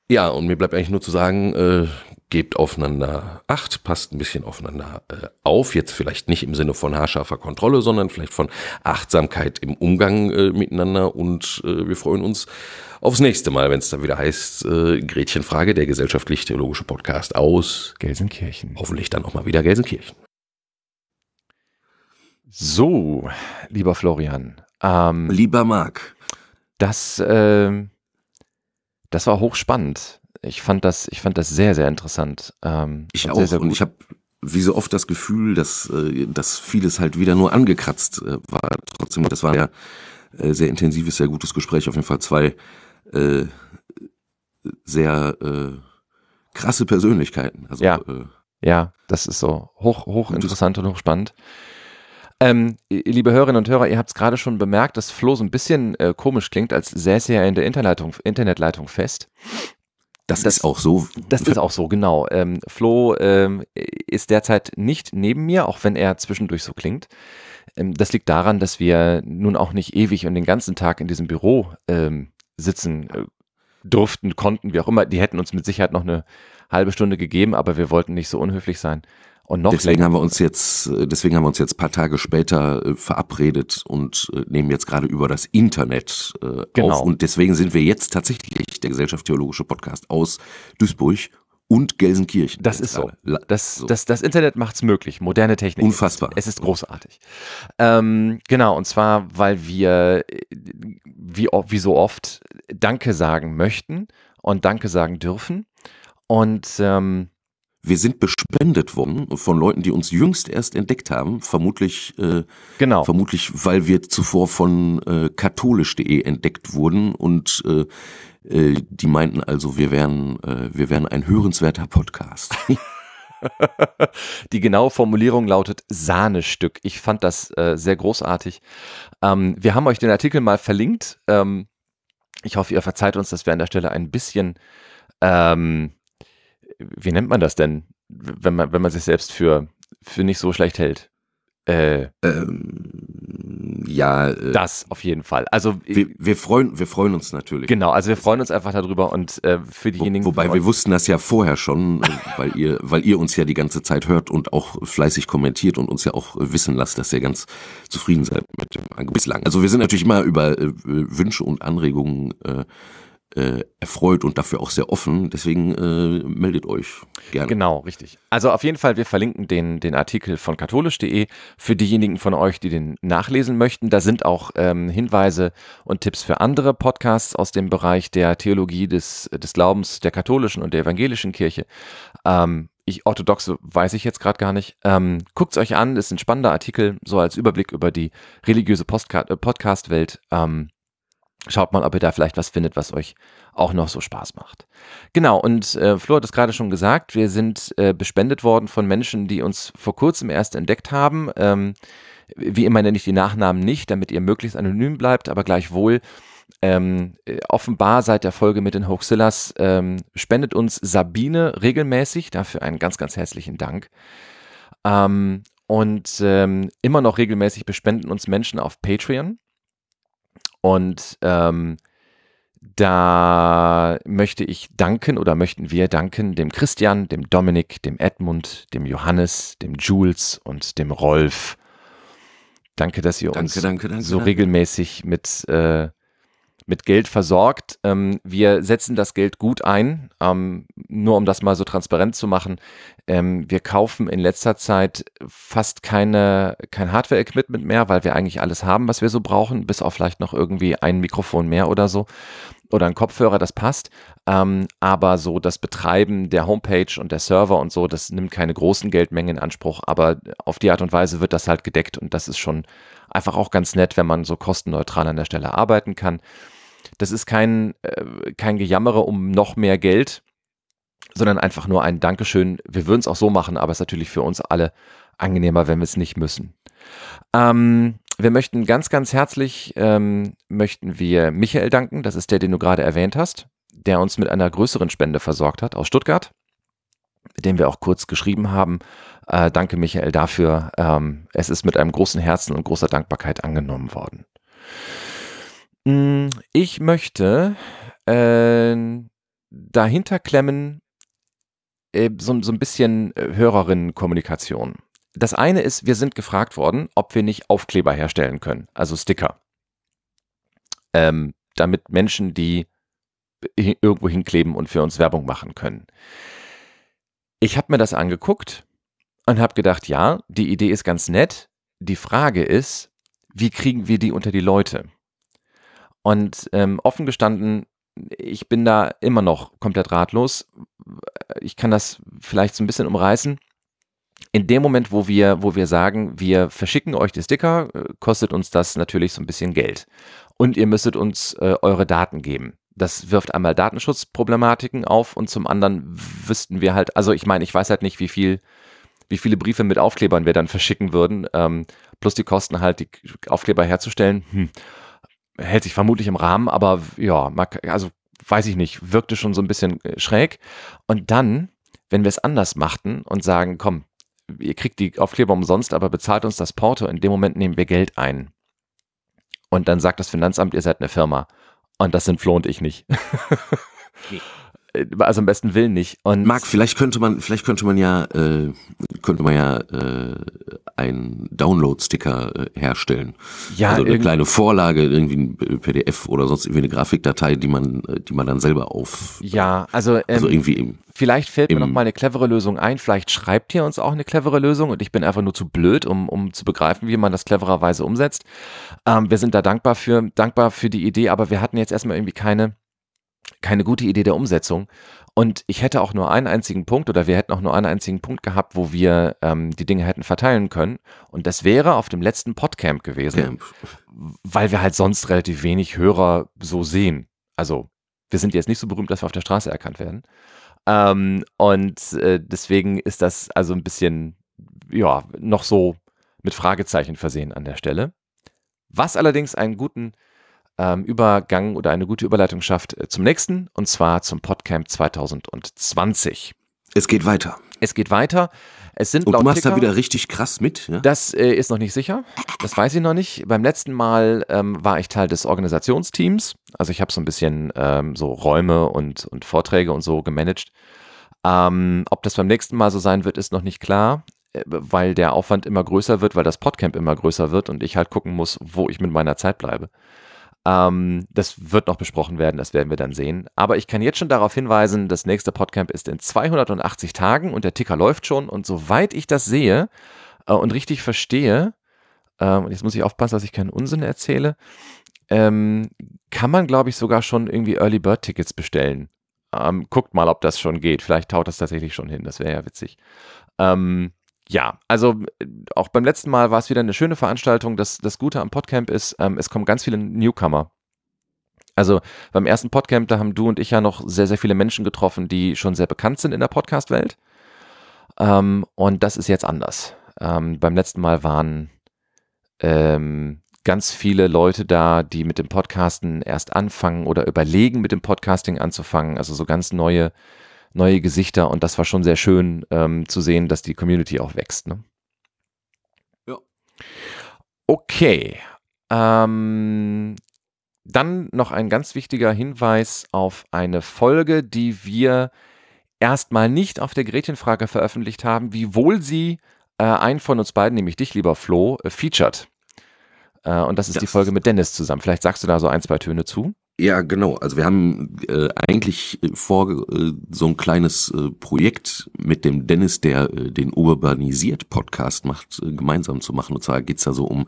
ja, und mir bleibt eigentlich nur zu sagen, gebt aufeinander Acht, passt ein bisschen aufeinander äh, auf. Jetzt vielleicht nicht im Sinne von haarscharfer Kontrolle, sondern vielleicht von Achtsamkeit im Umgang äh, miteinander. Und äh, wir freuen uns aufs nächste Mal, wenn es dann wieder heißt, äh, Gretchenfrage, der gesellschaftlich-theologische Podcast aus
Gelsenkirchen.
Hoffentlich dann auch mal wieder Gelsenkirchen.
So, lieber Florian.
Ähm, lieber Marc.
Das, äh, das war hochspannend ich fand das, ich fand das sehr, sehr interessant.
Ähm, ich auch. Sehr, sehr und ich habe wie so oft das Gefühl, dass, äh, dass vieles halt wieder nur angekratzt äh, war. Trotzdem, das war ja äh, sehr intensives, sehr gutes Gespräch. Auf jeden Fall zwei äh, sehr äh, krasse Persönlichkeiten.
Also, ja. Äh, ja, das ist so hoch, hoch interessant und hochspannend. Ähm, liebe Hörerinnen und Hörer, ihr habt es gerade schon bemerkt, dass Flo so ein bisschen äh, komisch klingt, als säße er in der Internetleitung, Internetleitung fest.
Das, das, ist auch so.
Das ist auch so, genau. Ähm, Flo ähm, ist derzeit nicht neben mir, auch wenn er zwischendurch so klingt. Ähm, das liegt daran, dass wir nun auch nicht ewig und den ganzen Tag in diesem Büro ähm, sitzen äh, durften, konnten, wie auch immer. Die hätten uns mit Sicherheit noch eine halbe Stunde gegeben, aber wir wollten nicht so unhöflich sein. Und noch
deswegen länger. haben wir uns jetzt, äh, deswegen haben wir uns jetzt paar Tage später äh, verabredet und äh, nehmen jetzt gerade über das Internet genau. auf. Und deswegen sind wir jetzt tatsächlich der Gesellschaft Theologische Podcast aus Duisburg und Gelsenkirchen.
Das ist so. Das, so. Das, das Internet macht's möglich. Moderne Technik.
Unfassbar.
Es ist großartig. Ähm, genau, und zwar, weil wir, wie, wie so oft, Danke sagen möchten und Danke sagen dürfen. Und ähm,
wir sind bespendet worden von Leuten, die uns jüngst erst entdeckt haben, vermutlich, äh,
genau.
vermutlich, weil wir zuvor von äh, katholisch.de entdeckt wurden und äh, äh, die meinten also, wir wären, äh, wir wären ein hörenswerter Podcast.
Die genaue Formulierung lautet Sahnestück. Ich fand das äh, sehr großartig. Ähm, wir haben euch den Artikel mal verlinkt. Ähm, ich hoffe, ihr verzeiht uns, dass wir an der Stelle ein bisschen ähm, wie nennt man das denn, wenn man, wenn man sich selbst für, für nicht so schlecht hält?
Äh, ähm, ja.
Äh, das auf jeden Fall. Also
wir, wir, freuen, wir freuen uns natürlich.
Genau, also wir freuen uns einfach darüber und äh, für diejenigen.
Wo, wobei wir wussten das ja vorher schon, äh, weil ihr, weil ihr uns ja die ganze Zeit hört und auch fleißig kommentiert und uns ja auch wissen lasst, dass ihr ganz zufrieden seid mit dem Angebot bislang. Also wir sind natürlich immer über äh, Wünsche und Anregungen äh, erfreut und dafür auch sehr offen. Deswegen äh, meldet euch gerne.
Genau, richtig. Also auf jeden Fall, wir verlinken den, den Artikel von katholisch.de für diejenigen von euch, die den nachlesen möchten. Da sind auch ähm, Hinweise und Tipps für andere Podcasts aus dem Bereich der Theologie des, des Glaubens der katholischen und der evangelischen Kirche. Ähm, ich, orthodoxe weiß ich jetzt gerade gar nicht. Ähm, Guckt es euch an, ist ein spannender Artikel, so als Überblick über die religiöse äh, Podcast-Welt. Ähm, Schaut mal, ob ihr da vielleicht was findet, was euch auch noch so Spaß macht. Genau, und äh, Flo hat es gerade schon gesagt, wir sind äh, bespendet worden von Menschen, die uns vor kurzem erst entdeckt haben. Ähm, wie immer nenne ich die Nachnamen nicht, damit ihr möglichst anonym bleibt, aber gleichwohl ähm, offenbar seit der Folge mit den Hoaxillas ähm, spendet uns Sabine regelmäßig. Dafür einen ganz, ganz herzlichen Dank. Ähm, und ähm, immer noch regelmäßig bespenden uns Menschen auf Patreon. Und ähm, da möchte ich danken oder möchten wir danken dem Christian, dem Dominik, dem Edmund, dem Johannes, dem Jules und dem Rolf. Danke, dass ihr
Danke,
uns
danke, danke,
so regelmäßig mit, äh, mit Geld versorgt. Ähm, wir setzen das Geld gut ein, ähm, nur um das mal so transparent zu machen. Ähm, wir kaufen in letzter Zeit fast keine, kein Hardware-Equipment mehr, weil wir eigentlich alles haben, was wir so brauchen, bis auf vielleicht noch irgendwie ein Mikrofon mehr oder so oder ein Kopfhörer, das passt. Ähm, aber so das Betreiben der Homepage und der Server und so, das nimmt keine großen Geldmengen in Anspruch, aber auf die Art und Weise wird das halt gedeckt und das ist schon einfach auch ganz nett, wenn man so kostenneutral an der Stelle arbeiten kann. Das ist kein, äh, kein Gejammere um noch mehr Geld, sondern einfach nur ein Dankeschön. Wir würden es auch so machen, aber es ist natürlich für uns alle angenehmer, wenn wir es nicht müssen. Ähm, wir möchten ganz, ganz herzlich, ähm, möchten wir Michael danken, das ist der, den du gerade erwähnt hast, der uns mit einer größeren Spende versorgt hat aus Stuttgart, dem wir auch kurz geschrieben haben. Äh, danke Michael dafür. Ähm, es ist mit einem großen Herzen und großer Dankbarkeit angenommen worden. Mm, Ich möchte äh, dahinter klemmen äh, so, so ein bisschen äh, Hörerinnenkommunikation. Das eine ist, wir sind gefragt worden, ob wir nicht Aufkleber herstellen können, also Sticker. Ähm, damit Menschen, die hi- irgendwo hinkleben und für uns Werbung machen können. Ich habe mir das angeguckt und habe gedacht, ja, die Idee ist ganz nett. Die Frage ist, wie kriegen wir die unter die Leute? Und ähm, offen gestanden, ich bin da immer noch komplett ratlos. Ich kann das vielleicht so ein bisschen umreißen. In dem Moment, wo wir, wo wir sagen, wir verschicken euch die Sticker, äh, kostet uns das natürlich so ein bisschen Geld. Und ihr müsstet uns äh, eure Daten geben. Das wirft einmal Datenschutzproblematiken auf und zum anderen wüssten wir halt, also ich meine, ich weiß halt nicht, wie viel, wie viele Briefe mit Aufklebern wir dann verschicken würden, ähm, plus die Kosten halt, die Aufkleber herzustellen. Hm hält sich vermutlich im Rahmen, aber ja, also weiß ich nicht, wirkte schon so ein bisschen äh, schräg. Und dann, wenn wir es anders machten und sagen, komm, ihr kriegt die Aufkleber umsonst, aber bezahlt uns das Porto, in dem Moment nehmen wir Geld ein. Und dann sagt das Finanzamt, ihr seid eine Firma. Und das sind Flo und ich nicht.
Nee.
Äh, Also am besten Willen nicht. Und
Marc, vielleicht könnte man, vielleicht könnte man ja, äh, könnte man ja äh, einen Download-Sticker äh, herstellen.
Ja,
also eine kleine Vorlage, irgendwie ein PDF oder sonst irgendwie eine Grafikdatei, die man, die man dann selber auf,
ja, also, ähm,
also irgendwie im,
Vielleicht fällt mir noch mal eine clevere Lösung ein. Vielleicht schreibt ihr uns auch eine clevere Lösung und ich bin einfach nur zu blöd, um, um zu begreifen, wie man das clevererweise umsetzt. Ähm, wir sind da dankbar für, dankbar für die Idee, aber wir hatten jetzt erstmal irgendwie keine, keine gute Idee der Umsetzung. Und ich hätte auch nur einen einzigen Punkt oder wir hätten auch nur einen einzigen Punkt gehabt, wo wir ähm, die Dinge hätten verteilen können. Und das wäre auf dem letzten Podcamp gewesen
Camp.
weil wir halt sonst relativ wenig Hörer so sehen. Also wir sind jetzt nicht so berühmt, dass wir auf der Straße erkannt werden. Ähm, und äh, deswegen ist das also ein bisschen, ja, noch so mit Fragezeichen versehen an der Stelle. Was allerdings einen guten ähm, Übergang oder eine gute Überleitung schafft äh, zum nächsten, und zwar zum Podcamp 2020.
Es geht weiter.
Es geht weiter. Es sind
Und du machst da
Ticker-
wieder richtig krass mit, ja?
das äh, ist noch nicht sicher. Das weiß ich noch nicht. Beim letzten Mal ähm, war ich Teil des Organisationsteams. Also ich habe so ein bisschen ähm, so Räume und, und Vorträge und so gemanagt. Ähm, ob das beim nächsten Mal so sein wird, ist noch nicht klar, äh, weil der Aufwand immer größer wird, weil das Podcamp immer größer wird und ich halt gucken muss, wo ich mit meiner Zeit bleibe. Ähm, das wird noch besprochen werden, das werden wir dann sehen. Aber ich kann jetzt schon darauf hinweisen, das nächste Podcamp ist in 280 Tagen und der Ticker läuft schon. Und soweit ich das sehe äh, und richtig verstehe, ähm, und jetzt muss ich aufpassen, dass ich keinen Unsinn erzähle, ähm, kann man, glaube ich, sogar schon irgendwie Early Bird Tickets bestellen. Ähm, guckt mal, ob das schon geht. Vielleicht taut das tatsächlich schon hin. Das wäre ja witzig. Ähm, ja, also äh, auch beim letzten Mal war es wieder eine schöne Veranstaltung. Das, das Gute am Podcamp ist, ähm, es kommen ganz viele Newcomer. Also beim ersten Podcamp, da haben du und ich ja noch sehr, sehr viele Menschen getroffen, die schon sehr bekannt sind in der Podcast-Welt. Ähm, und das ist jetzt anders. Ähm, beim letzten Mal waren ähm, ganz viele Leute da, die mit dem Podcasten erst anfangen oder überlegen, mit dem Podcasting anzufangen. Also so ganz neue, neue Gesichter. Und das war schon sehr schön ähm, zu sehen, dass die Community auch wächst. Ne? Ja. Okay. Ähm, dann noch ein ganz wichtiger Hinweis auf eine Folge, die wir erstmal nicht auf der Gretchenfrage veröffentlicht haben, wiewohl sie äh, einen von uns beiden, nämlich dich, lieber Flo, äh, featured. Äh, und das ist das die Folge mit Dennis zusammen. Vielleicht sagst du da so ein, zwei Töne zu.
Ja, genau. Also wir haben äh, eigentlich vor, äh, so ein kleines äh, Projekt mit dem Dennis, der äh, den Urbanisiert Podcast macht, äh, gemeinsam zu machen. Und zwar geht's da so um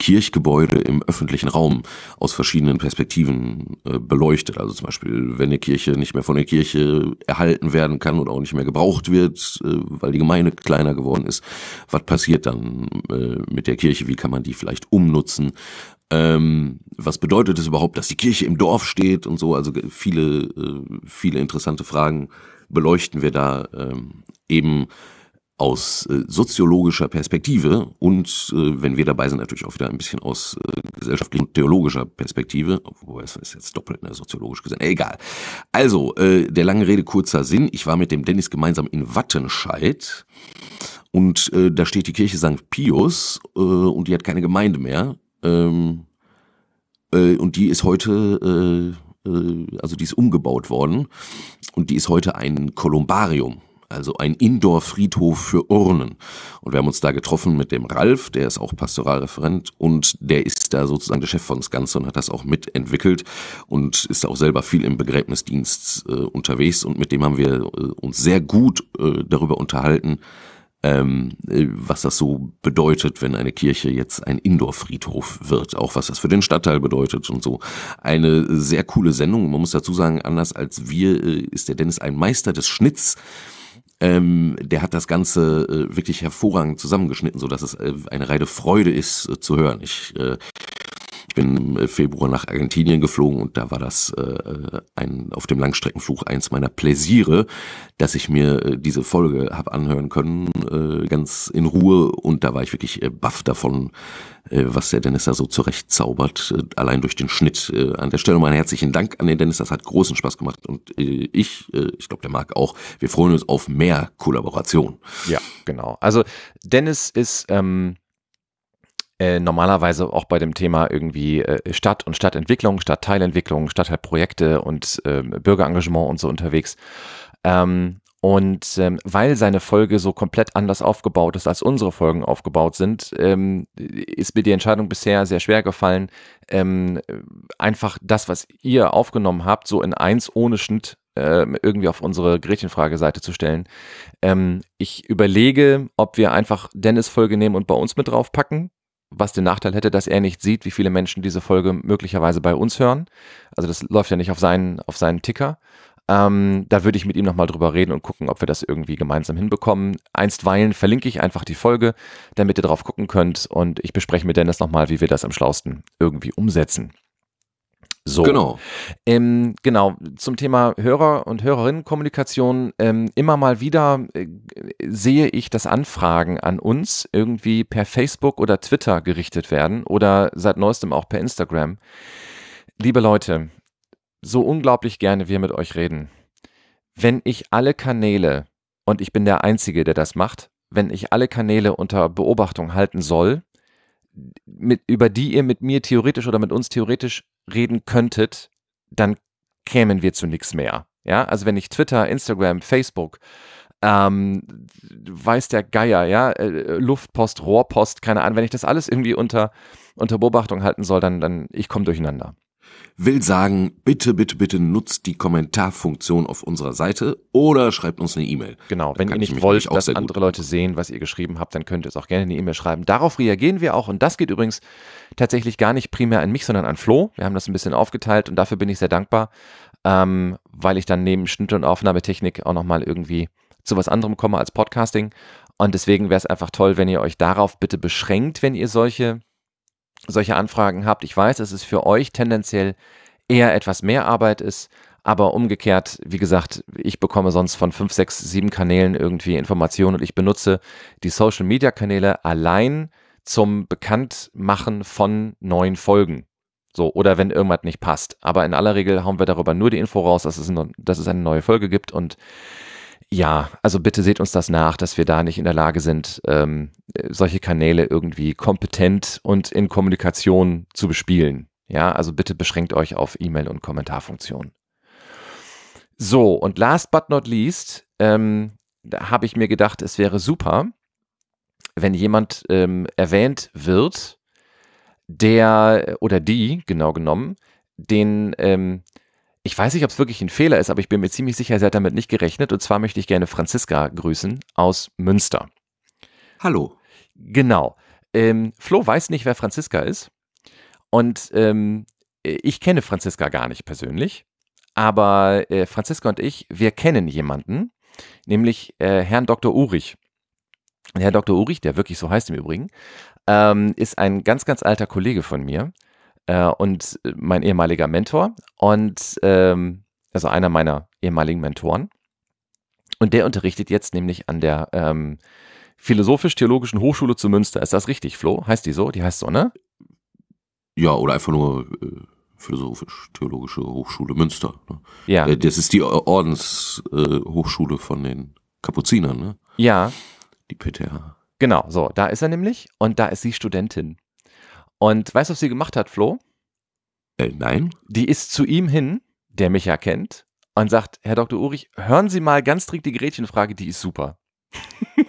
Kirchgebäude im öffentlichen Raum aus verschiedenen Perspektiven äh, beleuchtet. Also zum Beispiel, wenn eine Kirche nicht mehr von der Kirche erhalten werden kann oder auch nicht mehr gebraucht wird, äh, weil die Gemeinde kleiner geworden ist. Was passiert dann äh, mit der Kirche? Wie kann man die vielleicht umnutzen? Ähm, was bedeutet es überhaupt, dass die Kirche im Dorf steht und so? Also viele, äh, viele interessante Fragen beleuchten wir da ähm, eben aus äh, soziologischer Perspektive und äh, wenn wir dabei sind, natürlich auch wieder ein bisschen aus äh, gesellschaftlicher und theologischer Perspektive, wobei es ist jetzt doppelt ne, soziologisch gesehen, egal. Also, äh, der lange Rede, kurzer Sinn, ich war mit dem Dennis gemeinsam in Wattenscheid und äh, da steht die Kirche St. Pius äh, und die hat keine Gemeinde mehr ähm, äh, und die ist heute, äh, äh, also die ist umgebaut worden und die ist heute ein Kolumbarium also ein Indoor-Friedhof für Urnen. Und wir haben uns da getroffen mit dem Ralf, der ist auch Pastoralreferent und der ist da sozusagen der Chef von das Ganze und hat das auch mitentwickelt und ist auch selber viel im Begräbnisdienst äh, unterwegs und mit dem haben wir äh, uns sehr gut äh, darüber unterhalten, ähm, was das so bedeutet, wenn eine Kirche jetzt ein Indoor-Friedhof wird, auch was das für den Stadtteil bedeutet und so. Eine sehr coole Sendung. Man muss dazu sagen, anders als wir äh, ist der Dennis ein Meister des Schnitts. Ähm, der hat das Ganze äh, wirklich hervorragend zusammengeschnitten, so dass es äh, eine reine Freude ist äh, zu hören. Ich äh, ich bin im Februar nach Argentinien geflogen und da war das äh, ein auf dem Langstreckenflug eins meiner Pläsiere, dass ich mir äh, diese Folge habe anhören können, äh, ganz in Ruhe und da war ich wirklich äh, baff davon, äh, was der Dennis da so zurecht zaubert, äh, allein durch den Schnitt. Äh, an der Stelle meinen herzlichen Dank an den Dennis, das hat großen Spaß gemacht und äh, ich, äh, ich glaube der Marc auch, wir freuen uns auf mehr Kollaboration.
Ja, genau. Also Dennis ist ähm äh, normalerweise auch bei dem Thema irgendwie äh, Stadt und Stadtentwicklung, Stadtteilentwicklung, Stadtteilprojekte und äh, Bürgerengagement und so unterwegs. Ähm, und ähm, weil seine Folge so komplett anders aufgebaut ist, als unsere Folgen aufgebaut sind, ähm, ist mir die Entscheidung bisher sehr schwer gefallen, ähm, einfach das, was ihr aufgenommen habt, so in eins ohne Schnitt ähm, irgendwie auf unsere Gretchenfrage-Seite zu stellen. Ähm, ich überlege, ob wir einfach Dennis Folge nehmen und bei uns mit draufpacken was den Nachteil hätte, dass er nicht sieht, wie viele Menschen diese Folge möglicherweise bei uns hören. Also das läuft ja nicht auf seinen, auf seinen Ticker. Ähm, da würde ich mit ihm nochmal drüber reden und gucken, ob wir das irgendwie gemeinsam hinbekommen. Einstweilen verlinke ich einfach die Folge, damit ihr drauf gucken könnt und ich bespreche mit Dennis nochmal, wie wir das am schlausten irgendwie umsetzen. So. Genau. Ähm, genau, zum Thema Hörer- und Hörerinnenkommunikation. Ähm, immer mal wieder äh, sehe ich, dass Anfragen an uns irgendwie per Facebook oder Twitter gerichtet werden oder seit neuestem auch per Instagram. Liebe Leute, so unglaublich gerne wir mit euch reden. Wenn ich alle Kanäle, und ich bin der Einzige, der das macht, wenn ich alle Kanäle unter Beobachtung halten soll, mit, über die ihr mit mir theoretisch oder mit uns theoretisch reden könntet, dann kämen wir zu nichts mehr. Ja, also wenn ich Twitter, Instagram, Facebook, ähm, weiß der Geier, ja, äh, Luftpost, Rohrpost, keine Ahnung, wenn ich das alles irgendwie unter, unter Beobachtung halten soll, dann, dann ich komme durcheinander
will sagen, bitte, bitte, bitte nutzt die Kommentarfunktion auf unserer Seite oder schreibt uns eine E-Mail.
Genau, wenn ihr nicht wollt, dass andere Leute sehen, was ihr geschrieben habt, dann könnt ihr es auch gerne eine E-Mail schreiben. Darauf reagieren wir auch und das geht übrigens tatsächlich gar nicht primär an mich, sondern an Flo. Wir haben das ein bisschen aufgeteilt und dafür bin ich sehr dankbar, ähm, weil ich dann neben Schnitt und Aufnahmetechnik auch nochmal irgendwie zu was anderem komme als Podcasting. Und deswegen wäre es einfach toll, wenn ihr euch darauf bitte beschränkt, wenn ihr solche solche Anfragen habt. Ich weiß, es ist für euch tendenziell eher etwas mehr Arbeit ist. Aber umgekehrt, wie gesagt, ich bekomme sonst von fünf, sechs, sieben Kanälen irgendwie Informationen und ich benutze die Social Media Kanäle allein zum Bekanntmachen von neuen Folgen. So, oder wenn irgendwas nicht passt. Aber in aller Regel hauen wir darüber nur die Info raus, dass es, dass es eine neue Folge gibt. Und ja, also bitte seht uns das nach, dass wir da nicht in der Lage sind, ähm, solche Kanäle irgendwie kompetent und in Kommunikation zu bespielen. Ja, also bitte beschränkt euch auf E-Mail und Kommentarfunktion. So, und last but not least, ähm, habe ich mir gedacht, es wäre super, wenn jemand ähm, erwähnt wird, der oder die, genau genommen, den, ähm, ich weiß nicht, ob es wirklich ein Fehler ist, aber ich bin mir ziemlich sicher, sie hat damit nicht gerechnet. Und zwar möchte ich gerne Franziska grüßen aus Münster.
Hallo.
Genau. Ähm, Flo weiß nicht, wer Franziska ist. Und ähm, ich kenne Franziska gar nicht persönlich. Aber äh, Franziska und ich, wir kennen jemanden, nämlich äh, Herrn Dr. Urich. Herr Dr. Urich, der wirklich so heißt im Übrigen, ähm, ist ein ganz, ganz alter Kollege von mir äh, und mein ehemaliger Mentor und ähm, also einer meiner ehemaligen Mentoren. Und der unterrichtet jetzt nämlich an der ähm, Philosophisch-Theologischen Hochschule zu Münster. Ist das richtig, Flo? Heißt die so? Die heißt so, ne?
Ja, oder einfach nur äh, Philosophisch-Theologische Hochschule Münster. Ne?
Ja.
Äh, das ist die Ordenshochschule äh, von den Kapuzinern, ne?
Ja.
Die PTH.
Genau, so, da ist er nämlich und da ist sie Studentin. Und weißt du, was sie gemacht hat, Flo?
Äh, nein.
Die ist zu ihm hin, der mich ja kennt, und sagt, Herr Dr. Urich, hören Sie mal ganz dringend die Gretchenfrage, die ist super.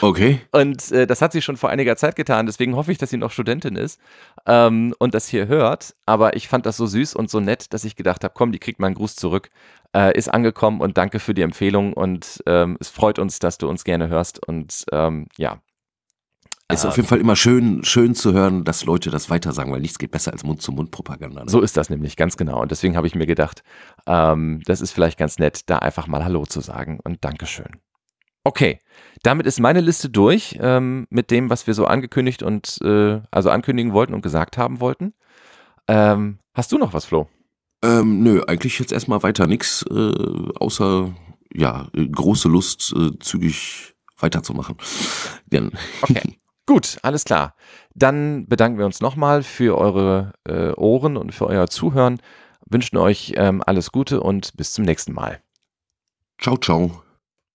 Okay.
Und äh, das hat sie schon vor einiger Zeit getan, deswegen hoffe ich, dass sie noch Studentin ist ähm, und das hier hört. Aber ich fand das so süß und so nett, dass ich gedacht habe, komm, die kriegt mal einen Gruß zurück. Äh, ist angekommen und danke für die Empfehlung und ähm, es freut uns, dass du uns gerne hörst und ähm, ja.
Es ist auf jeden Fall immer schön, schön zu hören, dass Leute das weitersagen, weil nichts geht besser als Mund-zu-Mund-Propaganda. Ne?
So ist das nämlich, ganz genau. Und deswegen habe ich mir gedacht, ähm, das ist vielleicht ganz nett, da einfach mal Hallo zu sagen und Dankeschön. Okay, damit ist meine Liste durch ähm, mit dem, was wir so angekündigt und äh, also ankündigen wollten und gesagt haben wollten. Ähm, hast du noch was, Flo?
Ähm, nö, eigentlich jetzt erstmal weiter nichts, äh, außer ja, große Lust, äh, zügig weiterzumachen.
Denn okay. Gut, alles klar. Dann bedanken wir uns nochmal für eure äh, Ohren und für euer Zuhören. Wünschen euch ähm, alles Gute und bis zum nächsten Mal.
Ciao, ciao.